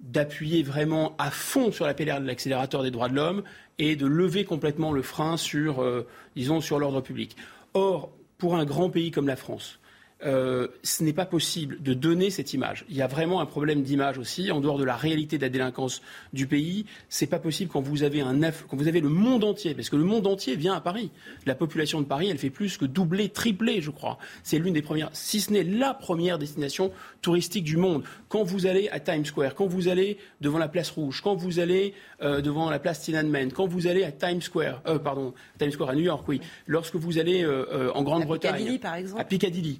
S39: d'appuyer vraiment à fond sur la de l'accélérateur des droits de l'homme et de lever complètement le frein sur, euh, disons, sur l'ordre public. Or, pour un grand pays comme la France, euh, ce n'est pas possible de donner cette image. Il y a vraiment un problème d'image aussi, en dehors de la réalité de la délinquance du pays. C'est pas possible quand vous avez un quand vous avez le monde entier, parce que le monde entier vient à Paris. La population de Paris, elle fait plus que doubler, tripler, je crois. C'est l'une des premières, si ce n'est la première destination touristique du monde. Quand vous allez à Times Square, quand vous allez devant la place Rouge, quand vous allez euh, devant la place Tiananmen, quand vous allez à Times Square, euh, pardon, Times Square à New York, oui, lorsque vous allez en Grande-Bretagne,
S1: par exemple,
S39: à Piccadilly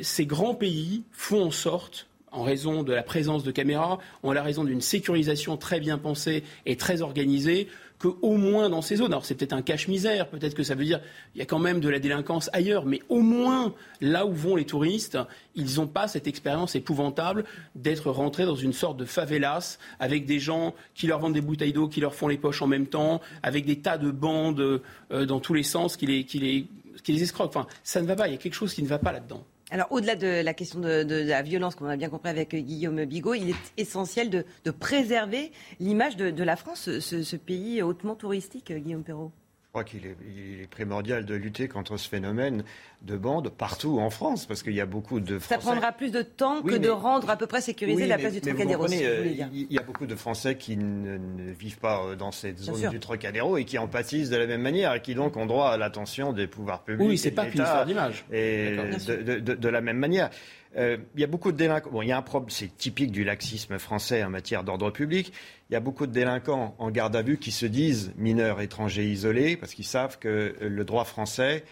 S39: ces grands pays font en sorte en raison de la présence de caméras, en la raison d'une sécurisation très bien pensée et très organisée, qu'au moins dans ces zones, alors c'est peut-être un cache-misère, peut-être que ça veut dire qu'il y a quand même de la délinquance ailleurs, mais au moins là où vont les touristes, ils n'ont pas cette expérience épouvantable d'être rentrés dans une sorte de favelas avec des gens qui leur vendent des bouteilles d'eau, qui leur font les poches en même temps, avec des tas de bandes euh, dans tous les sens qui les, qui les, qui les escroquent. Enfin, ça ne va pas, il y a quelque chose qui ne va pas là-dedans.
S1: Alors, au-delà de la question de, la violence, qu'on a bien compris avec Guillaume Bigot, il est essentiel de, préserver l'image de, la France, ce, ce, pays hautement touristique, Guillaume Perrault.
S41: Je crois qu'il est, primordial de lutter contre ce phénomène de bande partout en France, parce qu'il y a beaucoup de Français.
S1: Ça prendra plus de temps que de rendre à peu près sécurisée la place du Trocadéro.
S41: Euh, il y a beaucoup de Français qui ne, vivent pas euh, dans cette zone du Trocadéro et qui en pâtissent de la même manière et qui donc ont droit à l'attention des pouvoirs publics.
S39: Oui, c'est pas qu'une histoire d'image.
S41: Et de, la même manière. Euh, il y a beaucoup de délinquants. Bon, il y a un problème, c'est typique du laxisme français en matière d'ordre public. Il y a beaucoup de délinquants en garde à vue qui se disent mineurs étrangers isolés parce qu'ils savent que le droit français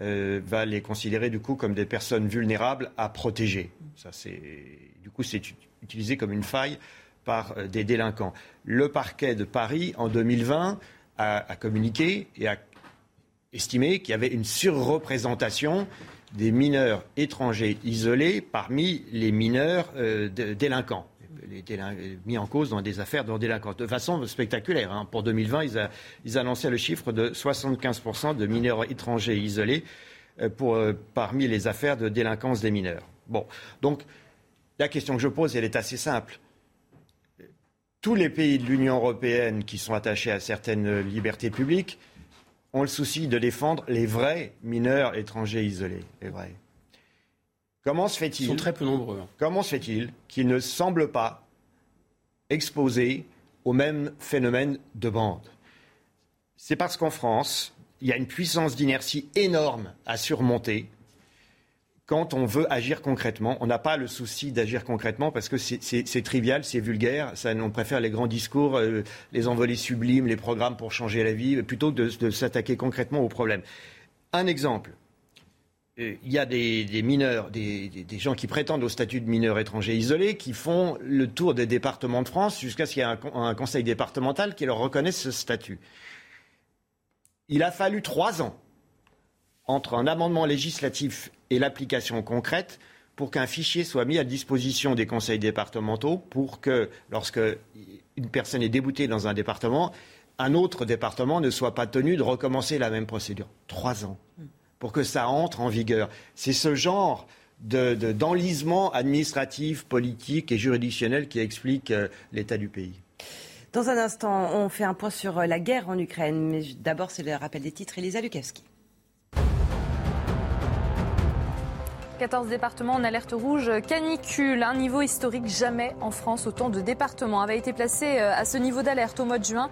S41: euh, va les considérer du coup comme des personnes vulnérables à protéger. Ça, c'est, du coup, c'est utilisé comme une faille par euh, des délinquants. Le parquet de Paris, en 2020, a, a communiqué et a estimé qu'il y avait une surreprésentation des mineurs étrangers isolés parmi les mineurs euh, délinquants mis en cause dans des affaires de délinquance. De façon spectaculaire. Hein. Pour 2020, ils, ils, annonçaient le chiffre de 75% de mineurs étrangers isolés euh, euh, parmi les affaires de délinquance des mineurs. Bon, donc la question que je pose, elle est assez simple. Tous les pays de l'Union européenne qui sont attachés à certaines libertés publiques ont le souci de défendre les vrais mineurs étrangers isolés. Les vrais. Comment se fait-il
S39: Ils sont très peu nombreux. Hein.
S41: Comment se fait-il qu'ils ne semblent pas exposés au même phénomène de bande? C'est parce qu'en France, il y a une puissance d'inertie énorme à surmonter quand on veut agir concrètement. On n'a pas le souci d'agir concrètement parce que c'est trivial, c'est vulgaire. On préfère les grands discours, euh, les envolées sublimes, les programmes pour changer la vie, plutôt que de, s'attaquer concrètement aux problèmes. Un exemple. Euh, il y a des, mineurs, des, gens qui prétendent au statut de mineurs étrangers isolés, qui font le tour des départements de France jusqu'à ce qu'il y ait un, un, conseil départemental qui leur reconnaisse ce statut. Il a fallu trois ans entre un amendement législatif et l'application concrète pour qu'un fichier soit mis à disposition des conseils départementaux pour que, lorsque une personne est déboutée dans un département, un autre département ne soit pas tenu de recommencer la même procédure. Trois ans pour que ça entre en vigueur. C'est ce genre d'enlisement administratif, politique et juridictionnel qui explique euh, l'état du pays.
S1: Dans un instant, on fait un point sur euh, la guerre en Ukraine, mais d'abord c'est le rappel des titres. Elisa Lukavski.
S18: 14 départements en alerte rouge canicule, un niveau historique jamais en France. Autant de départements avaient été placés euh, à ce niveau d'alerte au mois de juin.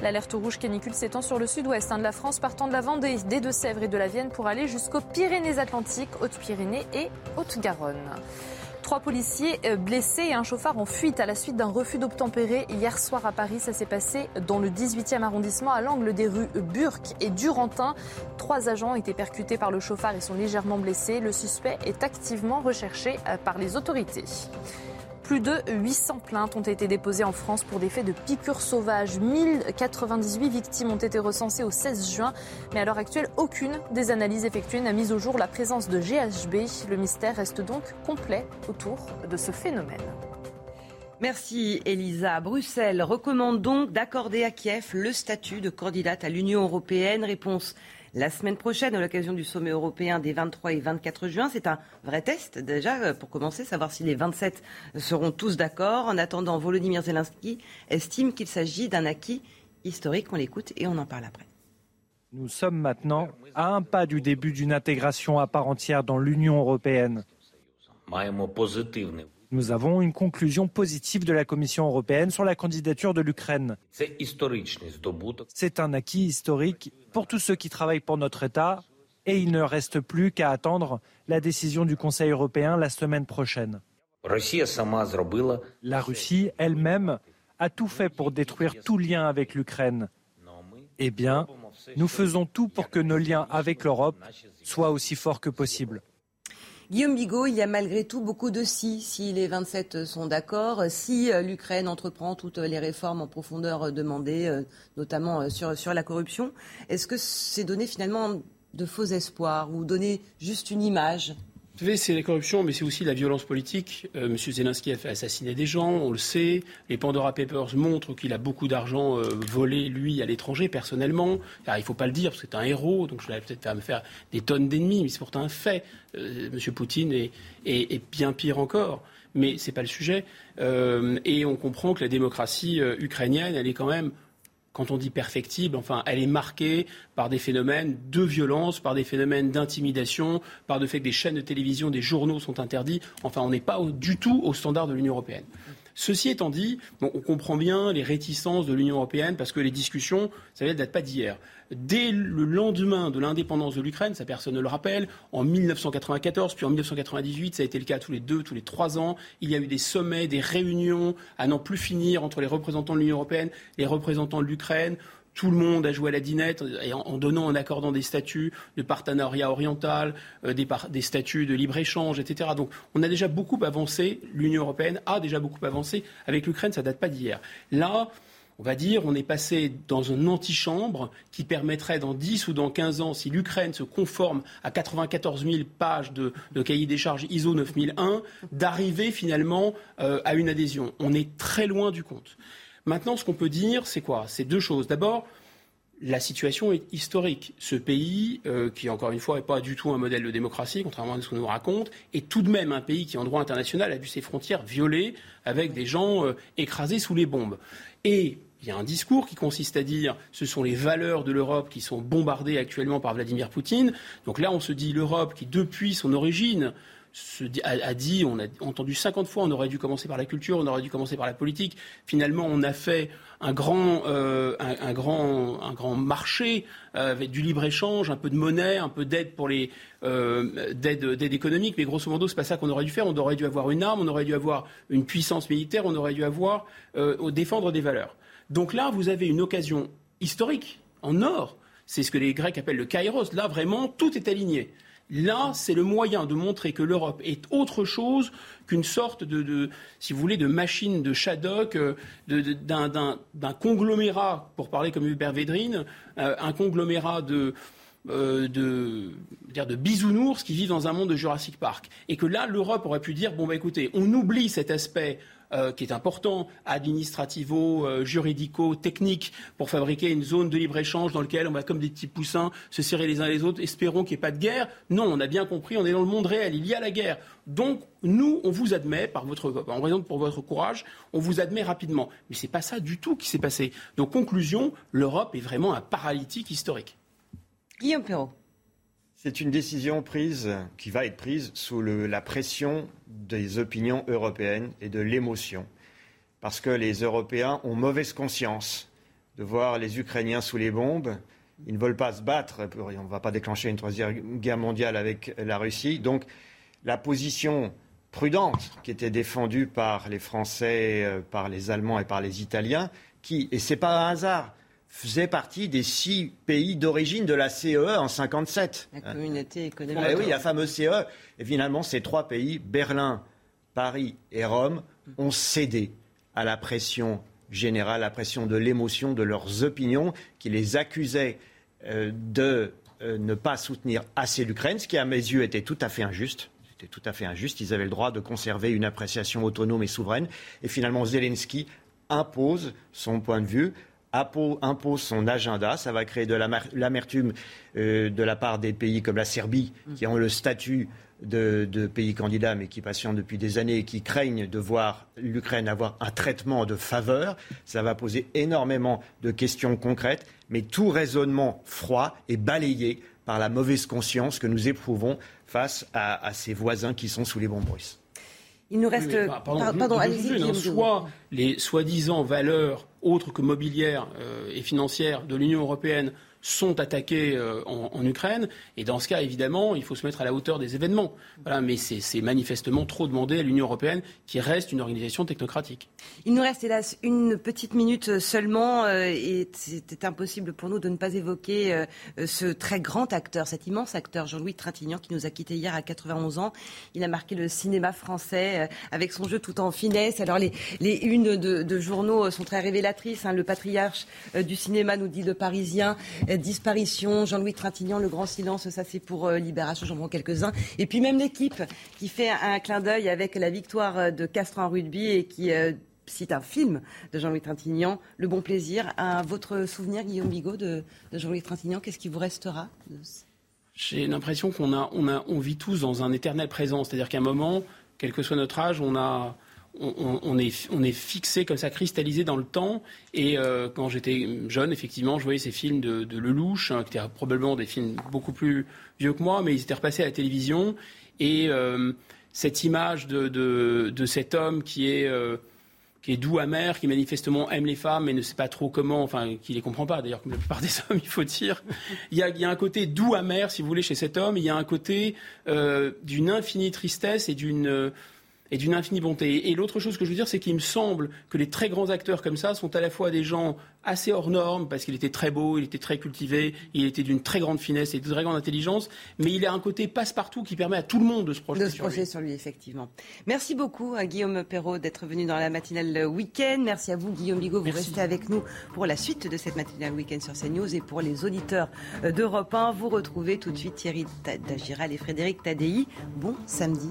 S18: L'alerte rouge canicule s'étend sur le sud-ouest hein, de la France, partant de la Vendée, des Deux-Sèvres et de la Vienne pour aller jusqu'aux Pyrénées-Atlantiques, Hautes-Pyrénées et Haute-Garonne. Trois policiers euh, blessés et un chauffard en fuite à la suite d'un refus d'obtempérer hier soir à Paris. Ça s'est passé dans le 18e arrondissement à l'angle des rues Burke et Durantin. Trois agents ont été percutés par le chauffard et sont légèrement blessés. Le suspect est activement recherché euh, par les autorités. Plus de 800 plaintes ont été déposées en France pour des faits de piqûres sauvages. 1098 victimes ont été recensées au 16 juin. Mais à l'heure actuelle, aucune des analyses effectuées n'a mis au jour la présence de GHB. Le mystère reste donc complet autour de ce phénomène.
S1: Merci Elisa. Bruxelles recommande donc d'accorder à Kiev le statut de candidate à l'Union européenne. Réponse la semaine prochaine à l'occasion du sommet européen des 23 et 24 juin. C'est un vrai test déjà euh, pour commencer, savoir si les 27 seront tous d'accord. En attendant, Volodymyr Zelensky estime qu'il s'agit d'un acquis historique. On l'écoute et on en parle après.
S50: Nous sommes maintenant à un pas du début d'une intégration à part entière dans l'Union européenne. Nous avons une conclusion positive de la Commission européenne sur la candidature de l'Ukraine. C'est un acquis historique pour tous ceux qui travaillent pour notre État et il ne reste plus qu'à attendre la décision du Conseil européen la semaine prochaine. La Russie elle-même a tout fait pour détruire tout lien avec l'Ukraine. Eh bien, nous faisons tout pour que nos liens avec l'Europe soient aussi forts que possible.
S1: Guillaume Bigot, il y a malgré tout beaucoup de si, si les 27 sont d'accord, si euh, l'Ukraine entreprend toutes les réformes en profondeur euh, demandées, euh, notamment sur, sur la corruption. Est-ce que c'est donner finalement de faux espoirs ou donner juste une image?
S39: Vous savez, c'est la corruption, mais c'est aussi la violence politique. Euh, Monsieur Zelensky a fait assassiner des gens, on le sait. Les Pandora Papers montrent qu'il a beaucoup d'argent euh, volé, lui, à l'étranger, personnellement. il ne faut pas le dire, parce que c'est un héros, donc je vais peut-être faire me faire des tonnes d'ennemis, mais c'est pourtant un fait. Euh, Monsieur Poutine est, est, bien pire encore. Mais ce n'est pas le sujet. et on comprend que la démocratie ukrainienne, elle est quand même quand on dit perfectible, enfin, elle est marquée par des phénomènes de violence, par des phénomènes d'intimidation, par le fait que des chaînes de télévision, des journaux sont interdits. Enfin, on n'est pas du tout au standard de l'Union européenne. Ceci étant dit, on comprend bien les réticences de l'Union européenne parce que les discussions, ça ne date pas d'hier. Dès le lendemain de l'indépendance de l'Ukraine, ça personne ne le rappelle, en 1994 puis en 1998, ça a été le cas tous les deux, tous les trois ans, il y a eu des sommets, des réunions à n'en plus finir entre les représentants de l'Union européenne, les représentants de l'Ukraine tout le monde a joué à la dinette en, donnant, en accordant des statuts de partenariat oriental, euh, des, statuts de libre-échange, etc. Donc on a déjà beaucoup avancé, l'Union européenne a déjà beaucoup avancé. Avec l'Ukraine, ça date pas d'hier. Là, on va dire, on est passé dans une antichambre qui permettrait dans 10 ou dans 15 ans, si l'Ukraine se conforme à 94 000 pages de, cahier des charges ISO 9001, d'arriver finalement euh, à une adhésion. On est très loin du compte. Maintenant, ce qu'on peut dire, c'est quoi? C'est deux choses. D'abord, la situation est historique. Ce pays, euh, qui encore une fois n'est pas du tout un modèle de démocratie, contrairement à ce qu'on nous raconte, est tout de même un pays qui, en droit international, a vu ses frontières violées avec des gens euh, écrasés sous les bombes. Il y a un discours qui consiste à dire ce sont les valeurs de l'Europe qui sont bombardées actuellement par Vladimir Poutine. Donc là, on se dit l'Europe qui, depuis son origine, a, dit, on a entendu 50 fois, on aurait dû commencer par la culture, on aurait dû commencer par la politique. Finalement, on a fait un grand, euh, marché euh, avec du libre échange, un peu de monnaie, un peu d'aide pour les euh, économique. Mais grosso modo, c'est pas ça qu'on aurait dû faire. On aurait dû avoir une arme, on aurait dû avoir une puissance militaire, on aurait dû avoir défendre des valeurs. Donc là, vous avez une occasion historique en or. C'est ce que les Grecs appellent le kairos. Là, vraiment, tout est aligné. Là, c'est le moyen de montrer que l'Europe est autre chose qu'une sorte de, si vous voulez, de machine de Shadok, euh, d'un conglomérat, pour parler comme Hubert Védrine, euh, un conglomérat de, euh, de, bisounours qui vivent dans un monde de Jurassic Park. Et que là, l'Europe aurait pu dire, bon, bah, écoutez, on oublie cet aspect euh, qui est important, administrativo, euh, juridico, technique, pour fabriquer une zone de libre-échange dans laquelle on va, comme des petits poussins, se serrer les uns les autres. Espérons qu'il n'y ait pas de guerre. Non, on a bien compris, on est dans le monde réel, il y a la guerre. Donc, nous, on vous admet, par votre, en raison pour votre courage, on vous admet rapidement. Mais ce n'est pas ça du tout qui s'est passé. Donc, conclusion, l'Europe est vraiment un paralytique historique.
S1: Guillaume Perrault.
S41: C'est une décision prise, qui va être prise sous la pression des opinions européennes et de l'émotion. Parce que les Européens ont mauvaise conscience de voir les Ukrainiens sous les bombes. Ils ne veulent pas se battre. On ne va pas déclencher une troisième guerre mondiale avec la Russie. Donc, la position prudente qui était défendue par les Français, euh, par les Allemands et par les Italiens, qui, et ce n'est pas un hasard, faisait partie des six pays d'origine de la CE en 57.
S1: La communauté économique.
S41: Eh oui, la fameuse CE. Et finalement, ces trois pays, Berlin, Paris et Rome, ont cédé à la pression générale, la pression de l'émotion, de leurs opinions, qui les accusaient euh, de euh, ne pas soutenir assez l'Ukraine, ce qui à mes yeux était tout à fait injuste. C'était tout à fait injuste. Ils avaient le droit de conserver une appréciation autonome et souveraine. Et finalement, Zelensky impose son point de vue impose son agenda. Ça va créer de l'amertume euh, de la part des pays comme la Serbie, mm. qui ont le statut de, pays candidat, mais qui patientent depuis des années et qui craignent de voir l'Ukraine avoir un traitement de faveur. Ça va poser énormément de questions concrètes, mais tout raisonnement froid est balayé par la mauvaise conscience que nous éprouvons face à, à ces voisins qui sont sous les bombes russes.
S1: Il nous reste.
S39: pardon, allez-y. soit les soi-disant valeurs autres que mobilières euh, et financières de l'Union européenne sont attaqués euh, en, Ukraine. Et dans ce cas, évidemment, il faut se mettre à la hauteur des événements. Mais c'est manifestement trop demandé à l'Union européenne, qui reste une organisation technocratique.
S1: Il nous reste hélas une petite minute seulement, euh, et c'était impossible pour nous de ne pas évoquer euh, ce très grand acteur, cet immense acteur, Jean-Louis Trintignant, qui nous a quittés hier à 91 ans. Il a marqué le cinéma français avec son jeu tout en finesse. Alors les, les unes de, journaux sont très révélatrices. Hein. Le patriarche du cinéma nous dit le Parisien disparition, Jean-Louis Trintignant, le grand silence, ça c'est pour euh, Libération, j'en prends quelques-uns. Et puis même l'équipe qui fait un, clin d'œil avec la victoire euh, de Castres en rugby et qui euh, cite un film de Jean-Louis Trintignant, Le Bon Plaisir. À votre souvenir, Guillaume Bigot, de, Jean-Louis Trintignant, qu'est-ce qui vous restera
S39: J'ai l'impression qu'on vit tous dans un éternel présent. C'est-à-dire qu'à un moment, quel que soit notre âge, on a on, est, fixé comme ça, cristallisé dans le temps. Et euh, quand j'étais jeune, effectivement, je voyais ces films de, Lelouch, hein, qui étaient probablement des films beaucoup plus vieux que moi, mais ils étaient repassés à la télévision. Et euh, cette image de, cet homme qui est, euh, qui est doux, amer, qui manifestement aime les femmes, mais ne sait pas trop comment, enfin, qui les comprend pas, d'ailleurs, comme la plupart des hommes, il faut dire. Il y, a, un côté doux, amer, si vous voulez, chez cet homme. Il y a un côté d'une infinie tristesse et d'une et d'une infinie bonté. Et l'autre chose que je veux dire, c'est qu'il me semble que les très grands acteurs comme ça sont à la fois des gens assez hors normes, parce qu'il était très beau, il était très cultivé, il était d'une très grande finesse et d'une très grande intelligence, mais il a un côté passe-partout qui permet à tout le monde de se projeter,
S1: de se projeter sur, lui. effectivement. Merci beaucoup à Guillaume Perrault d'être venu dans la matinale week-end. Merci à vous, Guillaume Bigot, vous restez avec nous pour la suite de cette matinale week-end sur CNews et pour les auditeurs d'Europe 1. Vous retrouvez tout de suite Thierry Dagiral et Frédéric Tadei. Bon samedi.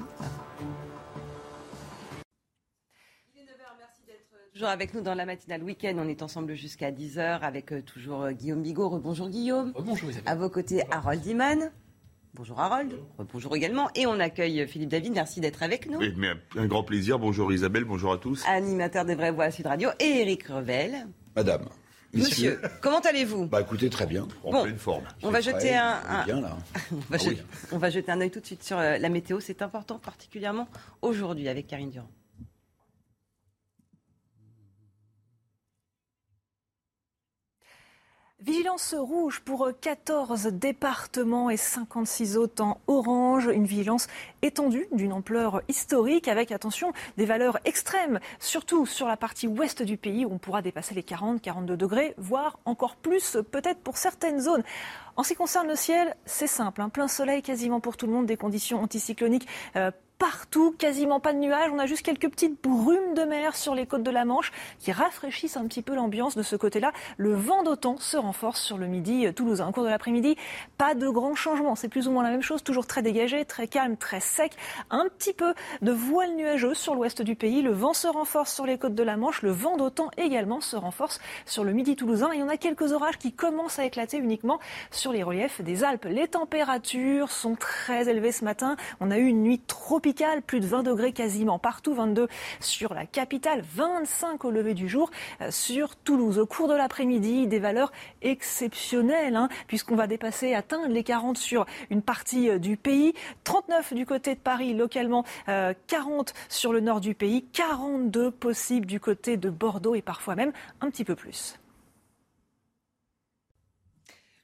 S1: Toujours avec nous dans la matinale week-end. On est ensemble jusqu'à 10h avec euh, toujours euh, Guillaume Bigot. Bonjour Guillaume.
S39: Bonjour
S1: À vos côtés, Harold Iman. Bonjour Harold. Bonjour également. Et on accueille Philippe David. Merci d'être avec nous.
S51: Oui, mais un grand plaisir. Bonjour Isabelle. Bonjour à tous.
S1: Animateur des Vraies Voix à Sud Radio. Et Eric Revel.
S51: Madame.
S1: Monsieur, comment allez-vous?
S51: Bah écoutez, très bien, en pleine forme.
S1: On va jeter un, Bien, là. on, va ah jeter... on va jeter un œil tout de suite sur euh, la météo. C'est important, particulièrement aujourd'hui avec Karine Durand.
S10: Vigilance rouge pour 14 départements et 56 autres en orange. Une vigilance étendue d'une ampleur historique avec, attention, des valeurs extrêmes, surtout sur la partie ouest du pays où on pourra dépasser les 40, 42 degrés, voire encore plus peut-être pour certaines zones. En ce qui concerne le ciel, c'est simple, plein soleil quasiment pour tout le monde, des conditions anticycloniques. Euh, partout, quasiment pas de nuages. On a juste quelques petites brumes de mer sur les côtes de la Manche qui rafraîchissent un petit peu l'ambiance de ce côté-là. Le vent d'automne se renforce sur le midi toulousain. Au cours de l'après-midi, pas de grands changements. C'est plus ou moins la même chose, toujours très dégagé, très calme, très sec. Un petit peu de voile nuageuse sur l'ouest du pays. Le vent se renforce sur les côtes de la Manche. Le vent d'automne également se renforce sur le midi toulousain. Et on a quelques orages qui commencent à éclater uniquement sur les reliefs des Alpes. Les températures sont très élevées ce matin. On a eu une nuit tropicale, plus de 20 degrés quasiment partout, 22 sur la capitale, 25 au lever du jour euh, sur Toulouse. Au cours de l'après-midi, des valeurs exceptionnelles, hein, puisqu'on va dépasser, atteindre les 40 sur une partie euh, du pays, 39 du côté de Paris localement, 40 euh, sur le nord du pays, 42 possibles du côté de Bordeaux et parfois même un petit peu plus.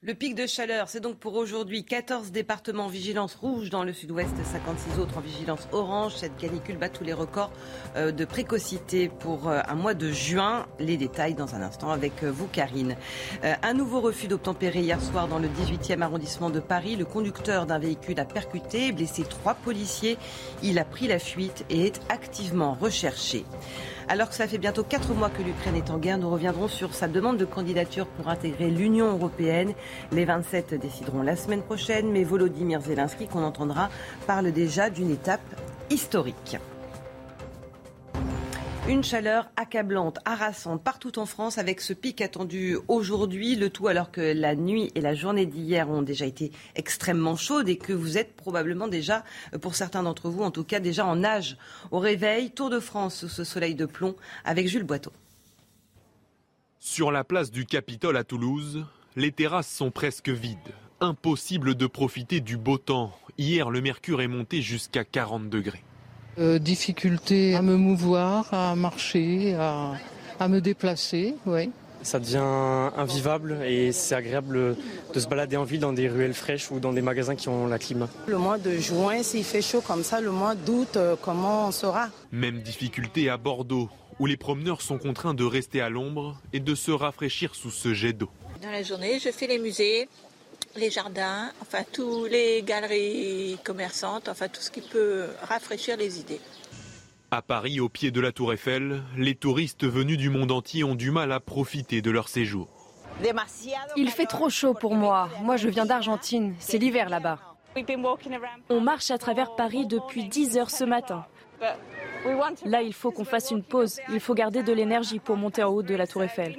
S1: Le pic de chaleur, c'est donc pour aujourd'hui 14 départements en vigilance rouge dans le sud-ouest, 56 autres en vigilance orange. Cette canicule bat tous les records euh, de précocité pour euh, un mois de juin. Les détails dans un instant avec euh, vous, Karine. Un nouveau refus d'obtempérer hier soir dans le 18e arrondissement de Paris. Le conducteur d'un véhicule a percuté, blessé trois policiers. Il a pris la fuite et est activement recherché. Alors que ça fait bientôt quatre mois que l'Ukraine est en guerre, nous reviendrons sur sa demande de candidature pour intégrer l'Union européenne. Les 27 décideront la semaine prochaine, mais Volodymyr Zelensky, qu'on entendra, parle déjà d'une étape historique. Une chaleur accablante, harassante partout en France avec ce pic attendu aujourd'hui, le tout alors que la nuit et la journée d'hier ont déjà été extrêmement chaudes et que vous êtes probablement déjà, pour certains d'entre vous en tout cas, déjà en âge au réveil. Tour de France sous ce soleil de plomb avec Jules Boiteau.
S52: Sur la place du Capitole à Toulouse, les terrasses sont presque vides. Impossible de profiter du beau temps. Hier, le mercure est monté jusqu'à 40 degrés.
S53: Euh, difficulté à me mouvoir, à marcher, à, me déplacer, oui.
S54: Ça devient invivable et c'est agréable de se balader en ville dans des ruelles fraîches ou dans des magasins qui ont la clim.
S55: Le mois de juin, s'il fait chaud comme ça, le mois d'août, euh, comment on sera
S52: Même difficulté à Bordeaux, où les promeneurs sont contraints de rester à l'ombre et de se rafraîchir sous ce jet d'eau.
S56: Dans la journée, je fais les musées, les jardins, enfin tous les galeries commerçantes, enfin tout ce qui peut rafraîchir les idées.
S52: À Paris, au pied de la Tour Eiffel, les touristes venus du monde entier ont du mal à profiter de leur séjour.
S57: Il fait trop chaud pour moi. Moi, je viens d'Argentine. C'est l'hiver là-bas. On marche à travers Paris depuis 10 heures ce matin. Là, il faut qu'on fasse une pause. Il faut garder de l'énergie pour monter en haut de la Tour Eiffel.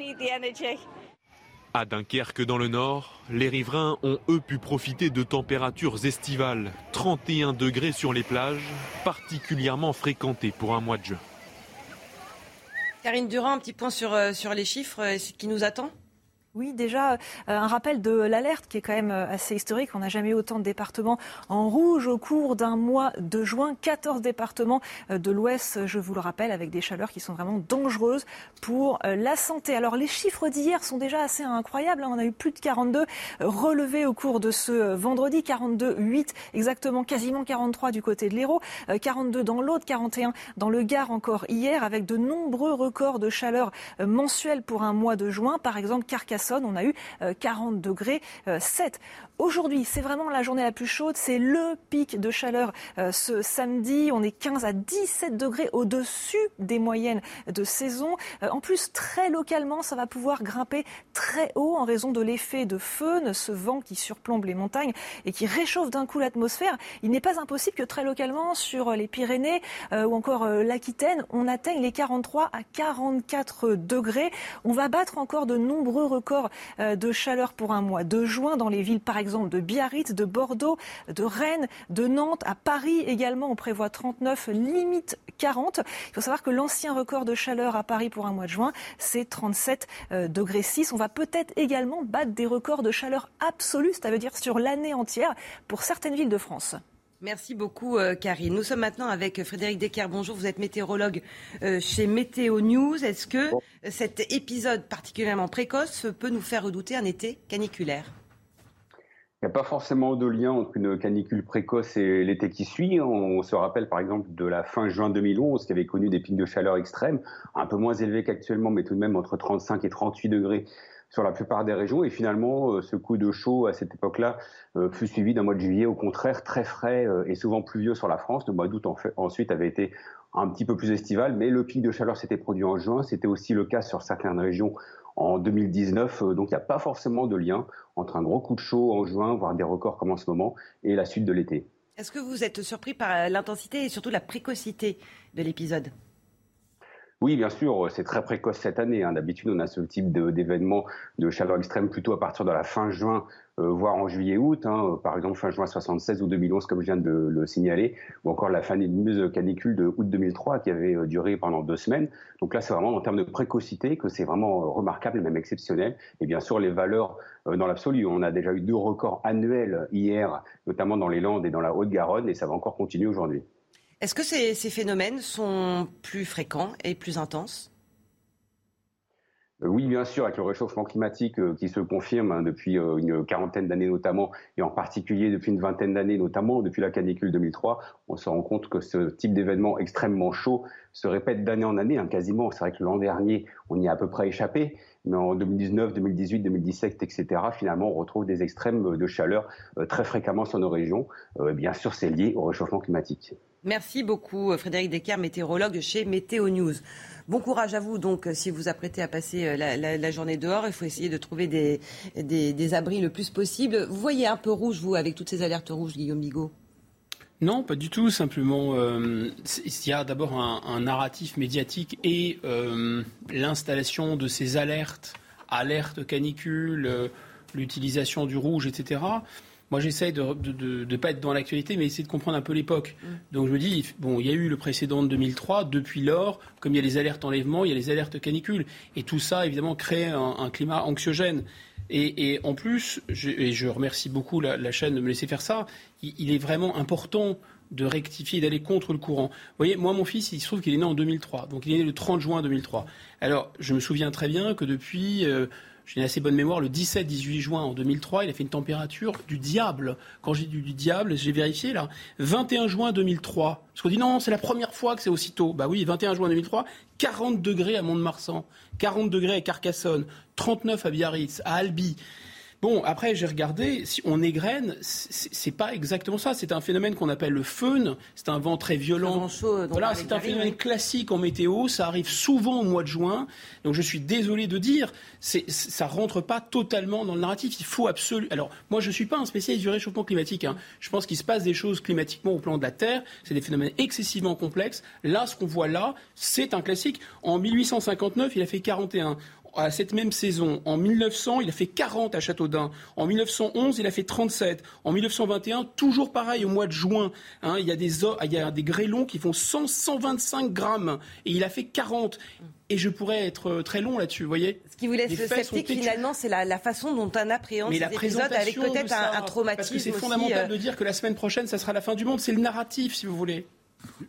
S52: À Dunkerque, dans le nord, les riverains ont eux pu profiter de températures estivales, 31 degrés sur les plages, particulièrement fréquentées pour un mois de juin.
S1: Karine Durand, un petit point sur, euh, sur les chiffres, ce qui nous attend?
S10: Oui, déjà, euh, un rappel de l'alerte qui est quand même euh, assez historique. On n'a jamais eu autant de départements en rouge au cours d'un mois de juin. 14 départements euh, de l'Ouest, je vous le rappelle, avec des chaleurs qui sont vraiment dangereuses pour la santé. Alors, les chiffres d'hier sont déjà assez incroyables. Hein. On a eu plus de 42 relevés au cours de ce vendredi. 42, 8 exactement, quasiment 43 du côté de l'Hérault, 42 dans l'autre, 41 dans le Gard encore hier, avec de nombreux records de chaleur mensuels pour un mois de juin. Par exemple, Carcassonne on a eu 40 euh, degrés 7. Euh, Aujourd'hui, c'est vraiment la journée la plus chaude. C'est le pic de chaleur euh, ce samedi. On est 15 à 17 degrés au-dessus des moyennes de saison. en plus, très localement, ça va pouvoir grimper très haut en raison de l'effet de feu, ce vent qui surplombe les montagnes et qui réchauffe d'un coup l'atmosphère. Il n'est pas impossible que très localement, sur les Pyrénées ou encore l'Aquitaine, on atteigne les 43 à 44 degrés. On va battre encore de nombreux records euh, de chaleur pour un mois de juin dans les villes, par exemple, de Biarritz, de Bordeaux, de Rennes, de Nantes. À Paris également, on prévoit 39, limite 40. Il faut savoir que l'ancien record de chaleur à Paris pour un mois de juin, c'est 37 euh, degrés 6. On va peut-être également battre des records de chaleur absolue, c'est-à-dire sur l'année entière, pour certaines villes de France.
S1: Merci beaucoup, euh, Karine. Nous sommes maintenant avec Frédéric Decker. Bonjour, vous êtes météorologue euh, chez Météo News. Est-ce que cet épisode particulièrement précoce peut nous faire redouter un été caniculaire?
S58: Il n'y a pas forcément de lien entre une canicule précoce et l'été qui suit. On se rappelle par exemple de la fin juin 2011 qui avait connu des pics de chaleur extrêmes, un peu moins élevés qu'actuellement, mais tout de même entre 35 et 38 degrés sur la plupart des régions. Et finalement, ce coup de chaud à cette époque-là fut suivi d'un mois de juillet, au contraire, très frais et souvent pluvieux sur la France. Le mois d'août, ensuite, avait été un petit peu plus estival, mais le pic de chaleur s'était produit en juin. C'était aussi le cas sur certaines régions en 2019. Donc il n'y a pas forcément de lien entre un gros coup de chaud en juin, voire des records comme en ce moment, et la suite de l'été.
S1: Est-ce que vous êtes surpris par l'intensité et surtout la précocité de l'épisode?
S58: Oui, bien sûr, c'est très précoce cette année. Hein. D'habitude, on a ce type d'événement de, chaleur extrême plutôt à partir de la fin juin, euh, voire en juillet-août. Hein. Par exemple, fin juin 76 ou 2011, comme je viens de le signaler, ou encore la fameuse canicule de août 2003 qui avait euh, duré pendant deux semaines. Donc là, c'est vraiment en termes de précocité que c'est vraiment euh, remarquable et même exceptionnel. Et bien sûr, les valeurs dans l'absolu. On a déjà eu deux records annuels hier, notamment dans les Landes et dans la Haute-Garonne, et ça va encore continuer aujourd'hui.
S1: Est-ce que ces, phénomènes sont plus fréquents et plus intenses?
S58: Euh, oui, bien sûr, avec le réchauffement climatique euh, qui se confirme hein, depuis euh, une quarantaine d'années notamment, et en particulier depuis une vingtaine d'années notamment, depuis la canicule 2003, on se rend compte que ce type d'événement extrêmement chaud se répète d'année en année, hein, quasiment. C'est vrai que l'an dernier, on y a à peu près échappé, mais en 2019, 2018, 2017, etc., finalement, on retrouve des extrêmes de chaleur très fréquemment sur nos régions. bien sûr, c'est lié au réchauffement climatique.
S1: Merci beaucoup euh, Frédéric Descaires, météorologue chez Météo News. Bon courage à vous donc si vous apprêtez à passer euh, la, journée dehors. Il faut essayer de trouver des, abris le plus possible. Vous voyez un peu rouge, vous, avec toutes ces alertes rouges, Guillaume Bigot?
S39: Non, pas du tout. Simplement, euh, il y a d'abord un, narratif médiatique et l'installation de ces alertes, alertes canicule, l'utilisation du rouge, etc. Moi, j'essaie de ne pas être dans l'actualité, mais essayer de comprendre un peu l'époque. Mm. Donc, je me dis, bon, il y a eu le précédent de 2003. Depuis lors, comme il y a les alertes enlèvement, il y a les alertes canicules. Et tout ça, évidemment, crée un, climat anxiogène. Et, en plus, je, et je remercie beaucoup la, chaîne de me laisser faire ça, il, est vraiment important de rectifier, d'aller contre le courant. Vous voyez, moi, mon fils, il se trouve qu'il est né en 2003. Donc, il est né le 30 juin 2003. Alors, je me souviens très bien que depuis... Euh, j'ai une assez bonne mémoire, le 17-18 juin en 2003, il a fait une température du diable. Quand j'ai dit du diable, j'ai vérifié là. 21 juin 2003. Parce qu'on dit non, c'est la première fois que c'est aussitôt. Bah oui, 21 juin 2003, 40 degrés à Mont-de-Marsan, 40 degrés à Carcassonne, 39 à Biarritz, à Albi. Bon, après, j'ai regardé, si on égrène, c'est pas exactement ça. C'est un phénomène qu'on appelle le feun. C'est un vent très violent. voilà, c'est un phénomène classique en météo. Ça arrive souvent au mois de juin. Donc, je suis désolé de dire, ça rentre pas totalement dans le narratif. Il faut absolument. Alors, moi, je suis pas un spécialiste du réchauffement climatique. Hein. Je pense qu'il se passe des choses climatiquement au plan de la Terre. C'est des phénomènes excessivement complexes. Là, ce qu'on voit là, c'est un classique. En 1859, il a fait 41 à cette même saison. En 1900, il a fait 40 à Châteaudun. En 1911, il a fait 37. En 1921, toujours pareil, au mois de juin, hein, il, y a des, il y a des grêlons qui font 100, 125 grammes. Et il a fait 40. Et je pourrais être euh, très long là-dessus, vous voyez
S1: Ce qui vous laisse sceptique, finalement, c'est la, façon dont on appréhende ces épisodes avec peut-être un, traumatisme
S39: Parce que c'est fondamental euh, de dire que la semaine prochaine, ça sera la fin du monde. C'est le narratif, si vous voulez.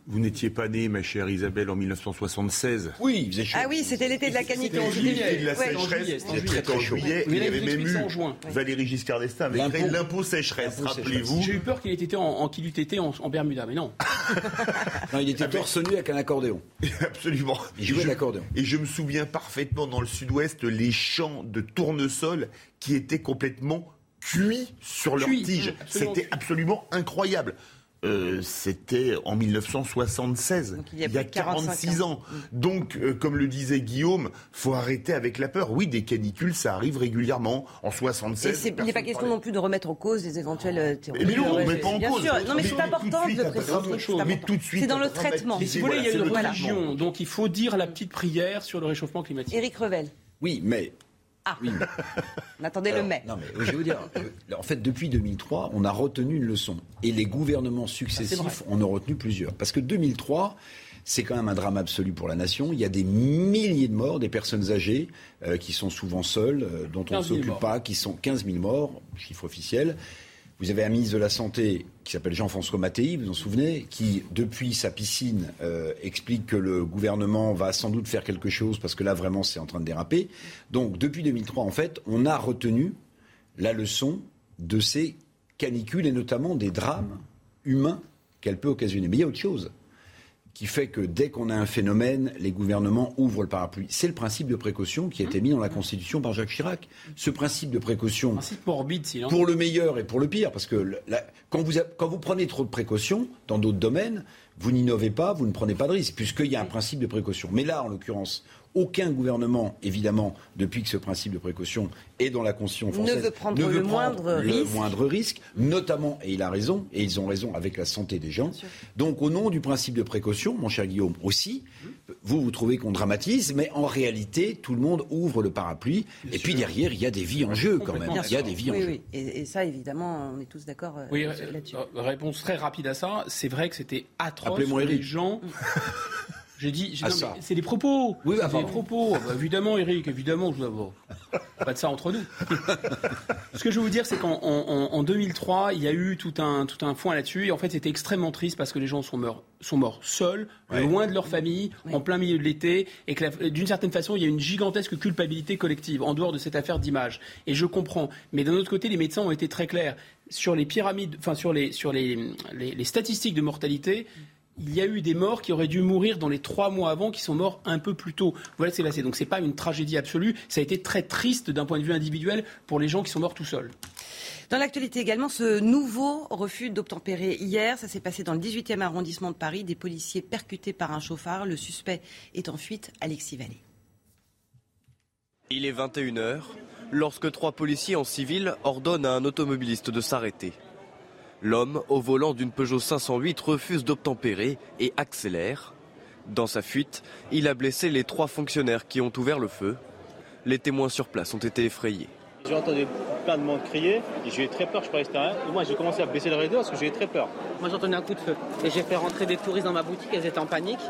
S51: Vous n'étiez pas née, ma chère Isabelle, en 1976
S1: Oui, il faisait chaud. Ah oui, c'était l'été de la canicule.
S51: C'était de la sécheresse. C'était très, juillet. Il y avait même eu Valérie Giscard d'Estaing avec créé l'impôt sécheresse, rappelez-vous.
S39: J'ai eu peur qu'il ait été en, qu'il eût été en, Bermuda, mais non.
S59: non il était torse nu avec un accordéon.
S51: Absolument.
S59: Il jouait l'accordéon.
S51: Et je me souviens parfaitement dans le sud-ouest les champs de tournesol qui étaient complètement cuits sur leur tige. C'était absolument incroyable. Euh, c'était en 1976, il y a, 46 ans. Donc, euh, comme le disait Guillaume, faut arrêter avec la peur. Oui, des canicules, ça arrive régulièrement. En 76.
S1: il n'est pas question non plus de remettre en cause les éventuels euh,
S51: terroristes. Mais non, on ne met pas en cause.
S1: Non, mais, c'est important de préciser.
S51: Mais tout de suite.
S1: C'est dans le traitement.
S39: Mais si vous voulez, il y a une religion. Donc, il faut dire la petite prière sur le réchauffement climatique.
S1: Éric Revel.
S59: Oui, mais
S1: ah. Oui. on attendait le mai.
S59: Non, mais je vais vous dire, euh, en fait, depuis 2003, on a retenu une leçon. Et les gouvernements successifs en ont retenu plusieurs. Parce que 2003, c'est quand même un drame absolu pour la nation. Il y a des milliers de morts, des personnes âgées euh, qui sont souvent seules, euh, dont on ne s'occupe pas, qui sont 15 000 morts, chiffre officiel. Vous avez un ministre de la Santé qui s'appelle Jean-François Mattei, vous vous en souvenez, qui, depuis sa piscine, euh, explique que le gouvernement va sans doute faire quelque chose parce que là, vraiment, c'est en train de déraper. Donc, depuis 2003, en fait, on a retenu la leçon de ces canicules et notamment des drames humains qu'elle peut occasionner. Mais il y a autre chose.
S36: Qui fait que dès qu'on a un phénomène, les gouvernements ouvrent le parapluie. C'est le principe de précaution qui a été mis dans la Constitution par Jacques Chirac. Ce principe de précaution,
S39: morbide,
S36: pour le meilleur et pour le pire, parce que quand, vous, quand vous prenez trop de précautions dans d'autres domaines, vous n'innovez pas, vous ne prenez pas de risque, puisqu'il y a un principe de précaution. Mais là, en l'occurrence, aucun gouvernement, évidemment, depuis que ce principe de précaution est dans la Constitution française,
S1: ne veut prendre, le, moindre risque.
S36: moindre risque, notamment, et il a raison, et ils ont raison avec la santé des gens. Donc, au nom du principe de précaution, mon cher Guillaume aussi, vous, vous trouvez qu'on dramatise, mais en réalité, tout le monde ouvre le parapluie, et puis derrière, il y a des vies en jeu quand même. Il y a des vies en jeu.
S1: Et, ça, évidemment, on est tous d'accord euh,
S39: oui, là-dessus. Euh, réponse très rapide à ça, c'est vrai que c'était atroce.
S36: Appelez-moi
S39: Les gens. J'ai dit, ah, c'est des propos.
S36: Oui,
S39: c'est des propos. Bah, évidemment, Eric, évidemment, je dois pas de ça entre nous. Ce que je veux vous dire, c'est qu'en 2003, il y a eu tout un, tout un foin là-dessus. Et en fait, c'était extrêmement triste parce que les gens sont morts, sont morts seuls, loin de leur famille, en plein milieu de l'été. Et que d'une certaine façon, il y a une gigantesque culpabilité collective en dehors de cette affaire d'image. Et je comprends. Mais d'un autre côté, les médecins ont été très clairs sur les pyramides, enfin, sur les, sur les, les statistiques de mortalité il y a eu des morts qui auraient dû mourir dans les trois mois avant, qui sont morts un peu plus tôt. Voilà, c'est là. Donc c'est pas une tragédie absolue. Ça a été très triste d'un point de vue individuel pour les gens qui sont morts tout seuls.
S1: Dans l'actualité également, ce nouveau refus d'obtempérer hier, ça s'est passé dans le 18e arrondissement de Paris, des policiers percutés par un chauffard. Le suspect est en fuite, Alexis Vallée.
S42: Il est 21h lorsque trois policiers en civil ordonnent à un automobiliste de s'arrêter. L'homme, au volant d'une Peugeot 508, refuse d'obtempérer et accélère. Dans sa fuite, il a blessé les trois fonctionnaires qui ont ouvert le feu. Les témoins sur place ont été effrayés.
S60: J'ai entendu plein de monde crier et j'ai eu très peur, je suis pas Et moi j'ai commencé à baisser le rideau parce que j'ai eu très peur.
S61: Moi j'ai entendu un coup de feu et j'ai fait rentrer des touristes dans ma boutique, elles étaient en panique.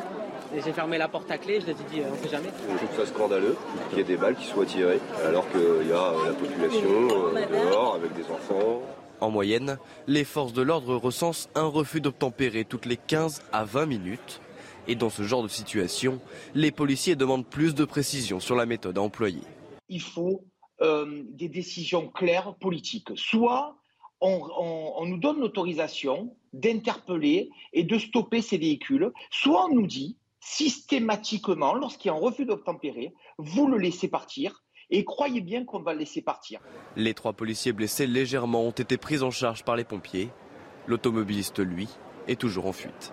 S61: Et j'ai fermé la porte à clé, je les ai dit, on sait jamais.
S44: Je trouve ça scandaleux qu'il y ait des balles qui soient tirées alors qu'il y a la population euh, dehors avec des enfants.
S42: En moyenne, les forces de l'ordre recensent un refus d'obtempérer toutes les 15 à 20 minutes. Et dans ce genre de situation, les policiers demandent plus de précision sur la méthode à employer.
S45: Il faut euh, des décisions claires politiques. Soit on, nous donne l'autorisation d'interpeller et de stopper ces véhicules, soit on nous dit systématiquement, lorsqu'il y a un refus d'obtempérer, vous le laissez partir et croyez bien qu'on va le laisser partir.
S42: Les trois policiers blessés légèrement ont été pris en charge par les pompiers. L'automobiliste, lui, est toujours en fuite.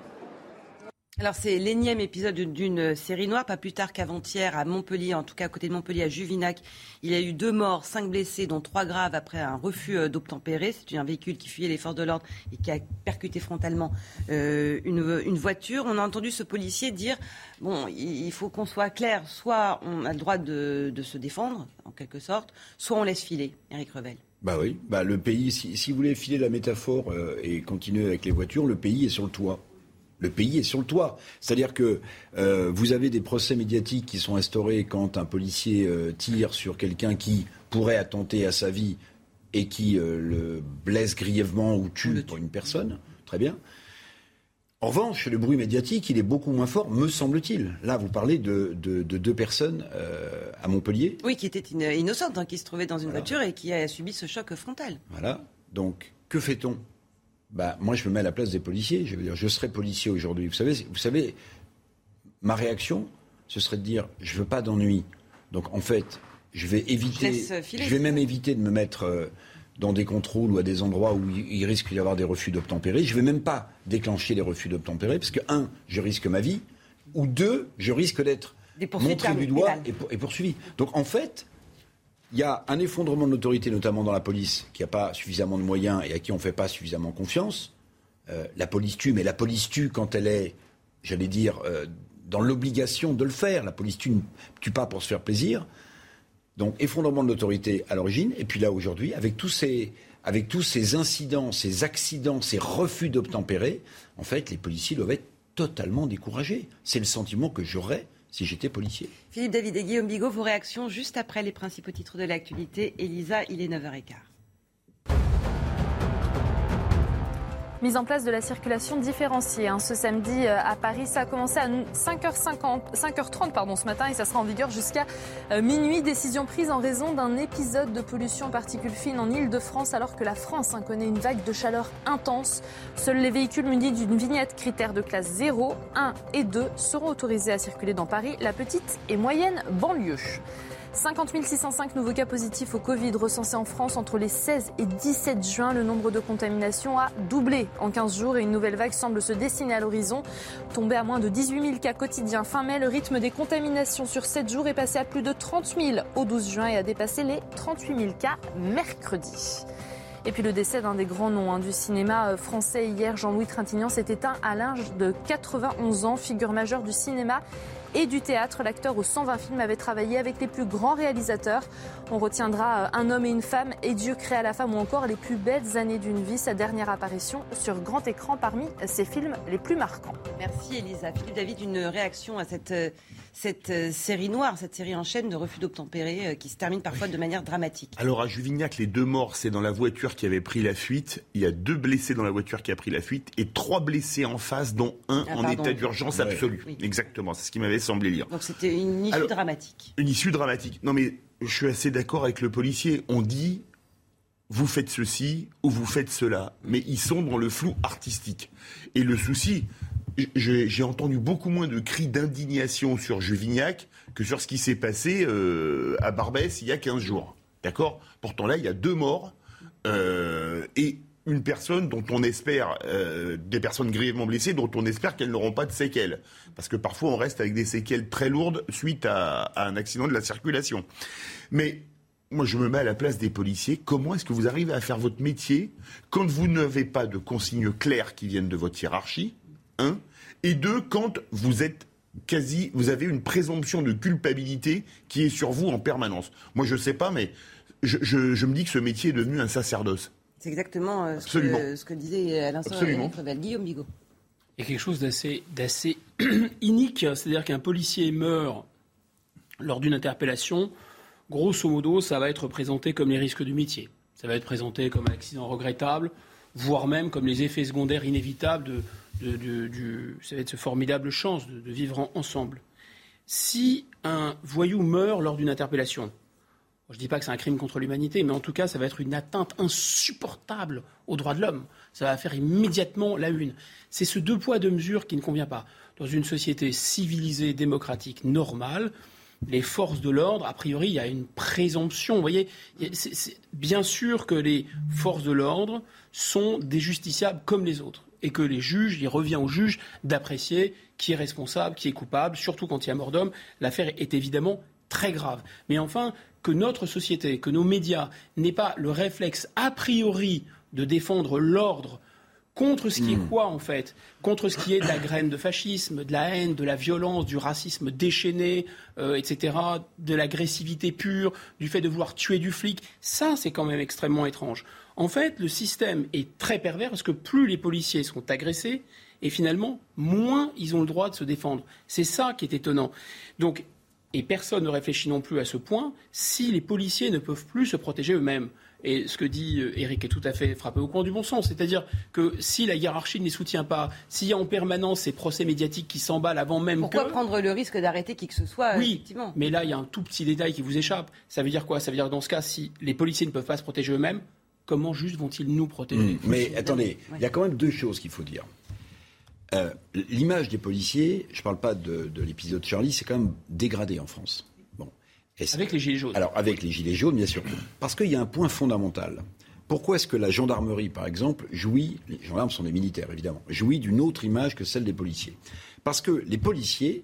S1: Alors c'est l'énième épisode d'une série noire, pas plus tard qu'avant-hier à Montpellier, en tout cas à côté de Montpellier, à Juvinac. Il y a eu deux morts, cinq blessés, dont trois graves après un refus euh, d'obtempérer. C'est un véhicule qui fuyait les forces de l'ordre et qui a percuté frontalement euh, une, voiture. On a entendu ce policier dire, bon, il faut qu'on soit clair, soit on a le droit de, se défendre, en quelque sorte, soit on laisse filer. Eric Revel.
S36: Bah oui, bah le pays, si, vous voulez filer la métaphore euh, et continuer avec les voitures, le pays est sur le toit. Le pays est sur le toit. C'est-à-dire que euh, vous avez des procès médiatiques qui sont instaurés quand un policier euh, tire sur quelqu'un qui pourrait attenter à sa vie et qui euh, le blesse grièvement ou tue pour une personne. Très bien. En revanche, le bruit médiatique, il est beaucoup moins fort, me semble-t-il. Là, vous parlez de, deux personnes à Montpellier.
S1: Oui, qui étaient innocentes, hein, qui se trouvaient dans une voiture et qui a subi ce choc frontal.
S36: Voilà. Donc, que fait-on? Bah, moi, je me mets à la place des policiers. Je veux dire, je serais policier aujourd'hui. Vous savez, vous savez, ma réaction, ce serait de dire, je veux pas d'ennui. Donc, en fait, je vais éviter, je, vais même éviter de me mettre euh, dans des contrôles ou à des endroits où il, risque d'y avoir des refus d'obtempérer. Je vais même pas déclencher les refus d'obtempérer parce que un, je risque ma vie, ou deux, je risque d'être montré du doigt et poursuivi. Donc, en fait, il y a un effondrement de l'autorité, notamment dans la police, qui n'a pas suffisamment de moyens et à qui on ne fait pas suffisamment confiance. Euh, la police tue, mais la police tue quand elle est, j'allais dire, euh, dans l'obligation de le faire. La police tue, tue pas pour se faire plaisir. Donc effondrement de l'autorité à l'origine, et puis là aujourd'hui, avec tous ces, avec tous ces incidents, ces accidents, ces refus d'obtempérer, en fait, les policiers doivent être totalement découragés. C'est le sentiment que j'aurais si j'étais policier.
S1: Philippe David et Guillaume Bigot, vos réactions juste après les principaux titres de l'actualité. Elisa, il est 9h15.
S18: Mise en place de la circulation différenciée. Hein. Ce samedi à Paris, ça a commencé à 5h50, 5h30 pardon, ce matin et ça sera en vigueur jusqu'à minuit. Décision prise en raison d'un épisode de pollution en particules fines en Ile-de-France alors que la France hein, connaît une vague de chaleur intense. Seuls les véhicules munis d'une vignette critère de classe 0, 1 et 2 seront autorisés à circuler dans Paris, la petite et moyenne banlieue. 50 605 nouveaux cas positifs au Covid recensés en France entre les 16 et 17 juin. Le nombre de contaminations a doublé en 15 jours et une nouvelle vague semble se dessiner à l'horizon. Tombé à moins de 18 000 cas quotidiens fin mai, le rythme des contaminations sur 7 jours est passé à plus de 30 000 au 12 juin et a dépassé les 38 000 cas mercredi. Et puis le décès d'un des grands noms hein, du cinéma euh, français hier, Jean-Louis Trintignant, s'est éteint à l'âge de 91 ans, figure majeure du cinéma et du théâtre. L'acteur aux 120 films avait travaillé avec les plus grands réalisateurs. On retiendra euh, Un homme et une femme et Dieu créa la femme ou encore Les plus belles années d'une vie, sa dernière apparition sur grand écran parmi ses films les plus marquants.
S1: Merci Elisa. Philippe David, une réaction à cette euh, cette euh, série noire, cette série en chaîne de refus d'obtempérer euh, qui se termine parfois de manière dramatique.
S51: Alors à Juvignac, les deux morts, c'est dans la voiture qui avait pris la fuite. Il y a deux blessés dans la voiture qui a pris la fuite et trois blessés en face, dont un ah, en état d'urgence absolue. Exactement, c'est ce qui m'avait semblé lire.
S1: Donc c'était une issue dramatique.
S51: Une issue dramatique. Non mais je suis assez d'accord avec le policier. On dit vous faites ceci ou vous faites cela, mais ils sont dans le flou artistique. Et le souci, j'ai entendu beaucoup moins de cris d'indignation sur Juvignac que sur ce qui s'est passé euh, à Barbès il y a 15 jours. D'accord? Pourtant là, il y a deux morts euh, et une personne dont on espère, euh, des personnes grièvement blessées, dont on espère qu'elles n'auront pas de séquelles. Parce que parfois on reste avec des séquelles très lourdes suite à, à un accident de la circulation. Mais moi, je me mets à la place des policiers. Comment est-ce que vous arrivez à faire votre métier quand vous n'avez pas de consignes claires qui viennent de votre hiérarchie un, et deux, quand vous êtes quasi, vous avez une présomption de culpabilité qui est sur vous en permanence. Moi, je ne sais pas, mais je, me dis que ce métier est devenu un sacerdoce.
S1: C'est exactement euh, ce, que, ce, que, disait à l'instant Guillaume Bigot.
S39: Il y a quelque chose d'assez, d'assez inique, c'est-à-dire qu'un policier meurt lors d'une interpellation, grosso modo, ça va être présenté comme les risques du métier. Ça va être présenté comme un accident regrettable, voire même comme les effets secondaires inévitables de, de, du, ça va être ce formidable chance de, vivre ensemble. Si un voyou meurt lors d'une interpellation, je ne dis pas que c'est un crime contre l'humanité, mais en tout cas, ça va être une atteinte insupportable aux droits de l'homme. Ça va faire immédiatement la une. C'est ce deux poids, deux mesures qui ne convient pas. Dans une société civilisée, démocratique, normale, les forces de l'ordre, a priori, il y a une présomption. Vous voyez, bien sûr que les forces de l'ordre sont des justiciables comme les autres et que les juges, il revient aux juges d'apprécier qui est responsable, qui est coupable, surtout quand il y a mort d'homme. L'affaire est évidemment très grave. Mais enfin, que notre société, que nos médias n'aient pas le réflexe a priori de défendre l'ordre contre ce qui est hmm. quoi en fait Contre ce qui est de la graine de fascisme, de la haine, de la violence, du racisme déchaîné, euh, etc., de l'agressivité pure, du fait de vouloir tuer du flic. Ça, c'est quand même extrêmement étrange. En fait, le système est très pervers parce que plus les policiers sont agressés, et finalement, moins ils ont le droit de se défendre. C'est ça qui est étonnant. Donc, et personne ne réfléchit non plus à ce point, si les policiers ne peuvent plus se protéger eux-mêmes. Et ce que dit Eric euh, est tout à fait frappé au coin du bon sens. C'est-à-dire que si la hiérarchie ne les soutient pas, s'il y a en permanence ces procès médiatiques qui s'emballent avant même
S1: Pourquoi prendre le risque d'arrêter qui que ce soit
S39: Oui, mais là, il y a un tout petit détail qui vous échappe. Ça veut dire quoi? Ça veut dire que dans ce cas, si les policiers ne peuvent pas se protéger eux-mêmes, comment juste vont-ils nous protéger
S59: mmh. Mais attendez, il y a quand même deux choses qu'il faut dire. Euh, l'image des policiers, je ne parle pas de, l'épisode Charlie, c'est quand même dégradé en France.
S39: Bon. Avec les gilets jaunes.
S59: Alors avec les gilets jaunes, bien sûr. Parce qu'il y a un point fondamental. Pourquoi est-ce que la gendarmerie, par exemple, jouit, les gendarmes sont des militaires évidemment, jouit d'une autre image que celle des policiers? Parce que les policiers,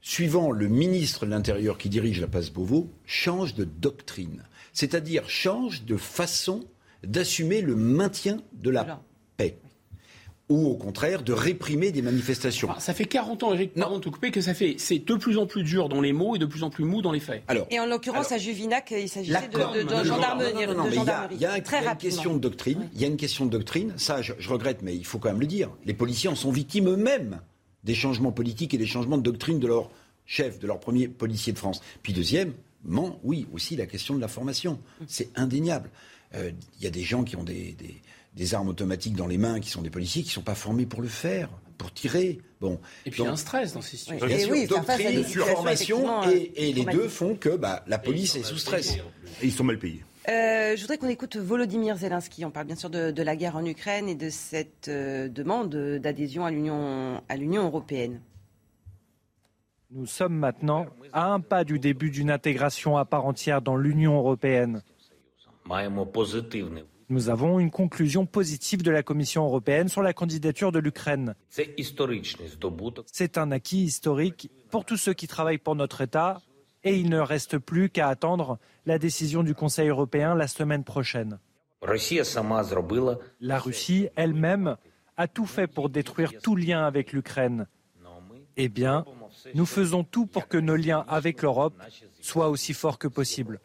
S59: suivant le ministre de l'Intérieur qui dirige la place Beauvau, changent de doctrine. C'est-à-dire changent de façon d'assumer le maintien de la paix ou au contraire de réprimer des manifestations.
S39: ça fait 40 ans, Eric, pardon de que ça fait, c'est de plus en plus dur dans les mots et de plus en plus mou dans les faits.
S1: Alors, et en l'occurrence, à Juvinac, il s'agissait de, de, gendarmerie.
S59: Il y a, une question de doctrine. Il y a une question de doctrine. Ça, je, regrette, mais il faut quand même le dire. Les policiers en sont victimes eux-mêmes des changements politiques et des changements de doctrine de leur chef, de leur premier policier de France. Puis deuxièmement, oui, aussi la question de la formation. C'est indéniable. Euh, il y a des gens qui ont des,
S36: des armes automatiques dans les mains, qui sont des policiers qui ne sont pas formés pour le faire pour tirer. Bon.
S39: Et puis il y a un stress dans ces situations.
S36: Bien sûr, oui, doctrine, formation, et, et les deux font que bah, la police est sous stress.
S51: Et ils sont mal payés.
S1: Euh, je voudrais qu'on écoute Volodymyr Zelensky. On parle bien sûr de, de la guerre en Ukraine et de cette euh, demande d'adhésion à l'Union européenne.
S50: Nous sommes maintenant à un pas du début d'une intégration à part entière dans l'Union européenne. Nous avons une conclusion positive de la Commission européenne sur la candidature de l'Ukraine. C'est un acquis historique pour tous ceux qui travaillent pour notre État et il ne reste plus qu'à attendre la décision du Conseil européen la semaine prochaine. La Russie elle-même a tout fait pour détruire tout lien avec l'Ukraine. Eh bien, nous faisons tout pour que nos liens avec l'Europe soient aussi forts que possible.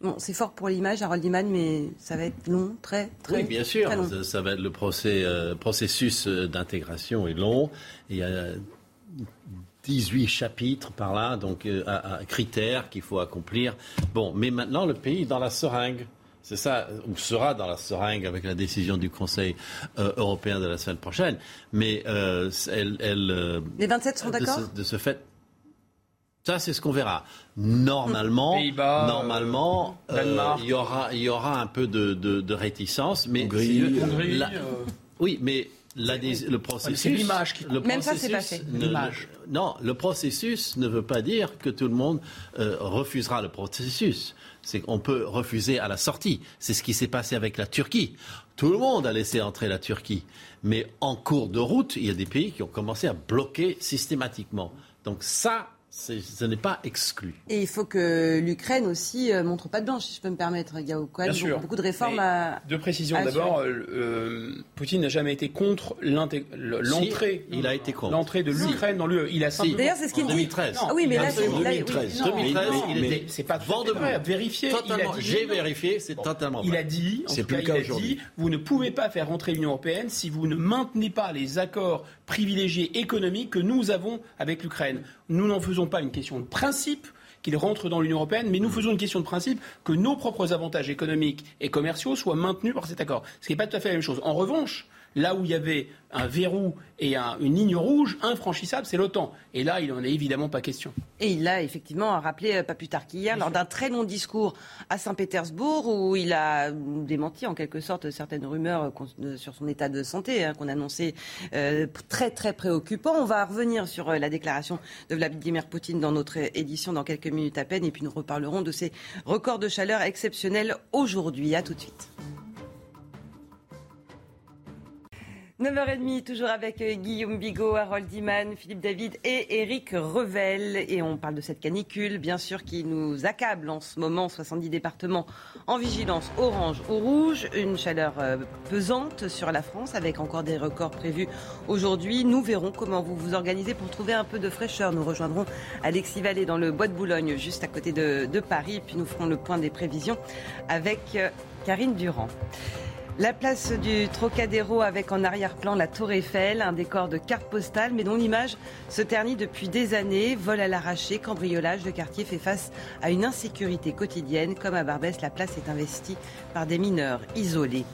S1: Bon, c'est fort pour l'image, Harold Iman, mais ça va être long, très, très
S2: Oui, bien sûr.
S1: long.
S2: Ça, va être le procès, euh, processus euh, d'intégration est long. Il y a 18 chapitres par là, donc euh, à, critères qu'il faut accomplir. Bon, mais maintenant le pays est dans la seringue. C'est ça, ou sera dans la seringue avec la décision du Conseil européen de la semaine prochaine. Mais elle, elle,
S1: Les 27 sont d'accord?
S2: de, ce fait, ça, c'est ce qu'on verra. Normalement, normalement, euh, il y aura, il y aura un peu de, de, réticence, mais
S39: Hongrie,
S2: euh. oui, mais la, le processus,
S39: c'est l'image qui.
S2: Le
S1: Même ça, c'est passé.
S2: L'image. Non, le processus ne veut pas dire que tout le monde euh, refusera le processus. C'est qu'on peut refuser à la sortie. C'est ce qui s'est passé avec la Turquie. Tout le monde a laissé entrer la Turquie, mais en cours de route, il y a des pays qui ont commencé à bloquer systématiquement. Donc ça, ce n'est pas exclu.
S1: Et il faut que l'Ukraine aussi euh, montre pas de blanche, si je peux me permettre. Il y a quand même beaucoup, beaucoup, de réformes à.
S39: Deux précisions. D'abord, euh, euh, Poutine n'a jamais été contre l'entrée.
S2: il a été contre.
S39: L'entrée de l'Ukraine dans l'UE. Il a
S2: si.
S1: D'ailleurs, c'est ce qu'il dit.
S2: 2013.
S1: Ah oui, mais là, c'est
S2: 2013. 2013, il était.
S39: C'est pas
S2: Vérifié. J'ai vérifié, c'est totalement.
S39: Il a dit.
S2: C'est plus le cas aujourd'hui.
S39: Vous ne pouvez pas faire rentrer l'Union européenne si vous ne maintenez pas les accords privilégiés économiques que nous avons avec l'Ukraine. Nous n'en faisons pas une question de principe qu'il rentre dans l'Union européenne, mais nous faisons une question de principe que nos propres avantages économiques et commerciaux soient maintenus par cet accord. Ce qui n'est pas tout à fait la même chose. En revanche, là où il y avait un verrou et une ligne rouge infranchissable, c'est l'OTAN. Et là, il n'en est évidemment pas question.
S1: Et il l'a effectivement rappelé euh, pas plus tard qu'hier, lors d'un très long discours à Saint-Pétersbourg, où il a démenti en quelque sorte certaines rumeurs euh, sur son état de santé, hein, qu'on annonçait euh, très très préoccupant. On va revenir sur la déclaration de Vladimir Poutine dans notre édition dans quelques minutes à peine, et puis nous reparlerons de ces records de chaleur exceptionnels aujourd'hui. À tout de suite. 9h30, toujours avec euh, Guillaume Bigot, Harold Diman, Philippe David et Eric Revel. Et on parle de cette canicule, bien sûr, qui nous accable en ce moment. 70 départements en vigilance orange ou rouge. Une chaleur euh, pesante sur la France, avec encore des records prévus aujourd'hui. Nous verrons comment vous vous organisez pour trouver un peu de fraîcheur. Nous rejoindrons Alexis Vallée dans le Bois de Boulogne, juste à côté de, de Paris. Puis nous ferons le point des prévisions avec euh, Karine Durand. La place du Trocadéro avec en arrière-plan la Tour Eiffel, un décor de carte postale, mais dont l'image se ternit depuis des années. Vol à l'arraché, cambriolage, de quartier fait face à une insécurité quotidienne. Comme à Barbès, la place est investie par des mineurs isolés.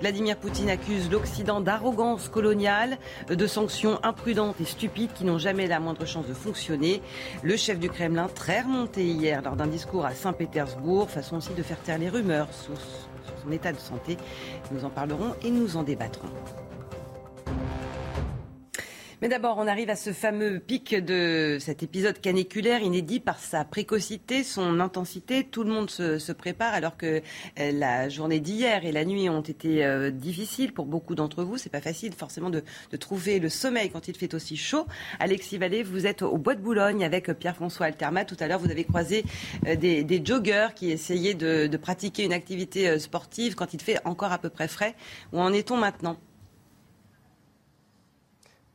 S1: Vladimir Poutine accuse l'Occident d'arrogance coloniale, de sanctions imprudentes et stupides qui n'ont jamais la moindre chance de fonctionner. Le chef du Kremlin, très remonté hier lors d'un discours à Saint-Pétersbourg, façon aussi de faire taire les rumeurs son état de santé. Nous en parlerons et nous en débattrons. Mais d'abord, on arrive à ce fameux pic de cet épisode caniculaire inédit par sa précocité, son intensité. Tout le monde se, prépare alors que euh, la journée d'hier et la nuit ont été euh, difficiles pour beaucoup d'entre vous. C'est pas facile forcément de, trouver le sommeil quand il fait aussi chaud. Alexis Vallée, vous êtes au Bois de Boulogne avec Pierre-François Altermat. Tout à l'heure, vous avez croisé euh, des, joggeurs qui essayaient de, de pratiquer une activité sportive quand il fait encore à peu près frais. Où en est-on maintenant?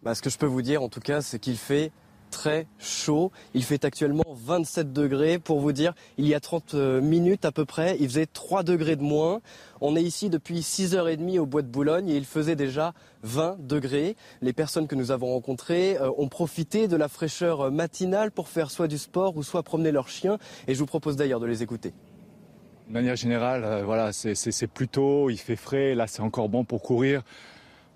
S42: Bah, ce que je peux vous dire en tout cas, c'est qu'il fait très chaud. Il fait actuellement 27 degrés. Pour vous dire, il y a 30 euh, minutes à peu près, il faisait 3 degrés de moins. On est ici depuis 6h30 au Bois de Boulogne et il faisait déjà 20 degrés. Les personnes que nous avons rencontrées euh, ont profité de la fraîcheur euh, matinale pour faire soit du sport ou soit promener leurs chiens. Et je vous propose d'ailleurs de les écouter.
S62: De manière générale, voilà, c'est plutôt, il fait frais, là c'est encore bon pour courir.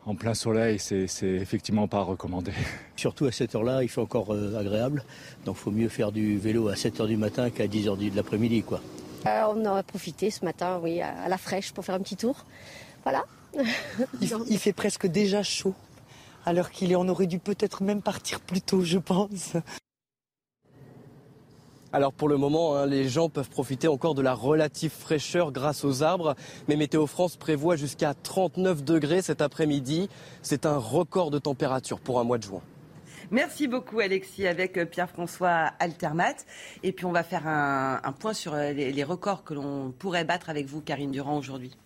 S62: En plein soleil, c'est effectivement pas recommandé.
S63: Surtout à cette heure-là, il fait encore euh, agréable. Donc il faut mieux faire du vélo à 7h du matin qu'à 10h de l'après-midi. quoi.
S64: Euh, on a profité ce matin, oui, à la fraîche pour faire un petit tour. Voilà.
S65: il, fait presque déjà chaud. Alors qu'il est, on aurait dû peut-être même partir plus tôt, je pense.
S42: Alors pour le moment, hein, les gens peuvent profiter encore de la relative fraîcheur grâce aux arbres. Mais Météo France prévoit jusqu'à 39 degrés cet après-midi. C'est un record de température pour un mois de juin.
S1: Merci beaucoup Alexis avec euh, Pierre-François Altermat. Et puis on va faire un, point sur euh, les records que l'on pourrait battre avec vous, Karine Durand, aujourd'hui.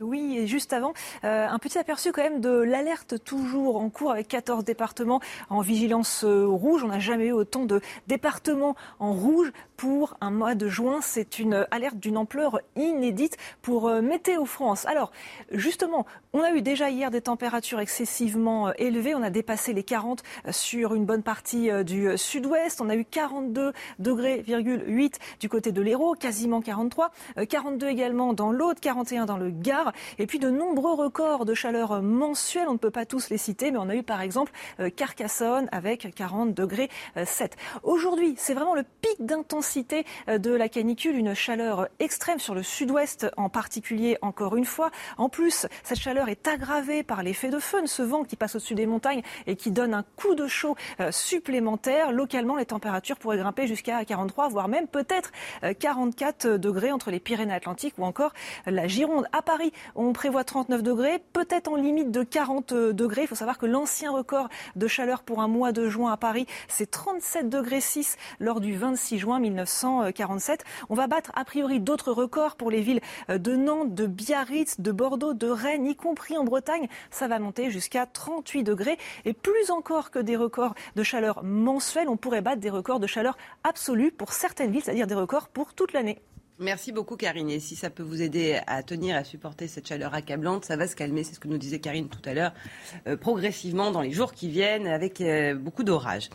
S10: Oui, et juste avant, euh, un petit aperçu quand même de l'alerte toujours en cours avec 14 départements en vigilance euh, rouge. On n'a jamais eu autant de départements en rouge pour un mois de juin. C'est une alerte d'une ampleur inédite pour euh, Météo France. Alors, justement, on a eu déjà hier des températures excessivement élevées. On a dépassé les 40 sur une bonne partie du sud-ouest. On a eu 42 degrés, 8 du côté de l'Hérault, quasiment 43. 42 également dans l'Aude, 41 dans le Gard. Et puis de nombreux records de chaleur mensuels, on ne peut pas tous les citer, mais on a eu par exemple euh, Carcassonne avec 40 degrés 7. Euh, Aujourd'hui, c'est vraiment le pic d'intensité euh, de la canicule, une chaleur extrême sur le sud-ouest en particulier, encore une fois. En plus, cette chaleur est aggravée par l'effet de feu, ce vent qui passe au-dessus des montagnes et qui donne un coup de chaud supplémentaire. Localement, les températures pourraient grimper jusqu'à 43, voire même peut-être 44 degrés entre les Pyrénées-Atlantiques ou encore la Gironde. À Paris, on prévoit 39 degrés, peut-être en limite de 40 degrés. Il faut savoir que l'ancien record de chaleur pour un mois de juin à Paris, c'est 37 degrés 6 lors du 26 juin 1947. On va battre a priori d'autres records pour les villes de Nantes, de Biarritz, de Bordeaux, de Rennes, y compris en Bretagne. Ça va monter jusqu'à 38 degrés. Et plus encore que des records de chaleur mensuels, on pourrait battre des records de chaleur absolue pour certaines villes, c'est-à-dire des records pour toute l'année.
S1: Merci beaucoup Karine. Et si ça peut vous aider à tenir, à supporter cette chaleur accablante, ça va se calmer, c'est ce que nous disait Karine tout à l'heure, euh, progressivement dans les jours qui viennent avec euh, beaucoup d'orage.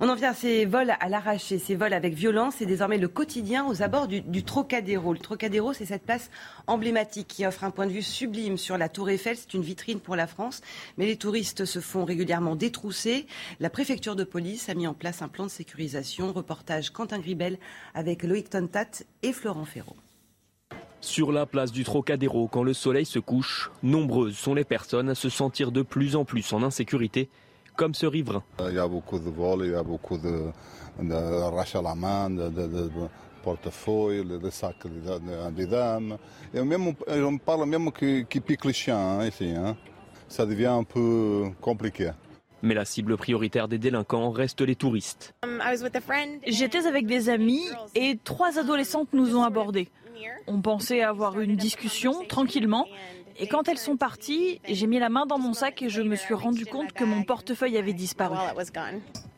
S1: On en vient à ces vols à l'arraché, ces vols avec violence, c'est désormais le quotidien aux abords du, du Trocadéro. Le Trocadéro, c'est cette place emblématique qui offre un point de vue sublime sur la Tour Eiffel. C'est une vitrine pour la France, mais les touristes se font régulièrement détrousser. La préfecture de police a mis en place un plan de sécurisation. Reportage Quentin Gribel avec Loïc Tontat et Florent Ferraud.
S46: Sur la place du Trocadéro, quand le soleil se couche, nombreuses sont les personnes à se sentir de plus en plus en insécurité, comme ce riverain.
S47: Il y a beaucoup de vols, il y a beaucoup de, de à la main, de, de, portefeuille, des sacs des dames. Et même, on parle même qui, qui pique les chiens hein, ici. Hein. Ça devient un peu compliqué.
S46: Mais la cible prioritaire des délinquants reste les touristes.
S28: J'étais avec des amis et trois adolescentes nous ont abordés. On pensait avoir une discussion tranquillement. Et quand elles sont parties, j'ai mis la main dans mon sac et je me suis rendu compte que mon portefeuille avait disparu.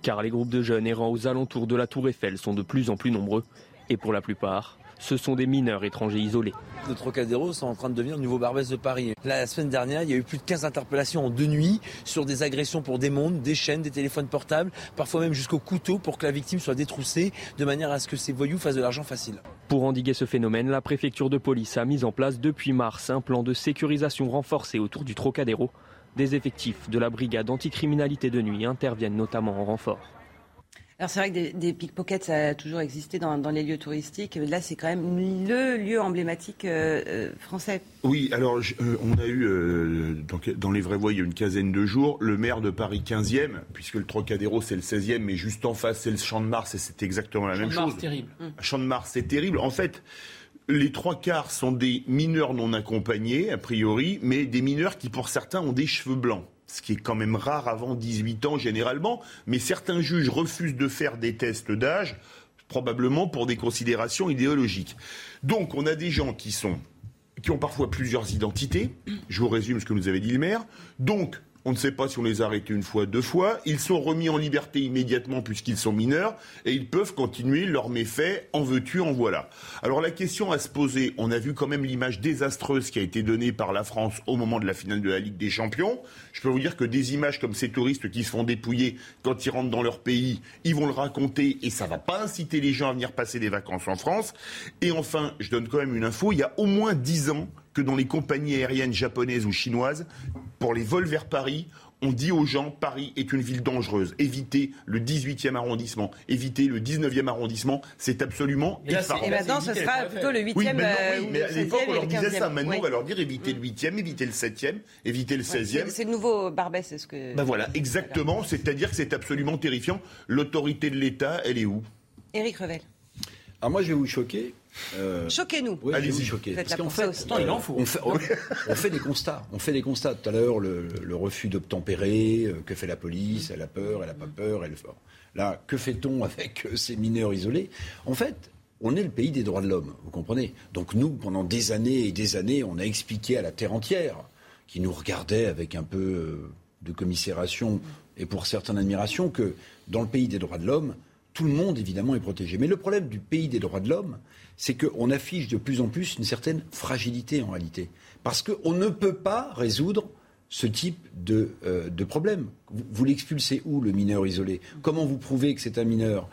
S46: Car les groupes de jeunes errant aux alentours de la Tour Eiffel sont de plus en plus nombreux. Et pour la plupart, ce sont des mineurs étrangers isolés.
S66: Le Trocadéro sont en train de devenir le nouveau Barbès de Paris. La semaine dernière, il y a eu plus de 15 interpellations en deux nuits sur des agressions pour des montres, des chaînes, des téléphones portables, parfois même jusqu'au couteau pour que la victime soit détroussée de manière à ce que ces voyous fassent de l'argent facile.
S46: Pour endiguer ce phénomène, la préfecture de police a mis en place depuis mars un plan de sécurisation renforcé autour du Trocadéro. Des effectifs de la brigade anticriminalité de nuit interviennent notamment en renfort.
S1: Alors c'est vrai que des, pickpockets, ça a toujours existé dans, les lieux touristiques. Là, c'est quand même le lieu emblématique euh, euh, français.
S51: Oui, alors euh, on a eu, dans les vraies voies, il y a une quinzaine de jours, le maire de Paris 15e, puisque le Trocadéro c'est le 16e, mais juste en face c'est le Champ de Mars et c'est exactement la même chose.
S39: c'est terrible.
S51: Champ de Mars, c'est terrible. En fait, les trois quarts sont des mineurs non accompagnés, a priori, mais des mineurs qui pour certains ont des cheveux blancs ce qui est quand même rare avant 18 ans généralement, mais certains juges refusent de faire des tests d'âge, probablement pour des considérations idéologiques. Donc on a des gens qui sont qui ont parfois plusieurs identités. Je vous résume ce que nous avait dit le maire. Donc, On ne sait pas si on les a arrêtés une fois, deux fois. Ils sont remis en liberté immédiatement puisqu'ils sont mineurs et ils peuvent continuer leurs méfaits. En veux-tu, en voilà. Alors la question à se poser, on a vu quand même l'image désastreuse qui a été donnée par la France au moment de la finale de la Ligue des Champions. Je peux vous dire que des images comme ces touristes qui se font dépouiller quand ils rentrent dans leur pays, ils vont le raconter et ça va pas inciter les gens à venir passer des vacances en France. Et enfin, je donne quand même une info, il y a au moins dix ans que dans les compagnies aériennes japonaises ou chinoises, pour les vols vers Paris, on dit aux gens Paris est une ville dangereuse. Évitez le 18e arrondissement, évitez le 19e arrondissement. C'est absolument
S1: et, et maintenant, ce sera plutôt le 8e.
S51: Oui,
S1: euh,
S51: mais à l'époque, on leur disait ça. Maintenant, on va leur dire évitez le 8e, évitez le 7e, évitez le 16e.
S1: c'est le nouveau Barbès, c'est ce que.
S51: Ben voilà, exactement. C'est-à-dire que c'est absolument terrifiant. L'autorité de l'État, elle est où?
S1: Éric Revel.
S36: Alors moi, je vais vous choquer.
S1: Euh, Choquez-nous.
S36: Oui, Allez-y, choquer. Parce qu'en fait, euh, il en faut. On, fait, on, fait, des constats. On fait des constats. Tout à l'heure, le, le, refus d'obtempérer, euh, que fait la police Elle a peur, elle a pas peur, elle fort. Là, que fait-on avec euh, ces mineurs isolés? En fait, on est le pays des droits de l'homme, vous comprenez? Donc nous, pendant des années et des années, on a expliqué à la terre entière, qui nous regardait avec un peu de commisération et pour certaines admiration, que dans le pays des droits de l'homme, tout le monde, évidemment, est protégé. Mais le problème du pays des droits de l'homme, c'est qu'on affiche de plus en plus une certaine fragilité en réalité. Parce qu'on ne peut pas résoudre ce type de, euh, problème. Vous, l'expulsez où, le mineur isolé? Comment vous prouvez que c'est un mineur?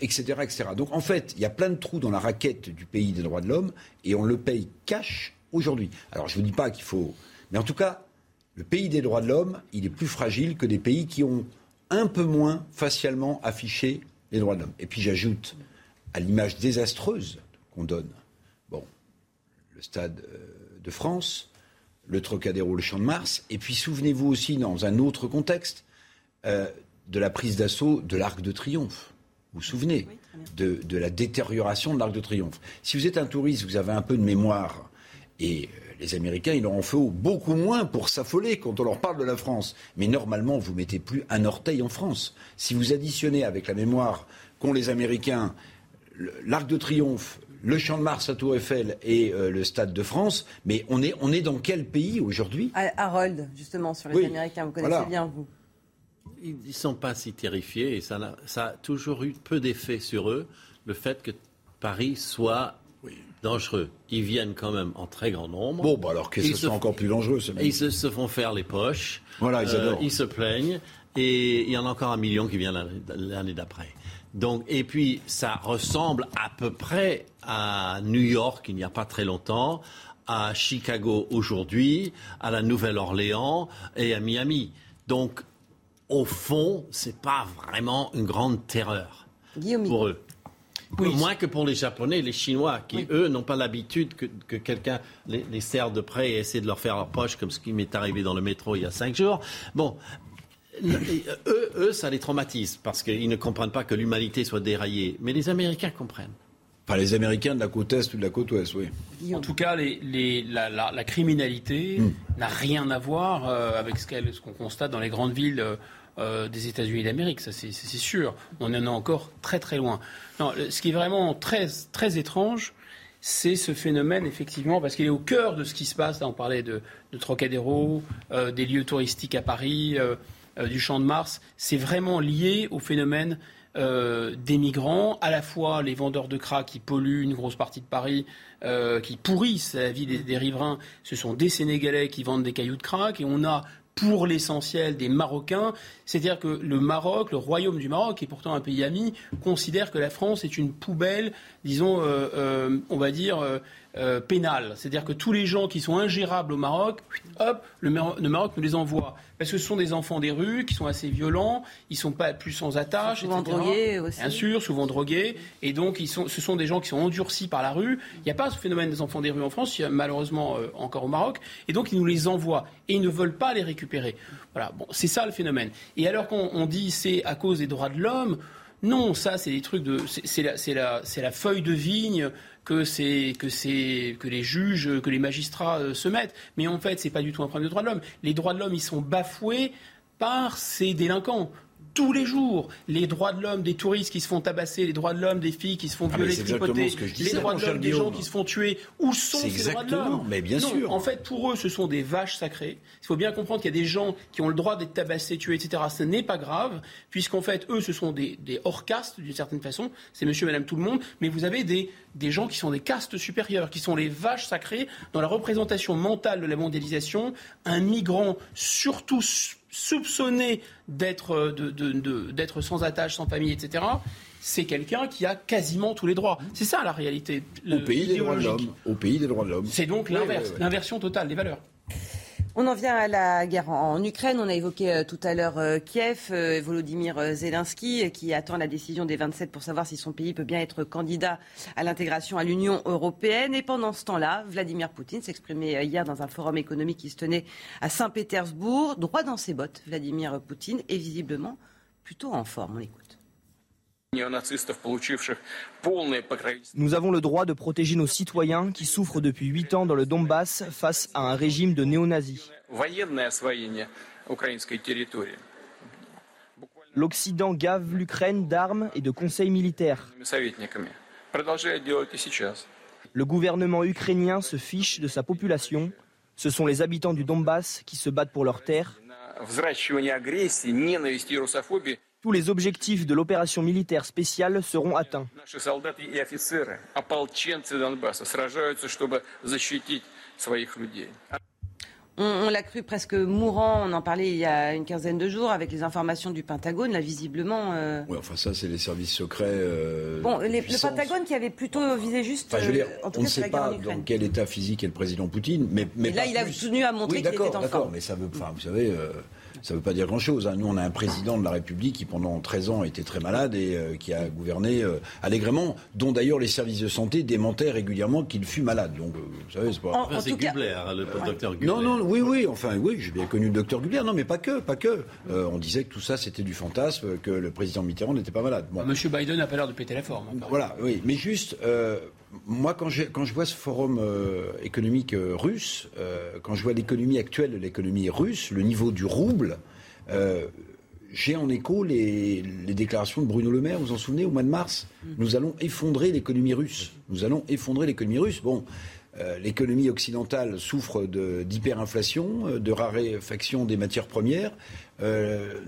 S36: Etc. Euh, etc. Donc en fait, il y a plein de trous dans la raquette du pays des droits de l'homme et on le paye cash aujourd'hui. Alors je ne vous dis pas qu'il faut... Mais en tout cas, le pays des droits de l'homme, il est plus fragile que des pays qui ont un peu moins facialement affiché les droits de l'homme. Et puis j'ajoute à l'image désastreuse qu'on donne. Bon, le Stade euh, de France, le Trocadéro, le Champ de Mars, et puis souvenez-vous aussi, dans un autre contexte, euh, de la prise d'assaut de l'Arc de Triomphe. Vous vous souvenez de, de, la détérioration de l'Arc de Triomphe. Si vous êtes un touriste, vous avez un peu de mémoire, et euh, les Américains, ils leur en faut beaucoup moins pour s'affoler quand on leur parle de la France. Mais normalement, vous mettez plus un orteil en France. Si vous additionnez avec la mémoire qu'ont les Américains l'Arc de Triomphe, le Champ de Mars à Tour Eiffel et euh, le Stade de France. Mais on est, on est dans quel pays aujourd'hui?
S1: Harold, justement, sur les Américains, vous connaissez bien, vous.
S2: Ils ne sont pas si terrifiés et ça a toujours eu peu d'effet sur eux, le fait que Paris soit dangereux. Ils viennent quand même en très grand nombre.
S36: Bon, bah alors que ce soit encore plus dangereux.
S2: Ils se, se, font faire les poches.
S36: Voilà, ils
S2: euh, ils se plaignent. Et il y en a encore un million qui vient l'année d'après. Donc, et puis, ça ressemble à peu près à New York il n'y a pas très longtemps, à Chicago aujourd'hui, à la Nouvelle-Orléans et à Miami. Donc, au fond, c'est pas vraiment une grande terreur pour eux. Moins que pour les Japonais, les Chinois, qui, eux, n'ont pas l'habitude que, quelqu'un les, les, serre de près et essaie de leur faire leur poche, comme ce qui m'est arrivé dans le métro il y a cinq jours. Bon, eux, eux, ça les traumatise parce qu'ils ne comprennent pas que l'humanité soit déraillée. Mais les Américains comprennent.
S36: Enfin, les Américains de la côte Est ou de la côte Ouest, oui.
S39: En tout cas, les, la, criminalité hmm. n'a rien à voir euh, avec ce qu'on constate dans les grandes villes euh, euh, des États-Unis d'Amérique, ça c'est sûr. On en est encore très très loin. Non, ce qui est vraiment très, très étrange, c'est ce phénomène, effectivement, parce qu'il est au cœur de ce qui se passe. On parlait de, Trocadéro, des lieux touristiques à Paris. Euh, du Champ de Mars, c'est vraiment lié au phénomène euh, des migrants, à la fois les vendeurs de crack qui polluent une grosse partie de Paris, euh, qui pourrissent la vie des, riverains, ce sont des Sénégalais qui vendent des cailloux de crack, et on a pour l'essentiel des Marocains. C'est-à-dire que le Maroc, le royaume du Maroc, qui est pourtant un pays ami, considère que la France est une poubelle, disons, on va dire, pénale. C'est-à-dire que tous les gens qui sont ingérables au Maroc, hop, le Maroc nous les envoie parce que ce sont des enfants des rues qui sont assez violents, ils sont pas plus sans attache,
S1: souvent drogués aussi.
S39: Bien sûr, souvent drogués, et donc ils sont, ce sont des gens qui sont endurcis par la rue. Il n'y a pas ce phénomène des enfants des rues en France, il y a malheureusement euh, encore au Maroc, et donc ils nous les envoient et ils ne veulent pas les récupérer. Voilà, bon, c'est ça le phénomène. Et alors qu'on dit c'est à cause des droits de l'homme. Non, ça, c'est des trucs de. C'est la, la, la, feuille de vigne que, que, que les juges, que les magistrats euh, se mettent. Mais en fait, ce n'est pas du tout un problème de droits de l'homme. Les droits de l'homme, ils sont bafoués par ces délinquants. Tous les jours. Les droits de l'homme des touristes qui se font tabasser, les droits de l'homme des filles qui se font
S36: Ah,
S39: violer, tripoter, les droits de l'homme des gens qui se font tuer. Où sont ces droits de l'homme
S36: mais bien
S39: Non,
S36: sûr.
S39: En fait, pour eux, ce sont des vaches sacrées. Il faut bien comprendre qu'il y a des gens qui ont le droit d'être tabassés, tués, etc. Ce n'est pas grave, puisqu'en fait, eux, ce sont des, des hors castes d'une certaine façon. C'est monsieur, madame, tout le monde. Mais vous avez des, des gens qui sont des castes supérieures, qui sont les vaches sacrées dans la représentation mentale de la mondialisation. Un migrant, surtout soupçonné d'être euh, de, de, de, d'être sans attache, sans famille, etc., c'est quelqu'un qui a quasiment tous les droits. C'est ça la réalité.
S36: Au pays des droits de l'homme. Au pays des droits de l'homme.
S39: C'est donc
S36: Oui,
S39: l'inverse,
S36: oui, oui.
S39: l'inversion totale des valeurs.
S1: On en vient à la guerre en, Ukraine. On a évoqué euh, tout à l'heure euh, Kiev, euh, Volodymyr Zelensky, qui attend la décision des 27 pour savoir si son pays peut bien être candidat à l'intégration à l'Union européenne. Et pendant ce temps-là, Vladimir Poutine s'exprimait hier dans un forum économique qui se tenait à Saint-Pétersbourg. Droit dans ses bottes, Vladimir Poutine est visiblement plutôt en forme. On.
S67: Nous avons le droit de protéger nos citoyens qui souffrent depuis 8 ans dans le Donbass face à un régime de néo-nazis. L'Occident gave l'Ukraine d'armes et de conseils militaires. Le gouvernement ukrainien se fiche de sa population. Ce sont les habitants du Donbass qui se battent pour leurs terres tous les objectifs de l'opération militaire spéciale seront atteints.
S1: On, l'a cru presque mourant, on en parlait il y a une quinzaine de jours avec les informations du Pentagone, là visiblement... Euh,
S36: oui, enfin ça c'est les services secrets... Euh,
S1: bon, le Pentagone qui avait plutôt visé juste...
S36: Enfin, je veux
S1: euh, dire, en
S36: on ne sait pas dans quel état physique est le président Poutine, mais... mais
S1: là il a soutenu à montrer qu'il était en forme.
S36: D'accord, mais ça veut... Enfin, vous savez ça veut pas dire grand-chose. hein. Nous, on a un président de la République qui, pendant 13 ans, était très malade et euh, qui a gouverné euh, allègrement, dont d'ailleurs les services de santé démentaient régulièrement qu'il fut malade. Donc, euh, vous savez, c'est pas.
S2: Enfin, c'est Gubler, hein, le docteur Gubler.
S36: Non, non, oui, oui, enfin, oui, j'ai bien connu le docteur Gubler. Non, mais pas que, pas que. Euh, on disait que tout ça, c'était du fantasme, que le président Mitterrand n'était pas malade. Bon.
S39: Monsieur Biden n'a pas l'air de péter la forme.
S36: Voilà, oui. Mais juste, euh, moi, quand, j'ai- quand je vois ce forum euh, économique euh, russe, euh, quand je vois l'économie actuelle de l'économie russe, le niveau du rouble, j'ai en écho les, les déclarations de Bruno Le Maire, vous vous en souvenez, au mois de mars Nous allons effondrer l'économie russe. Nous allons effondrer l'économie russe. Bon. L'économie occidentale souffre d'hyperinflation, de raréfaction des matières premières.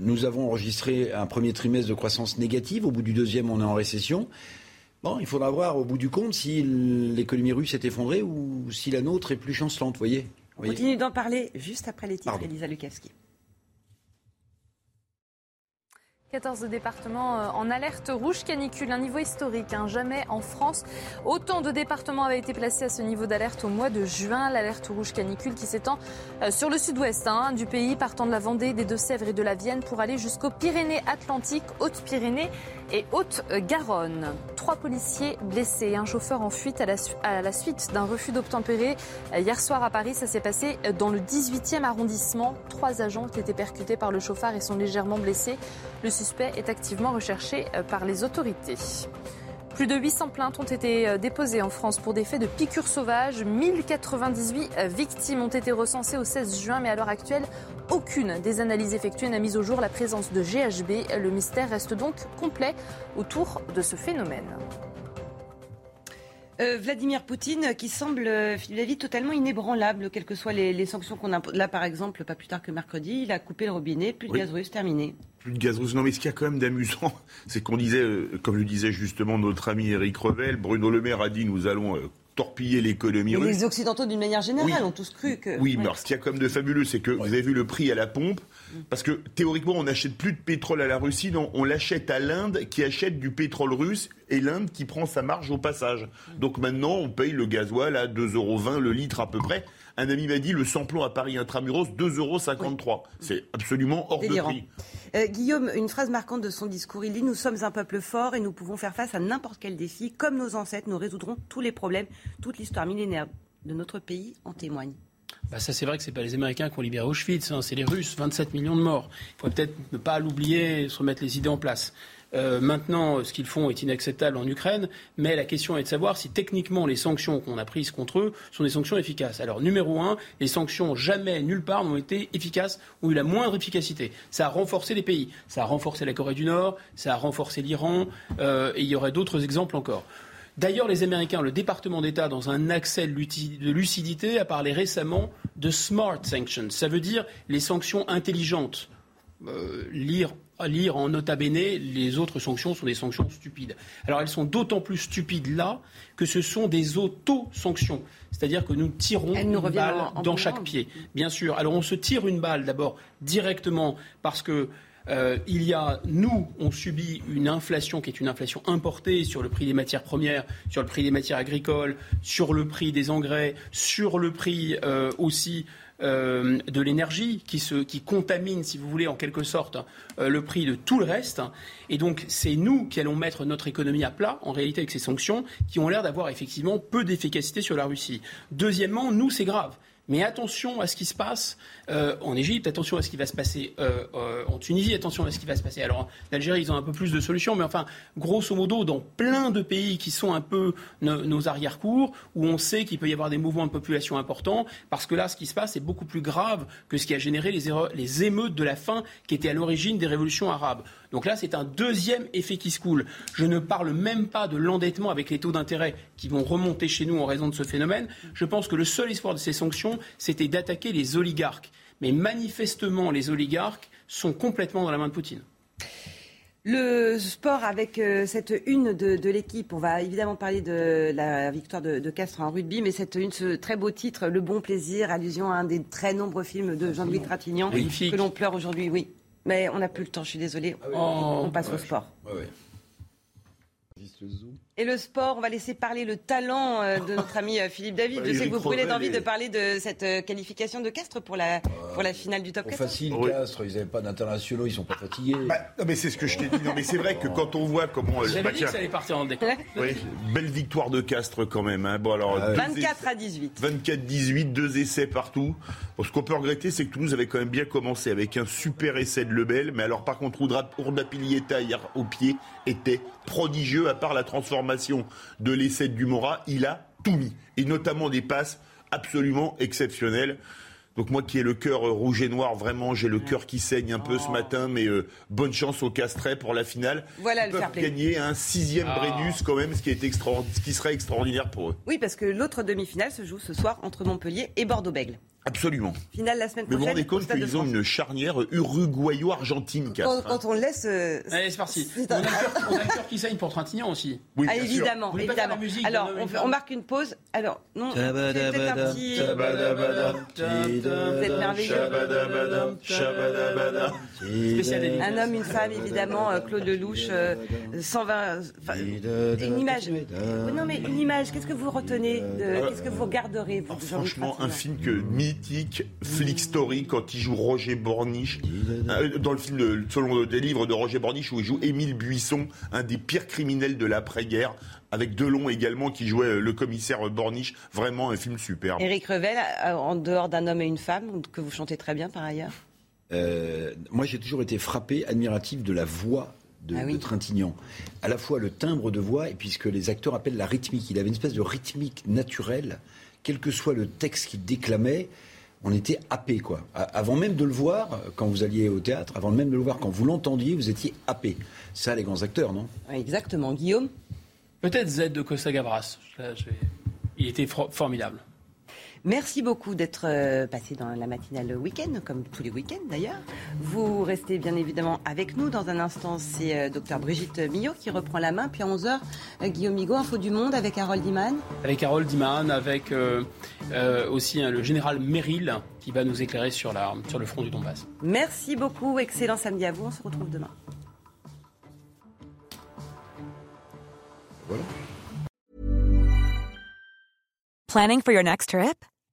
S36: Nous avons enregistré un premier trimestre de croissance négative. Au bout du deuxième, on est en récession. Bon, il faudra voir au bout du compte si l'économie russe est effondrée ou si la nôtre est plus chancelante, vous voyez.
S1: On
S36: voyez
S1: continue d'en parler juste après les titres.
S36: Pardon.
S1: Elisa Lukavski.
S18: 14 départements euh, en alerte rouge canicule, un niveau historique. hein. Jamais en France, autant de départements avaient été placés à ce niveau d'alerte au mois de juin. L'alerte rouge canicule qui s'étend euh, sur le sud-ouest hein, du pays, partant de la Vendée, des Deux-Sèvres et de la Vienne pour aller jusqu'aux Pyrénées-Atlantiques, Hautes-Pyrénées et Haute-Garonne. Trois policiers blessés un chauffeur en fuite à la, suite d'un refus d'obtempérer. Hier soir à Paris, ça s'est passé dans le 18e arrondissement. Trois agents ont été percutés par le chauffard et sont légèrement blessés. Le suspect est activement recherché par les autorités. Plus de 800 plaintes ont été euh, déposées en France pour des faits de piqûres sauvages. 1098 euh, victimes ont été recensées au 16 juin, mais à l'heure actuelle, aucune des analyses effectuées n'a mis au jour la présence de GHB. Le mystère reste donc complet autour de ce phénomène.
S1: Euh, Vladimir Poutine qui semble, euh, Philippe David, totalement inébranlable, quelles que soient les, les sanctions qu'on impose. Là, par exemple, pas plus tard que mercredi, il a coupé le robinet, plus de gaz russe, terminé.
S51: Plus de gaz russe. Non, mais ce qu'il y a quand même d'amusant, c'est qu'on disait, euh, comme le disait justement notre ami Eric Revel, Bruno Le Maire a dit nous allons euh, torpiller l'économie
S1: Mais
S51: russe.
S1: les Occidentaux, d'une manière générale,
S51: Oui.
S1: ont tous cru que.
S51: Oui,
S1: Ouais.
S51: mais alors, ce qu'il y a quand même de fabuleux, c'est que vous avez vu le prix à la pompe, parce que théoriquement, on n'achète plus de pétrole à la Russie, non, on l'achète à l'Inde qui achète du pétrole russe et l'Inde qui prend sa marge au passage. Donc maintenant, on paye le gasoil à 2,20 euros le litre à peu près. Un ami m'a dit le samplon à Paris intramuros 2,53 euros. C'est absolument hors
S1: Délirant.
S51: de prix.
S1: Euh, Guillaume, une phrase marquante de son discours, il dit Nous sommes un peuple fort et nous pouvons faire face à n'importe quel défi. Comme nos ancêtres, nous résoudrons tous les problèmes. Toute l'histoire millénaire de notre pays en témoigne.
S39: Bah ça c'est vrai que c'est pas les Américains qui ont libéré Auschwitz, hein, c'est les Russes, 27 millions de morts. Il faudrait peut-être ne pas l'oublier, se remettre les idées en place. Euh, maintenant, ce qu'ils font est inacceptable en Ukraine, mais la question est de savoir si techniquement les sanctions qu'on a prises contre eux sont des sanctions efficaces. Alors, numéro un, les sanctions jamais, nulle part, n'ont été efficaces, ont eu la moindre efficacité. Ça a renforcé les pays. Ça a renforcé la Corée du Nord, ça a renforcé l'Iran, euh, et il y aurait d'autres exemples encore. D'ailleurs, les Américains, le département d'État, dans un accès de lucidité, a parlé récemment de smart sanctions. Ça veut dire les sanctions intelligentes. Euh, lire lire en nota bene, les autres sanctions sont des sanctions stupides. Alors elles sont d'autant plus stupides là que ce sont des auto-sanctions. C'est-à-dire que nous tirons une balle dans chaque pied. Bien sûr. Alors on se tire une balle d'abord directement parce que euh, il y a, nous, on subit une inflation qui est une inflation importée sur le prix des matières premières, sur le prix des matières agricoles, sur le prix des engrais, sur le prix euh, aussi euh, de l'énergie qui, contamine, si vous voulez, en quelque sorte, le prix de tout le reste. Et donc, c'est nous qui allons mettre notre économie à plat, en réalité, avec ces sanctions, qui ont l'air d'avoir effectivement peu d'efficacité sur la Russie. Deuxièmement, nous, c'est grave. Mais attention à ce qui se passe euh, en Égypte, attention à ce qui va se passer euh, euh, en Tunisie, attention à ce qui va se passer. Alors, en Algérie, ils ont un peu plus de solutions, mais enfin, grosso modo, dans plein de pays qui sont un peu nos, arrière-cours, où on sait qu'il peut y avoir des mouvements de population importants, parce que là, ce qui se passe est beaucoup plus grave que ce qui a généré les, les émeutes de la faim qui étaient à l'origine des révolutions arabes. Donc là, c'est un deuxième effet qui se coule. Je ne parle même pas de l'endettement avec les taux d'intérêt qui vont remonter chez nous en raison de ce phénomène. Je pense que le seul espoir de ces sanctions, c'était d'attaquer les oligarques. Mais manifestement, les oligarques sont complètement dans la main de Poutine.
S1: Le sport avec euh, cette une de, l'équipe. On va évidemment parler de la victoire de, Castres en rugby, mais cette une, ce très beau titre, Le Bon Plaisir, allusion à un des très nombreux films de Jean-Louis Trintignant, que l'on pleure aujourd'hui. Oui, mais on n'a plus le temps, je suis désolée. Ah on passe au sport. Et le sport, on va laisser parler le talent euh, de notre ami euh, Philippe David. Je sais que vous brûlez d'envie de parler de cette euh, qualification de Castres pour la, pour la finale du top 4.
S59: facile, Castres, ils n'avaient pas d'internationaux, ils sont pas fatigués.
S51: Bah, non, mais c'est ce que je t'ai dit. Non, mais c'est vrai que quand on voit comment.
S39: J'avais bah, dit que ça allait partir en décor.
S51: Oui, belle victoire de Castres quand même. Hein. Bon, alors,
S1: 24 à 18.
S51: 24-18, deux essais partout. ce qu'on peut regretter, c'est que Toulouse avait quand même bien commencé avec un super essai de Lebel. Mais alors, par contre, Ourda Pilieta hier au pied était prodigieux, à part la transformation de l'essai du Mora, il a tout mis. Et notamment des passes absolument exceptionnelles. Donc moi qui ai le cœur euh, rouge et noir, vraiment, j'ai le cœur qui saigne un peu ce oh. matin, mais euh, bonne chance au Castrais pour la finale.
S1: Voilà
S51: Ils
S1: le
S51: peuvent gagner un sixième oh. Brennus quand même, ce qui, est ce qui serait extraordinaire pour eux.
S1: Oui, parce que l'autre demi-finale se joue ce soir entre Montpellier et Bordeaux-Bègles.
S51: Absolument.
S1: Finale la semaine
S51: prochaine. Mais vous
S1: vous
S51: rendez compte qu'ils ont une charnière uruguayo-argentine,
S1: quand, quand, on laisse. Euh,
S39: Allez, c'est parti. On, a le cœur qui saigne pour Trintignant aussi.
S1: Oui, ah, évidemment, évidemment. Alors, on, marque une pause. Alors, non, c'est peut-être un petit. Vous êtes merveilleux. Un homme, une femme, évidemment, euh, Claude Lelouch, 120. Euh, une image. Non, mais une image, qu'est-ce que vous retenez Qu'est-ce que vous regarderez
S51: Franchement, un film que mythique Flick Story quand il joue Roger Borniche euh, dans le film selon des livres de Roger Borniche où il joue Émile Buisson, un des pires criminels de l'après-guerre avec Delon également qui jouait euh, le commissaire Borniche. Vraiment un film superbe.
S1: Éric Revel, euh, en dehors d'un homme et une femme, que vous chantez très bien par ailleurs?
S59: moi, j'ai toujours été frappé, admiratif de la voix de, ah Trintignant. À la fois le timbre de voix et puis ce que les acteurs appellent la rythmique. Il avait une espèce de rythmique naturelle quel que soit le texte qu'il déclamait, on était happé, quoi. Avant même de le voir, quand vous alliez au théâtre, avant même de le voir, quand vous l'entendiez, vous étiez happé. Ça, les grands acteurs, non?
S1: Exactement. Guillaume?
S39: Peut-être Z de Costa Gavras. Il était formidable.
S1: Merci beaucoup d'être euh, passé dans la matinale week-end, comme tous les week-ends d'ailleurs. Vous restez bien évidemment avec nous. Dans un instant, c'est euh, docteur Brigitte Millot qui reprend la main. Puis à 11h, euh, Guillaume Migaud, Info du Monde avec Harold Iman.
S39: Avec Harold Iman, avec aussi hein, le général Merrill qui va nous éclairer sur, la, sur le front du Donbass.
S1: Merci beaucoup. Excellent samedi à vous. On se retrouve demain.
S68: Planning for your next trip?